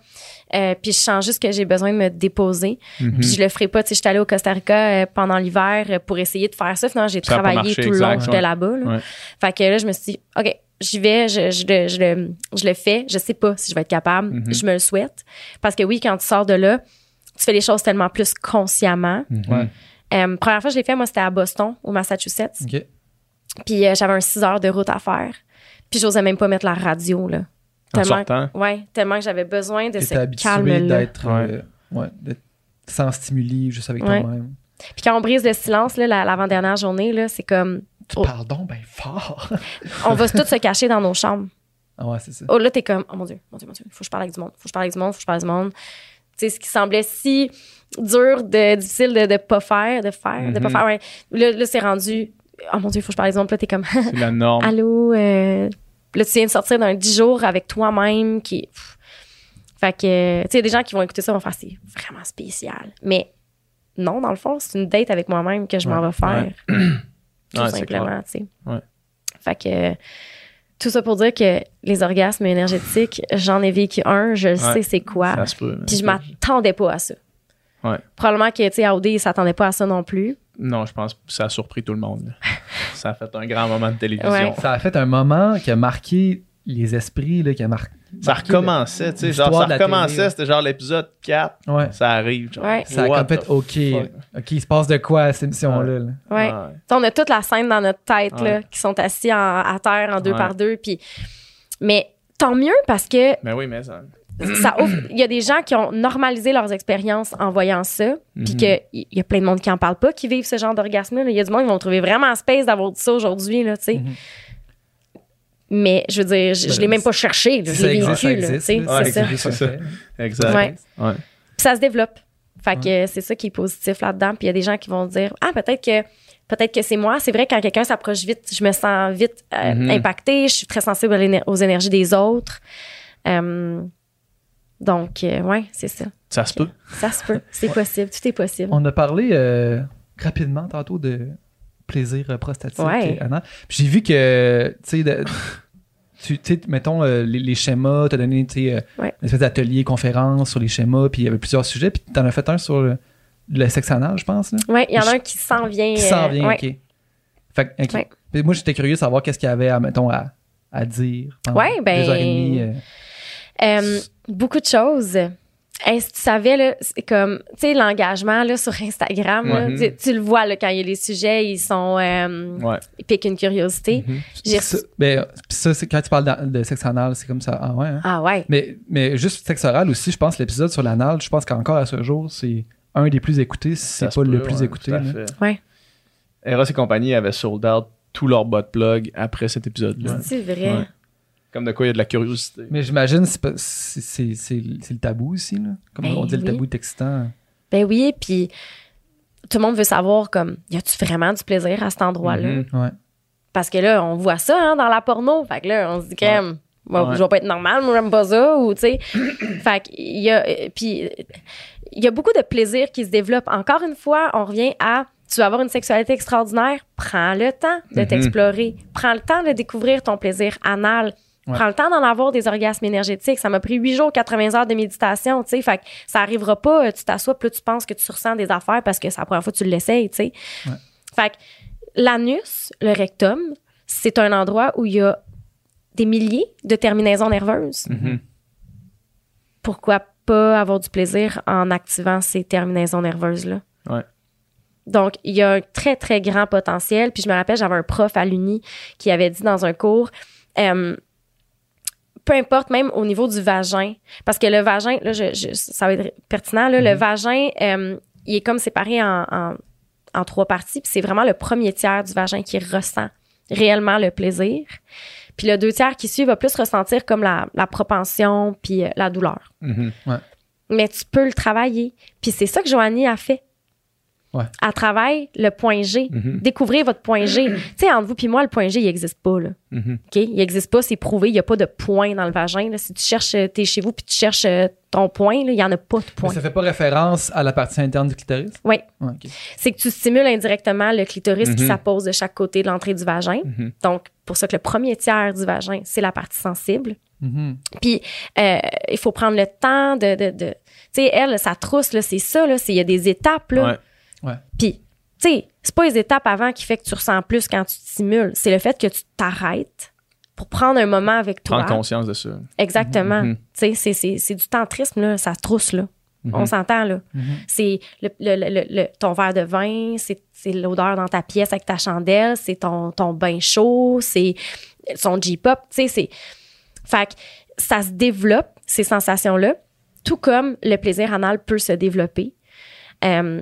euh, puis je sens juste que j'ai besoin de me déposer. Mhm. Puis je le ferai pas. Tu sais, j'étais allée au Costa Rica pendant l'hiver pour essayer de faire ça. Finalement, j'ai travaillé marché, tout le long que j'étais là-bas. là. Ouais. Fait que là, je me suis dit, OK, j'y vais, je, je, le- je le, je le fais. Je sais pas si je vais être capable. Mhm. Je me le souhaite. Parce que oui, quand tu sors de là, tu fais les choses tellement plus consciemment. Mhm. Euh, première fois que je l'ai fait, moi, c'était à Boston, au Massachusetts. OK. Puis euh, j'avais un 6 heures de route à faire. Puis j'osais même pas mettre la radio, là. En Tellement, sortant? ouais, tellement que j'avais besoin de T'es ce habitué calme-là. d'être euh, ouais, d'être sans stimuli, juste avec Ouais. toi-même. Puis quand on brise le silence, là, la- l'avant-dernière journée, là, c'est comme, Tu Oh. parles donc bien fort. on va tous se cacher dans nos chambres. ah ouais, c'est ça. Oh là, t'es comme, oh mon Dieu, mon Dieu, mon Dieu, faut que je parle avec du monde, faut que je parle avec du monde, faut que je parle avec du monde. Tu sais, ce qui semblait si dur, de, difficile de, de pas faire, de faire, de pas Mhm. faire, ouais. Là, là c'est rendu, oh mon Dieu, faut que je parle. Puis là, t'es comme, *laughs* C'est la norme. allô, euh, là, tu viens de sortir d'un 10 jours avec toi-même qui. pff. Fait que, tu sais, il des gens qui vont écouter ça vont faire, c'est vraiment spécial. Mais non, dans le fond, c'est une date avec moi-même que je m'en vais faire. Tout *clears throat* Ouais, simplement, tu sais. Fait que, tout ça pour dire que les orgasmes énergétiques, j'en ai vécu un, je sais c'est quoi. Ça se peut. Puis je m'attendais pas à ça. Ouais. Probablement que, tu sais, Audi, il s'attendait pas à ça non plus. Non, je pense que ça a surpris tout le monde. *laughs* ça a fait un grand moment de télévision. Ouais. Ça a fait un moment qui a marqué les esprits, là, qui a mar- Ça marqué recommençait, tu sais. Genre, ça recommençait, c'était genre l'épisode 4. le- Ouais. Ça arrive. Genre, Ouais. Ça a what comme fait, the OK? OK, il se passe de quoi à cette émission-là? là? Ouais. On a toute la scène dans notre tête, là, qui sont assis en- à terre en deux Ouais. par deux. Puis... Mais tant mieux parce que Ben oui, mais ça. Ça ouvre. Il y a des gens qui ont normalisé leurs expériences en voyant ça. Puis qu'il y a plein de monde qui en parle pas, qui vivent ce genre d'orgasme-là. Il y a du monde qui vont trouver vraiment space d'avoir dit ça aujourd'hui, là, tu sais. Mhm. Mais je veux dire, je, je l'ai même pas cherché, je l'ai vécu, tu sais. c'est ça. ça. fait. Exact. Ouais. Ouais. Puis ça se développe. Fait que c'est ça qui est positif là-dedans. Puis il y a des gens qui vont dire Ah, peut-être que peut-être que c'est moi. C'est vrai, quand quelqu'un s'approche vite, je me sens vite euh, Mhm. impactée. Je suis très sensible aux énergies des autres. Euh, donc, euh, ouais, c'est ça. Ça se peut. Ça se peut. C'est possible. Tout est possible. On a parlé euh, rapidement tantôt de plaisir euh, prostatique. Ouais. euh, J'ai vu que, tu sais, *laughs* tu tu sais, mettons euh, les, les schémas, t'as donné, tu sais, euh, Ouais. une espèce d'atelier, conférence sur les schémas, puis il y avait plusieurs sujets, puis t'en as fait un sur le, le sexe anal, je pense, là. Ouais, il y en a un qui s'en vient. Qui s'en euh, vient, ouais. ok. Fait que, ok. Ouais. Puis moi, j'étais curieux de savoir qu'est-ce qu'il y avait, à, mettons, à, à dire. pendant ben- Deux heures et demie. Beaucoup de choses. Hey, si tu savais, là, c'est comme, tu sais, l'engagement, là, sur Instagram, là, tu, tu le vois, là, quand il y a les sujets, ils sont, euh, Ouais. ils piquent une curiosité. Mhm. J'ai Ça, reçu- ben, puis ça, c'est quand tu parles d'an- de sexe anal, c'est comme ça. Ah ouais, hein? Ah ouais. Mais, mais juste sexe oral aussi, je pense l'épisode sur l'anal, je pense qu'encore à ce jour, c'est un des plus écoutés, si c'est pas le plus ouais, écouté. Ouais. Eros et compagnie avaient sold out tous leurs bot plug après cet épisode-là. C'est vrai. Ouais. Comme de quoi il y a de la curiosité. Mais j'imagine c'est pas- c'est c'est- c'est- c'est le tabou aussi, là. Comme Ben on dit, le tabou est excitant. Ben oui, puis tout le monde veut savoir, comme, y a-tu vraiment du plaisir à cet endroit-là? Mhm. Ouais. Parce que là, on voit ça, hein, dans la porno. Fait que là, on se dit, crème, moi, Ouais. je vais pas être normal, moi, j'aime pas ça, ou, tu sais. *coughs* fait qu'il y a, puis, il y a beaucoup de plaisir qui se développe. Encore une fois, on revient à, tu vas avoir une sexualité extraordinaire, prends le temps de Mhm. t'explorer. Prends le temps de découvrir ton plaisir anal. Ouais. Prends le temps d'en avoir des orgasmes énergétiques. Ça m'a pris 8 jours, 80 heures de méditation, tu sais. Fait que ça arrivera pas, euh, tu t'assois, plus tu penses que tu ressens des affaires parce que c'est la première fois que tu l'essayes, tu sais. Ouais. Fait que l'anus, le rectum, c'est un endroit où il y a des milliers de terminaisons nerveuses. Mhm. Pourquoi pas avoir du plaisir en activant ces terminaisons nerveuses-là? Ouais. Donc, il y a un très, très grand potentiel. Puis je me rappelle, j'avais un prof à l'Uni qui avait dit dans un cours, euh, peu importe, même au niveau du vagin, parce que le vagin, là, je, je- ça va être pertinent, là, le vagin, euh, il est comme séparé en, en, en trois parties, puis c'est vraiment le premier tiers du vagin qui ressent réellement le plaisir. Puis le deux tiers qui suit va plus ressentir comme la, la propension puis euh, la douleur. Mhm. Mais tu peux le travailler. Puis c'est ça que Joanie a fait. Ouais. Elle travaille le point G. Mhm. Découvrez votre point G. *clears throat* tu sais, entre vous puis moi, le point G, il n'existe pas. Là. Mhm. Il n'existe pas, c'est prouvé. Il n'y a pas de point dans le vagin. là. Si tu cherches, tu es chez vous puis tu cherches euh, ton point, il n'y en a pas de Mais point. ça fait pas référence à la partie interne du clitoris? Oui. Ouais. C'est que tu stimules indirectement le clitoris qui Mhm. s'appose de chaque côté de l'entrée du vagin. Mhm. Donc, pour ça que le premier tiers du vagin, c'est la partie sensible. Mhm. Puis, euh, il faut prendre le temps de. de, de- tu sais, elle, sa trousse, là, c'est ça, là. c'est- Il y a des étapes, là. Ouais. Puis, tu sais, c'est pas les étapes avant qui fait que tu ressens plus quand tu te stimules. C'est le fait que tu t'arrêtes pour prendre un moment avec toi. Prendre conscience de ça. Exactement. Mhm. Tu sais, c'est- du tantrisme, là, ça trousse, là. On s'entend, là. Mhm. C'est le, le- le- le- ton verre de vin, c'est c'est l'odeur dans ta pièce avec ta chandelle, c'est ton, ton bain chaud, c'est son J-pop, tu sais, c'est... Fait que ça se développe, ces sensations-là, tout comme le plaisir anal peut se développer. Euh,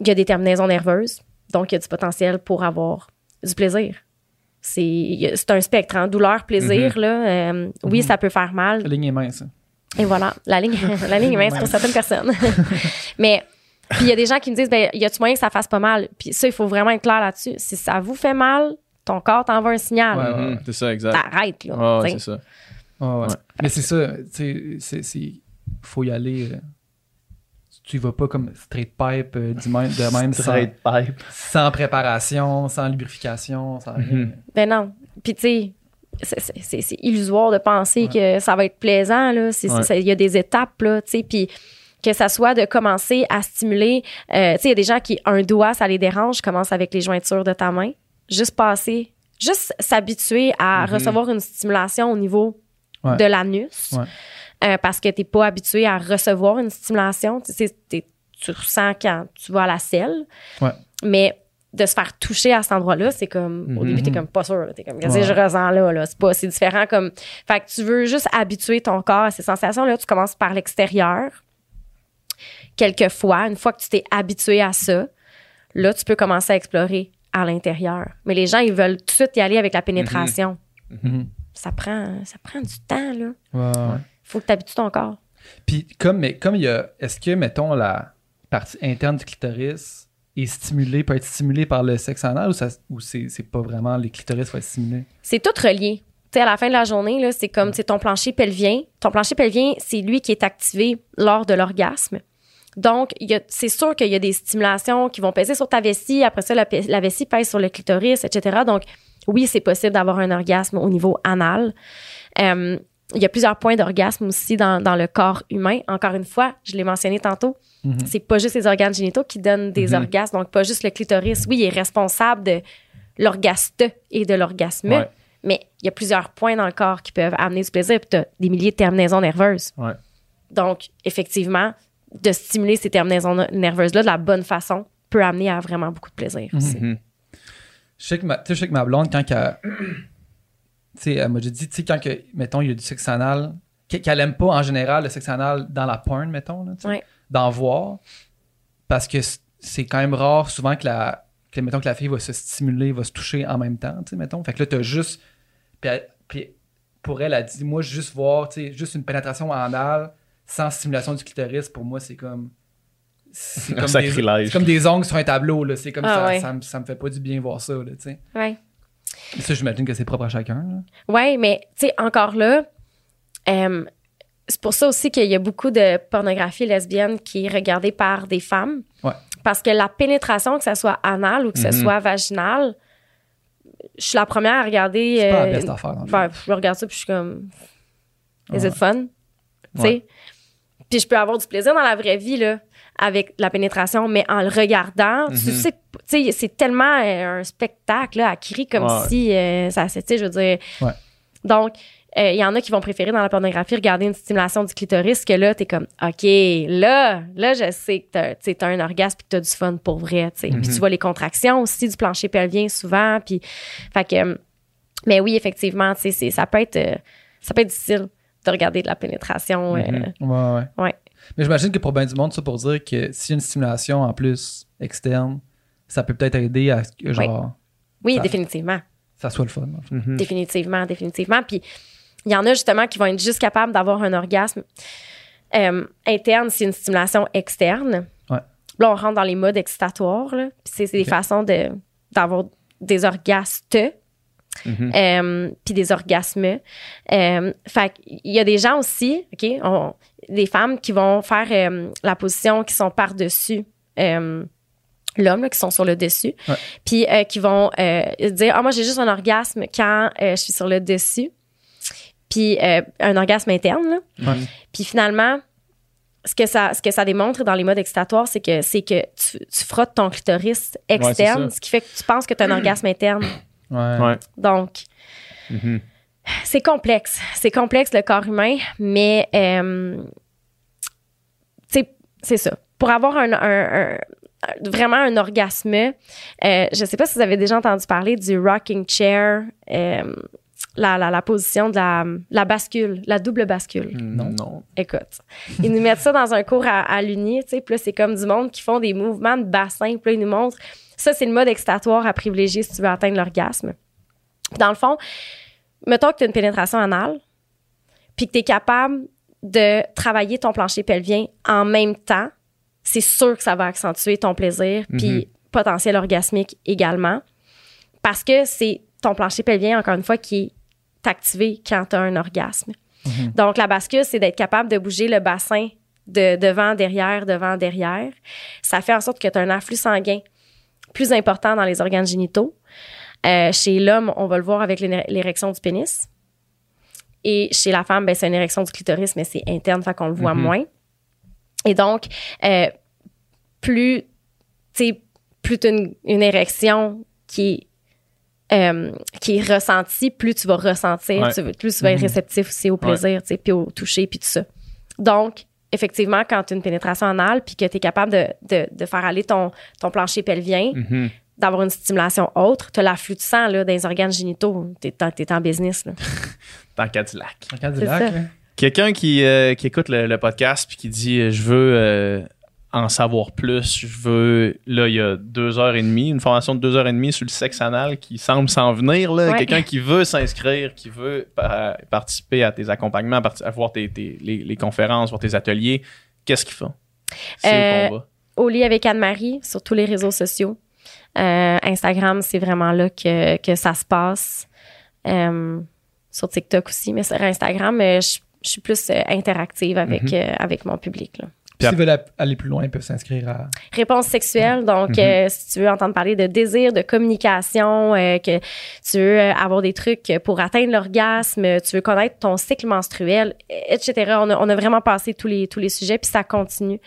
Il y a des terminaisons nerveuses, donc il y a du potentiel pour avoir du plaisir. C'est il un spectre, hein, douleur-plaisir, là. Euh, oui, ça peut faire mal, La ligne est mince. hein. et voilà, la ligne, *laughs* la ligne est mince pour certaines personnes. *laughs* Mais puis il y a des gens qui me disent, ben, y a-tu moyen que ça fasse pas mal? Puis ça, il faut vraiment être clair là-dessus. Si ça vous fait mal, ton corps t'envoie un signal. Ouais, ouais. C'est ça, exact. T'arrêtes, là. T'sais. c'est ça. Ouais, ouais. Ouais. Mais c'est ça, tu sais, c'est- c'est. Faut y aller. Tu y vas pas comme straight pipe euh, du même, de même sans, Straight pipe. sans préparation, sans lubrification, sans rien. Mhm. Ben non. Puis tu sais, c'est- illusoire de penser que ça va être plaisant, Ouais. Il y a des étapes, là, tu sais. Puis que ça soit de commencer à stimuler. euh, tu sais, il y a des gens qui, un doigt, ça les dérange. Commence avec les jointures de ta main. Juste passer, juste s'habituer à Mhm. recevoir une stimulation au niveau Ouais. de l'anus. Euh, parce que tu n'es pas habitué à recevoir une stimulation. Tu, sais, t'es- tu ressens quand tu vas à la selle. Ouais. Mais de se faire toucher à cet endroit-là, c'est comme. Au Mhm. début, tu comme pas sûr. Tu comme, qu'est-ce que Ouais. je ressens là? là? C'est, pas, c'est différent comme. Fait que tu veux juste habituer ton corps à ces sensations-là. Tu commences par l'extérieur. Quelquefois, une fois que tu t'es habitué à ça, là, tu peux commencer à explorer à l'intérieur. Mais les gens, ils veulent tout de suite y aller avec la pénétration. Mhm. Ça, prend, ça prend du temps, là. Ouais. Faut que tu habitues ton corps. Puis comme, mais comme il y a, est-ce que, mettons, la partie interne du clitoris est stimulée, peut être stimulée par le sexe anal ou, ça, ou c'est, c'est pas vraiment les clitoris vont être stimulés? C'est tout relié. Tu sais, à la fin de la journée, là, c'est comme c'est ton plancher pelvien. Ton plancher pelvien, c'est lui qui est activé lors de l'orgasme. Donc, il y a- c'est sûr qu'il y a des stimulations qui vont peser sur ta vessie. Après ça, la, la vessie pèse sur le clitoris, etc. Donc, oui, c'est possible d'avoir un orgasme au niveau anal. Euh, il y a plusieurs points d'orgasme aussi dans, dans le corps humain. Encore une fois, je l'ai mentionné tantôt, Mhm. c'est pas juste les organes génitaux qui donnent des Mhm. orgasmes, donc pas juste le clitoris. Oui, il est responsable de l'orgaste et de l'orgasme, Ouais. mais il y a plusieurs points dans le corps qui peuvent amener du plaisir, puis tu as des milliers de terminaisons nerveuses. Ouais. Donc, effectivement, de stimuler ces terminaisons nerveuses-là de la bonne façon peut amener à vraiment beaucoup de plaisir. aussi. Mhm. Je sais que ma, tu sais, je sais que ma blonde, quand sais, elle m'a déjà dit, tu sais, quand que, mettons, il y a du sexe anal, qu'elle aime pas en général le sexe anal dans la porn, mettons, là, Ouais. d'en voir. Parce que c'est quand même rare souvent que la, que, mettons, que la fille va se stimuler, va se toucher en même temps, tu sais, mettons. Fait que là, t'as juste. Puis, elle- puis pour elle, elle dit, moi, juste voir, tu sais, juste une pénétration anale sans stimulation du clitoris, pour moi, c'est comme. C'est Un comme, des, sacrilège. c'est comme des ongles sur un tableau, là. C'est comme Ah ça, ouais. ça, me- ça me fait pas du bien voir ça, là, tu sais. Ouais. Ça, j'imagine que c'est propre à chacun. Oui, mais tu sais, encore là, euh, c'est pour ça aussi qu'il y a beaucoup de pornographie lesbienne qui est regardée par des femmes. Ouais. Parce que la pénétration, que ce soit anale ou que ce Mhm. soit vaginale, je suis la première à regarder. C'est pas euh, la best affaire, ben, je regarde ça puis je suis comme. Is Ouais. it fun? Tu sais? Puis je peux avoir du plaisir dans la vraie vie, là, avec la pénétration, mais en le regardant, tu Mhm. sais, tu sais, c'est tellement euh, un spectacle, là, à crier comme Ouais. si euh, ça, sais, je veux dire. Ouais. Donc, euh, il y en a qui vont préférer dans la pornographie regarder une stimulation du clitoris que là, t'es comme, OK, là, là, je sais que t'as, un orgasme puis que t'as du fun pour vrai, tu sais. Puis Mhm. tu vois les contractions aussi du plancher pelvien souvent, puis, fait que, mais oui, effectivement, tu sais, c'est- ça peut être, ça peut être difficile de regarder de la pénétration. euh. Ouais, ouais. Ouais. Mais j'imagine que pour bien du monde, ça pour dire que s'il y a une stimulation en plus externe, ça peut peut-être aider à ce que genre oui, Ça- définitivement. ça soit le fun. en fait. Mhm. Définitivement, définitivement. Puis il y en a justement qui vont être juste capables d'avoir un orgasme euh, interne, c'est une stimulation externe. Ouais. Là, on rentre dans les modes excitatoires. là. Puis C'est c'est des façons de- d'avoir des orgasmes. Mhm. Euh, puis des orgasmes. Euh, fait il y a des gens aussi, OK, on- des femmes qui vont faire euh, la position qui sont par-dessus euh, l'homme, qui sont sur le dessus, Ouais. puis euh, qui vont euh, dire Ah, moi, j'ai juste un orgasme quand euh, je suis sur le dessus. Puis euh, un orgasme interne, là. Ouais. Puis finalement, ce que ça, ce que ça démontre dans les modes excitatoires, c'est que c'est que tu, tu frottes ton clitoris externe, ce qui fait que tu penses que tu as un orgasme interne. Ouais. Ouais. Donc, Mhm. C'est complexe. C'est complexe le corps humain, mais euh, c'est ça. Pour avoir un, un- un- vraiment un orgasme, euh, je sais pas si vous avez déjà entendu parler du rocking chair, euh, la, la, la position de la, la bascule, la double bascule. Non. non. Écoute, ils nous mettent ça dans un cours à, à l'Uni, tu sais, puis là, c'est comme du monde qui font des mouvements de bassin, puis là, ils nous montrent. Ça, c'est le mode excitatoire à privilégier si tu veux atteindre l'orgasme. Dans le fond, mettons que tu as une pénétration anale, puis que tu es capable de travailler ton plancher pelvien en même temps, c'est sûr que ça va accentuer ton plaisir, puis potentiel orgasmique également. Parce que c'est ton plancher pelvien, encore une fois, qui est activé quand tu as un orgasme. Donc, la bascule, c'est d'être capable de bouger le bassin de devant, derrière, devant, derrière. Ça fait en sorte que tu as un afflux sanguin plus important dans les organes génitaux. Euh, chez l'homme, on va le voir avec l'érection du pénis. Et chez la femme, ben, c'est une érection du clitoris, mais c'est interne, fait qu'on le voit Mhm. moins. Et donc, euh, plus, tu sais, plus tu une, une érection qui est euh, qui est ressentie, plus tu vas ressentir, Ouais. tu vas- plus tu vas être Mhm. réceptif aussi au plaisir, puis au toucher, puis tout ça. Donc, effectivement, quand tu as une pénétration anale, puis que tu es capable de, de, de faire aller ton, ton plancher pelvien, Mhm. D'avoir une stimulation autre, tu as l'afflux de sang là, dans les organes génitaux, tu es, en business. Là. *laughs* Dans Cadillac. Un cas du C'est lac, ça. là. Quelqu'un qui, euh, qui écoute le, le podcast puis qui dit euh, je veux euh, en savoir plus, je veux là il y a deux heures et demie, une formation de deux heures et demie sur le sexe anal qui semble s'en venir. Ouais. Quelqu'un qui veut s'inscrire, qui veut pa- participer à tes accompagnements, à voir tes, tes- les, les conférences, voir tes ateliers, qu'est-ce qu'il fait C'est Euh, où qu'on va? Au lit avec Anne-Marie sur tous les réseaux sociaux. Euh, Instagram, c'est vraiment là que, que ça se passe. Euh, sur TikTok aussi, mais sur Instagram, euh, je, je suis plus interactive avec, Mhm. avec mon public. Là. Puis S'ils veulent aller plus loin, ils peuvent s'inscrire à. Réponse sexuelle, donc Mhm. euh, si tu veux entendre parler de désir, de communication, euh, que tu veux euh, avoir des trucs pour atteindre l'orgasme, tu veux connaître ton cycle menstruel, etc. On a, on a vraiment passé tous les, tous les sujets, puis ça continue.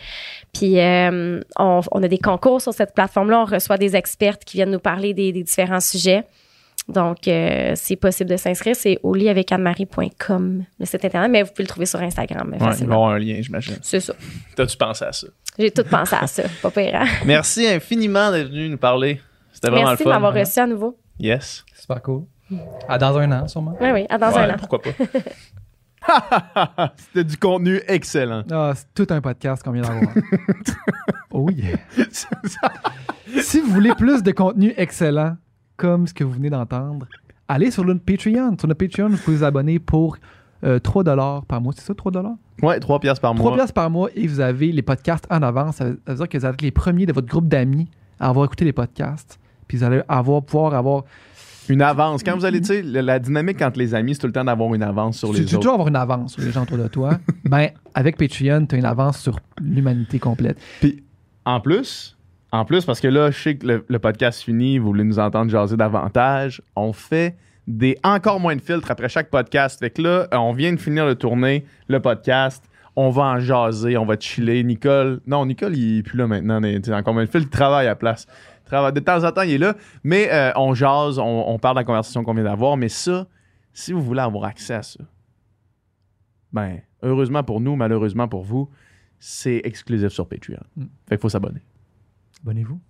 Puis euh, on, on a des concours sur cette plateforme-là, on reçoit des expertes qui viennent nous parler des, des différents sujets. Donc, euh, c'est possible de s'inscrire. C'est au lit avec Anne-Marie.com, le site internet, mais vous pouvez le trouver sur Instagram Ouais, il va avoir un lien, j'imagine. C'est ça. T'as-tu pensé à ça? J'ai tout pensé à ça. Pas pire, hein? *laughs* Merci infiniment d'être venu nous parler. C'était vraiment Merci de le fun. m'avoir reçu à nouveau. Yes. Super cool. À dans un an, sûrement. Oui, oui, à dans Ouais, un an. pourquoi pas. *laughs* C'était du contenu excellent. Ah, c'est tout un podcast qu'on vient d'avoir. *laughs* oh yeah. si vous voulez plus de contenu excellent, comme ce que vous venez d'entendre, allez sur notre Patreon. Sur notre Patreon, vous pouvez vous abonner pour euh, 3 par mois. C'est ça, 3 Ouais, 3 piastres par 3 mois. piastres par mois et vous avez les podcasts en avance. Ça veut dire que vous êtes les premiers de votre groupe d'amis à avoir écouté les podcasts. Puis vous allez avoir, pouvoir avoir. Une avance. Quand vous allez, tu sais, la, dynamique entre les amis, c'est tout le temps d'avoir une avance sur Tu les tu autres. toujours avoir une avance sur les gens autour de toi. *laughs* ben, avec Patreon, tu as une avance sur l'humanité complète. Puis, en plus, en plus, parce que là, je sais que le, le podcast finit, vous voulez nous entendre jaser davantage, on fait des encore moins de filtres après chaque podcast. Fait que là, euh, on vient de finir de tourner le podcast. On va en jaser, on va chiller. Nicole, non, Nicole, il est plus là maintenant. tu sais, encore moins de filtres, il travaille à la place. Il travaille- De temps en temps, il est là. Mais euh, on jase, on, on parle de la conversation qu'on vient d'avoir. Mais ça, si vous voulez avoir accès à ça, ben, heureusement pour nous, malheureusement pour vous, c'est exclusif sur Patreon. Mm. Fait qu'il faut s'abonner. Abonnez-vous.